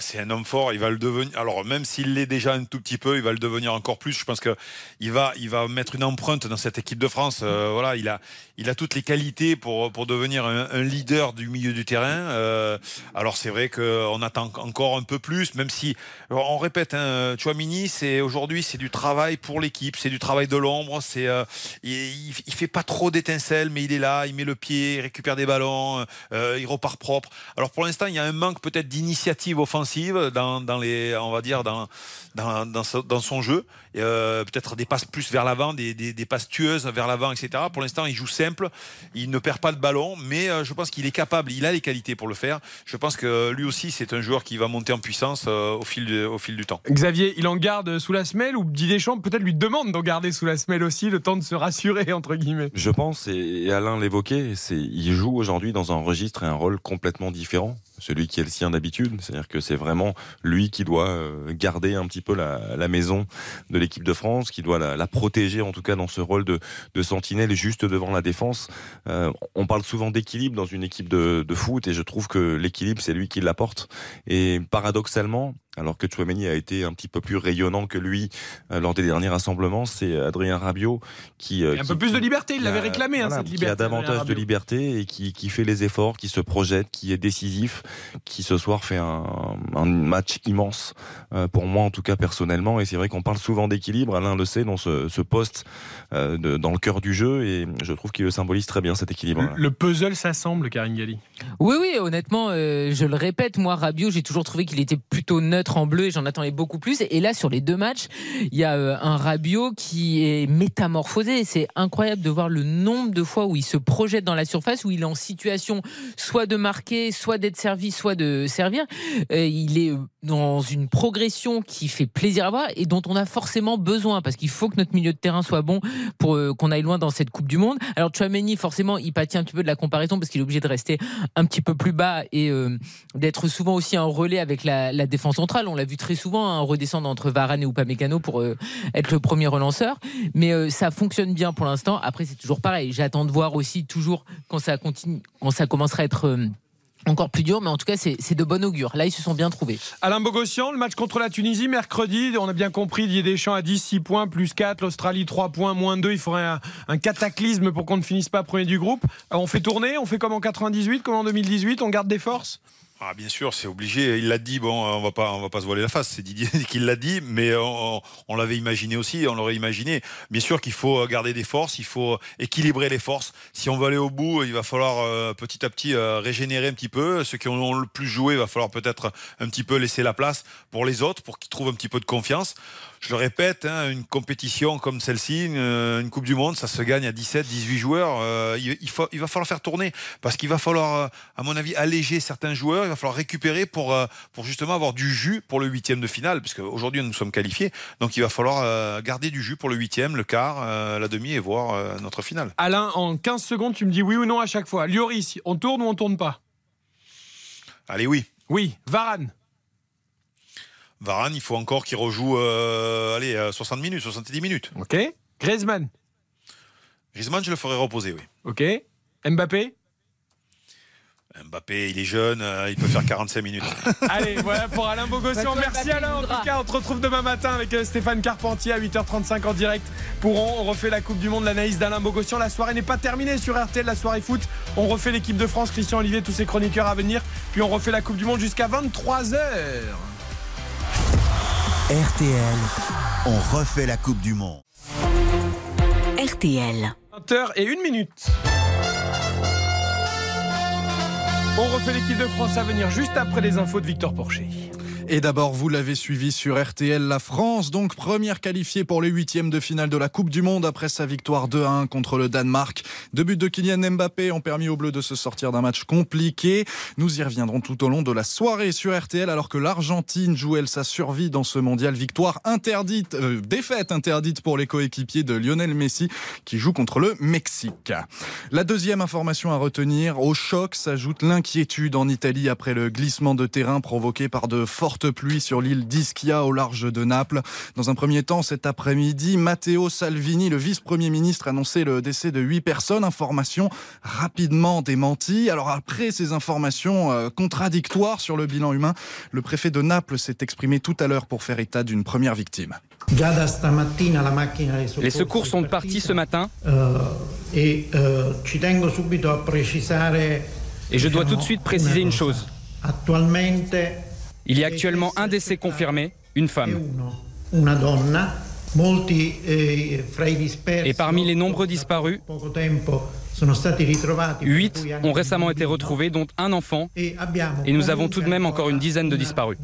C'est un homme fort, il va le devenir. Alors même s'il l'est déjà un tout petit peu, il va le devenir encore plus. Je pense que il va, il va mettre une empreinte dans cette équipe de France. Euh, voilà, il a, il a toutes les qualités pour pour devenir un, leader du milieu du terrain. Euh, alors c'est vrai qu'on attend encore un peu plus, même si on répète, hein, Chouamini, c'est aujourd'hui c'est du travail pour l'équipe, c'est du travail de l'ombre. C'est, euh, il, il- fait pas trop d'étincelles, mais il est là, il met le pied, il récupère des ballons, il repart propre. Alors pour l'instant, il y a un manque peut-être d'initiative offensive dans, dans les, on va dire dans dans, dans, son jeu. Euh, peut-être des passes plus vers l'avant, des, des, des passes tueuses vers l'avant, etc. Pour l'instant, il joue simple, il ne perd pas de ballon, mais euh, je pense qu'il est capable, il a les qualités pour le faire. Je pense que lui aussi, c'est un joueur qui va monter en puissance euh, au fil de- au fil du temps. Xavier, il en garde sous la semelle ou Didier Deschamps peut-être lui demande d'en garder sous la semelle aussi, le temps de se rassurer entre guillemets? Je pense, et Alain l'évoquait, c'est il joue aujourd'hui dans un registre et un rôle complètement différent, celui qui est le sien d'habitude. C'est-à-dire que c'est vraiment lui qui doit euh, garder un petit peu la, maison de l'équipe de France, qui doit la, protéger en tout cas dans ce rôle de, de sentinelle juste devant la défense. Euh, on parle souvent d'équilibre dans une équipe de, de foot et je trouve que l'équilibre c'est lui qui l'apporte. Et paradoxalement, alors que Chouameni a été un petit peu plus rayonnant que lui euh, lors des derniers rassemblements. C'est Adrien Rabiot qui. un peu plus de liberté, il l'avait réclamé, hein, cette liberté. Qui a davantage de liberté et qui, qui, fait les efforts, qui se projette, qui est décisif, qui ce soir fait un, un match immense, pour moi en tout cas personnellement. Et c'est vrai qu'on parle souvent d'équilibre, Alain le sait, dans ce, ce poste de, dans le cœur du jeu, et je trouve qu'il symbolise très bien cet équilibre. Le, le puzzle s'assemble, Karine Galli. Oui, oui, honnêtement, euh, je le répète, moi, Rabiot, j'ai toujours trouvé qu'il était plutôt neutre en bleu et j'en attendais beaucoup plus. Et là, sur les deux matchs, il y a euh, un Rabiot qui est métamorphosé. C'est incroyable de voir le nombre de fois où il se projette dans la surface, où il est en situation soit de marquer, soit d'être servi, soit de servir. Euh, il est dans une progression qui fait plaisir à voir et dont on a forcément besoin parce qu'il faut que notre milieu de terrain soit bon pour qu'on aille loin dans cette Coupe du Monde. Alors Chouameni, forcément, il pâtit un petit peu de la comparaison parce qu'il est obligé de rester un petit peu plus bas et euh, d'être souvent aussi un relais avec la, défense centrale. On l'a vu très souvent, hein, redescendre entre Varane et Upamecano pour euh, être le premier relanceur. Mais euh, ça fonctionne bien pour l'instant. Après, c'est toujours pareil. J'attends de voir aussi toujours quand ça continue, quand ça commencera à être encore plus dur, mais en tout cas, c'est de bon augure. Là, ils se sont bien trouvés. Alain Bogossian, le match contre la Tunisie, mercredi, on a bien compris, Didier Deschamps à 10, 6 points, plus 4, l'Australie 3 points, moins 2. Il faudrait un, cataclysme pour qu'on ne finisse pas premier du groupe. Euh, on fait tourner, on fait comme en 98, comme en 2018, on garde des forces? Ah, bien sûr, c'est obligé. Il l'a dit. Bon, on va pas, on va pas se voiler la face. C'est Didier qui l'a dit, mais on, l'avait imaginé aussi. On l'aurait imaginé. Bien sûr qu'il faut garder des forces. Il faut équilibrer les forces. Si on veut aller au bout, il va falloir euh, petit à petit euh, régénérer un petit peu. Ceux qui ont le plus joué, il va falloir peut-être un petit peu laisser la place pour les autres, pour qu'ils trouvent un petit peu de confiance je le répète, hein, une compétition comme celle-ci, une, Coupe du Monde, ça se gagne à 17, 18 joueurs. Euh, il, faut, il, va falloir faire tourner parce qu'il va falloir, euh, à mon avis, alléger certains joueurs. Il va falloir récupérer pour, euh, pour justement avoir du jus pour le huitième de finale, parce qu'aujourd'hui nous sommes qualifiés. Donc il va falloir garder du jus pour le huitième, le quart, la demi et voir notre finale. Alain, en 15 secondes, tu me dis oui ou non à chaque fois. Lloris, on tourne ou on tourne pas? Allez, oui. Oui. Varane? Varane, il faut encore qu'il rejoue euh, allez, 60 minutes, 70 minutes. Ok. Griezmann Griezmann, je le ferai reposer, oui. Ok. Mbappé Mbappé, il est jeune, euh, il peut faire 45 minutes. Allez, voilà pour Alain Bogossian. Merci Alain. En tout cas, on se retrouve demain matin avec euh, Stéphane Carpentier à 8h35 en direct pour On. On refait la Coupe du Monde, l'analyse d'Alain Bogossian. La soirée n'est pas terminée sur RTL, la soirée foot. On refait l'équipe de France, Christian Olivier, tous ses chroniqueurs à venir. Puis on refait la Coupe du Monde jusqu'à 23h. RTL, on refait la Coupe du Monde. RTL. 20h et une minute. On refait l'équipe de France à venir juste après les infos de Victor Porcher. Et d'abord, vous l'avez suivi sur RTL, la France, donc première qualifiée pour les huitièmes de finale de la Coupe du Monde après sa victoire 2-1 contre le Danemark. Deux buts de Kylian Mbappé ont permis aux Bleus de se sortir d'un match compliqué. Nous y reviendrons tout au long de la soirée sur RTL alors que l'Argentine joue elle sa survie dans ce mondial? Victoire interdite, euh, défaite interdite pour les coéquipiers de Lionel Messi qui joue contre le Mexique. La deuxième information à retenir, au choc s'ajoute l'inquiétude en Italie après le glissement de terrain provoqué par de fortes pluie sur l'île d'Ischia au large de Naples. Dans un premier temps, cet après-midi, Matteo Salvini, le vice-premier ministre, annonçait le décès de huit personnes. Information rapidement démentie. Alors après ces informations euh, contradictoires sur le bilan humain, le préfet de Naples s'est exprimé tout à l'heure pour faire état d'une première victime. Les secours sont partis ce matin. et je dois tout de suite préciser une chose. Il y a actuellement un décès confirmé, une femme. Et parmi les nombreux disparus, huit ont récemment été retrouvés, dont un enfant, et nous avons tout de même encore une dizaine de disparus.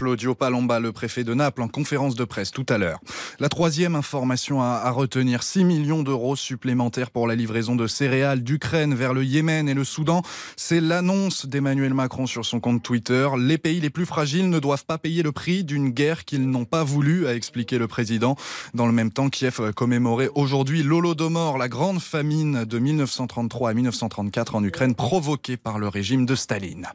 Claudio Palomba, le préfet de Naples, en conférence de presse tout à l'heure. La troisième information à, retenir, 6 millions d'euros supplémentaires pour la livraison de céréales d'Ukraine vers le Yémen et le Soudan. C'est l'annonce d'Emmanuel Macron sur son compte Twitter. Les pays les plus fragiles ne doivent pas payer le prix d'une guerre qu'ils n'ont pas voulu, a expliqué le président. Dans le même temps, Kiev commémorait aujourd'hui l'Holodomor, la grande famine de 1933 à 1934 en Ukraine provoquée par le régime de Staline.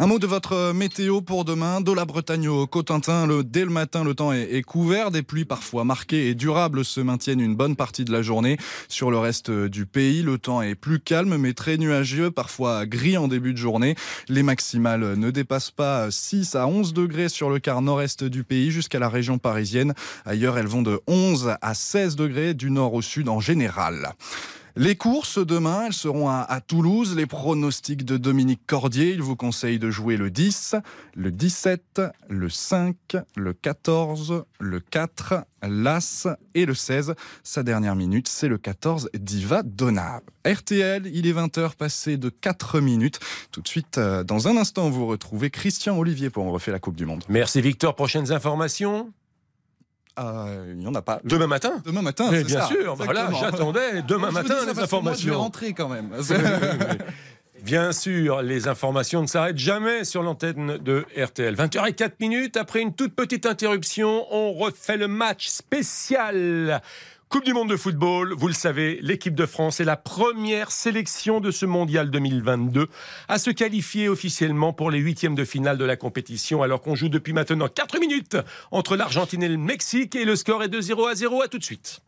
Un mot de votre météo pour demain. De la Bretagne Au Cotentin, le, dès le matin, le temps est, est, couvert. Des pluies parfois marquées et durables se maintiennent une bonne partie de la journée. Sur le reste du pays, le temps est plus calme mais très nuageux, parfois gris en début de journée. Les maximales ne dépassent pas 6 à 11 degrés sur le quart nord-est du pays jusqu'à la région parisienne. Ailleurs, elles vont de 11 à 16 degrés du nord au sud en général. Les courses demain, elles seront à, Toulouse. Les pronostics de Dominique Cordier, il vous conseille de jouer le 10, le 17, le 5, le 14, le 4, l'As et le 16. Sa dernière minute, c'est le 14 Diva Donna. RTL, il est 20h passé de 4 minutes. Tout de suite, euh, dans un instant, vous retrouvez Christian Olivier pour On refait la Coupe du Monde. Merci Victor. Prochaines informations? Euh, il n'y en a pas. Demain matin Demain matin, Mais bien ça, sûr. Voilà, j'attendais demain matin les informations. je vais rentrer quand même. Bien sûr, les informations ne s'arrêtent jamais sur l'antenne de RTL. 20h04 minutes, après une toute petite interruption, on refait le match spécial Coupe du monde de football, vous le savez, l'équipe de France est la première sélection de ce mondial 2022 à se qualifier officiellement pour les huitièmes de finale de la compétition, alors qu'on joue depuis maintenant 4 minutes entre l'Argentine et le Mexique et le score est de 0 à 0. À tout de suite.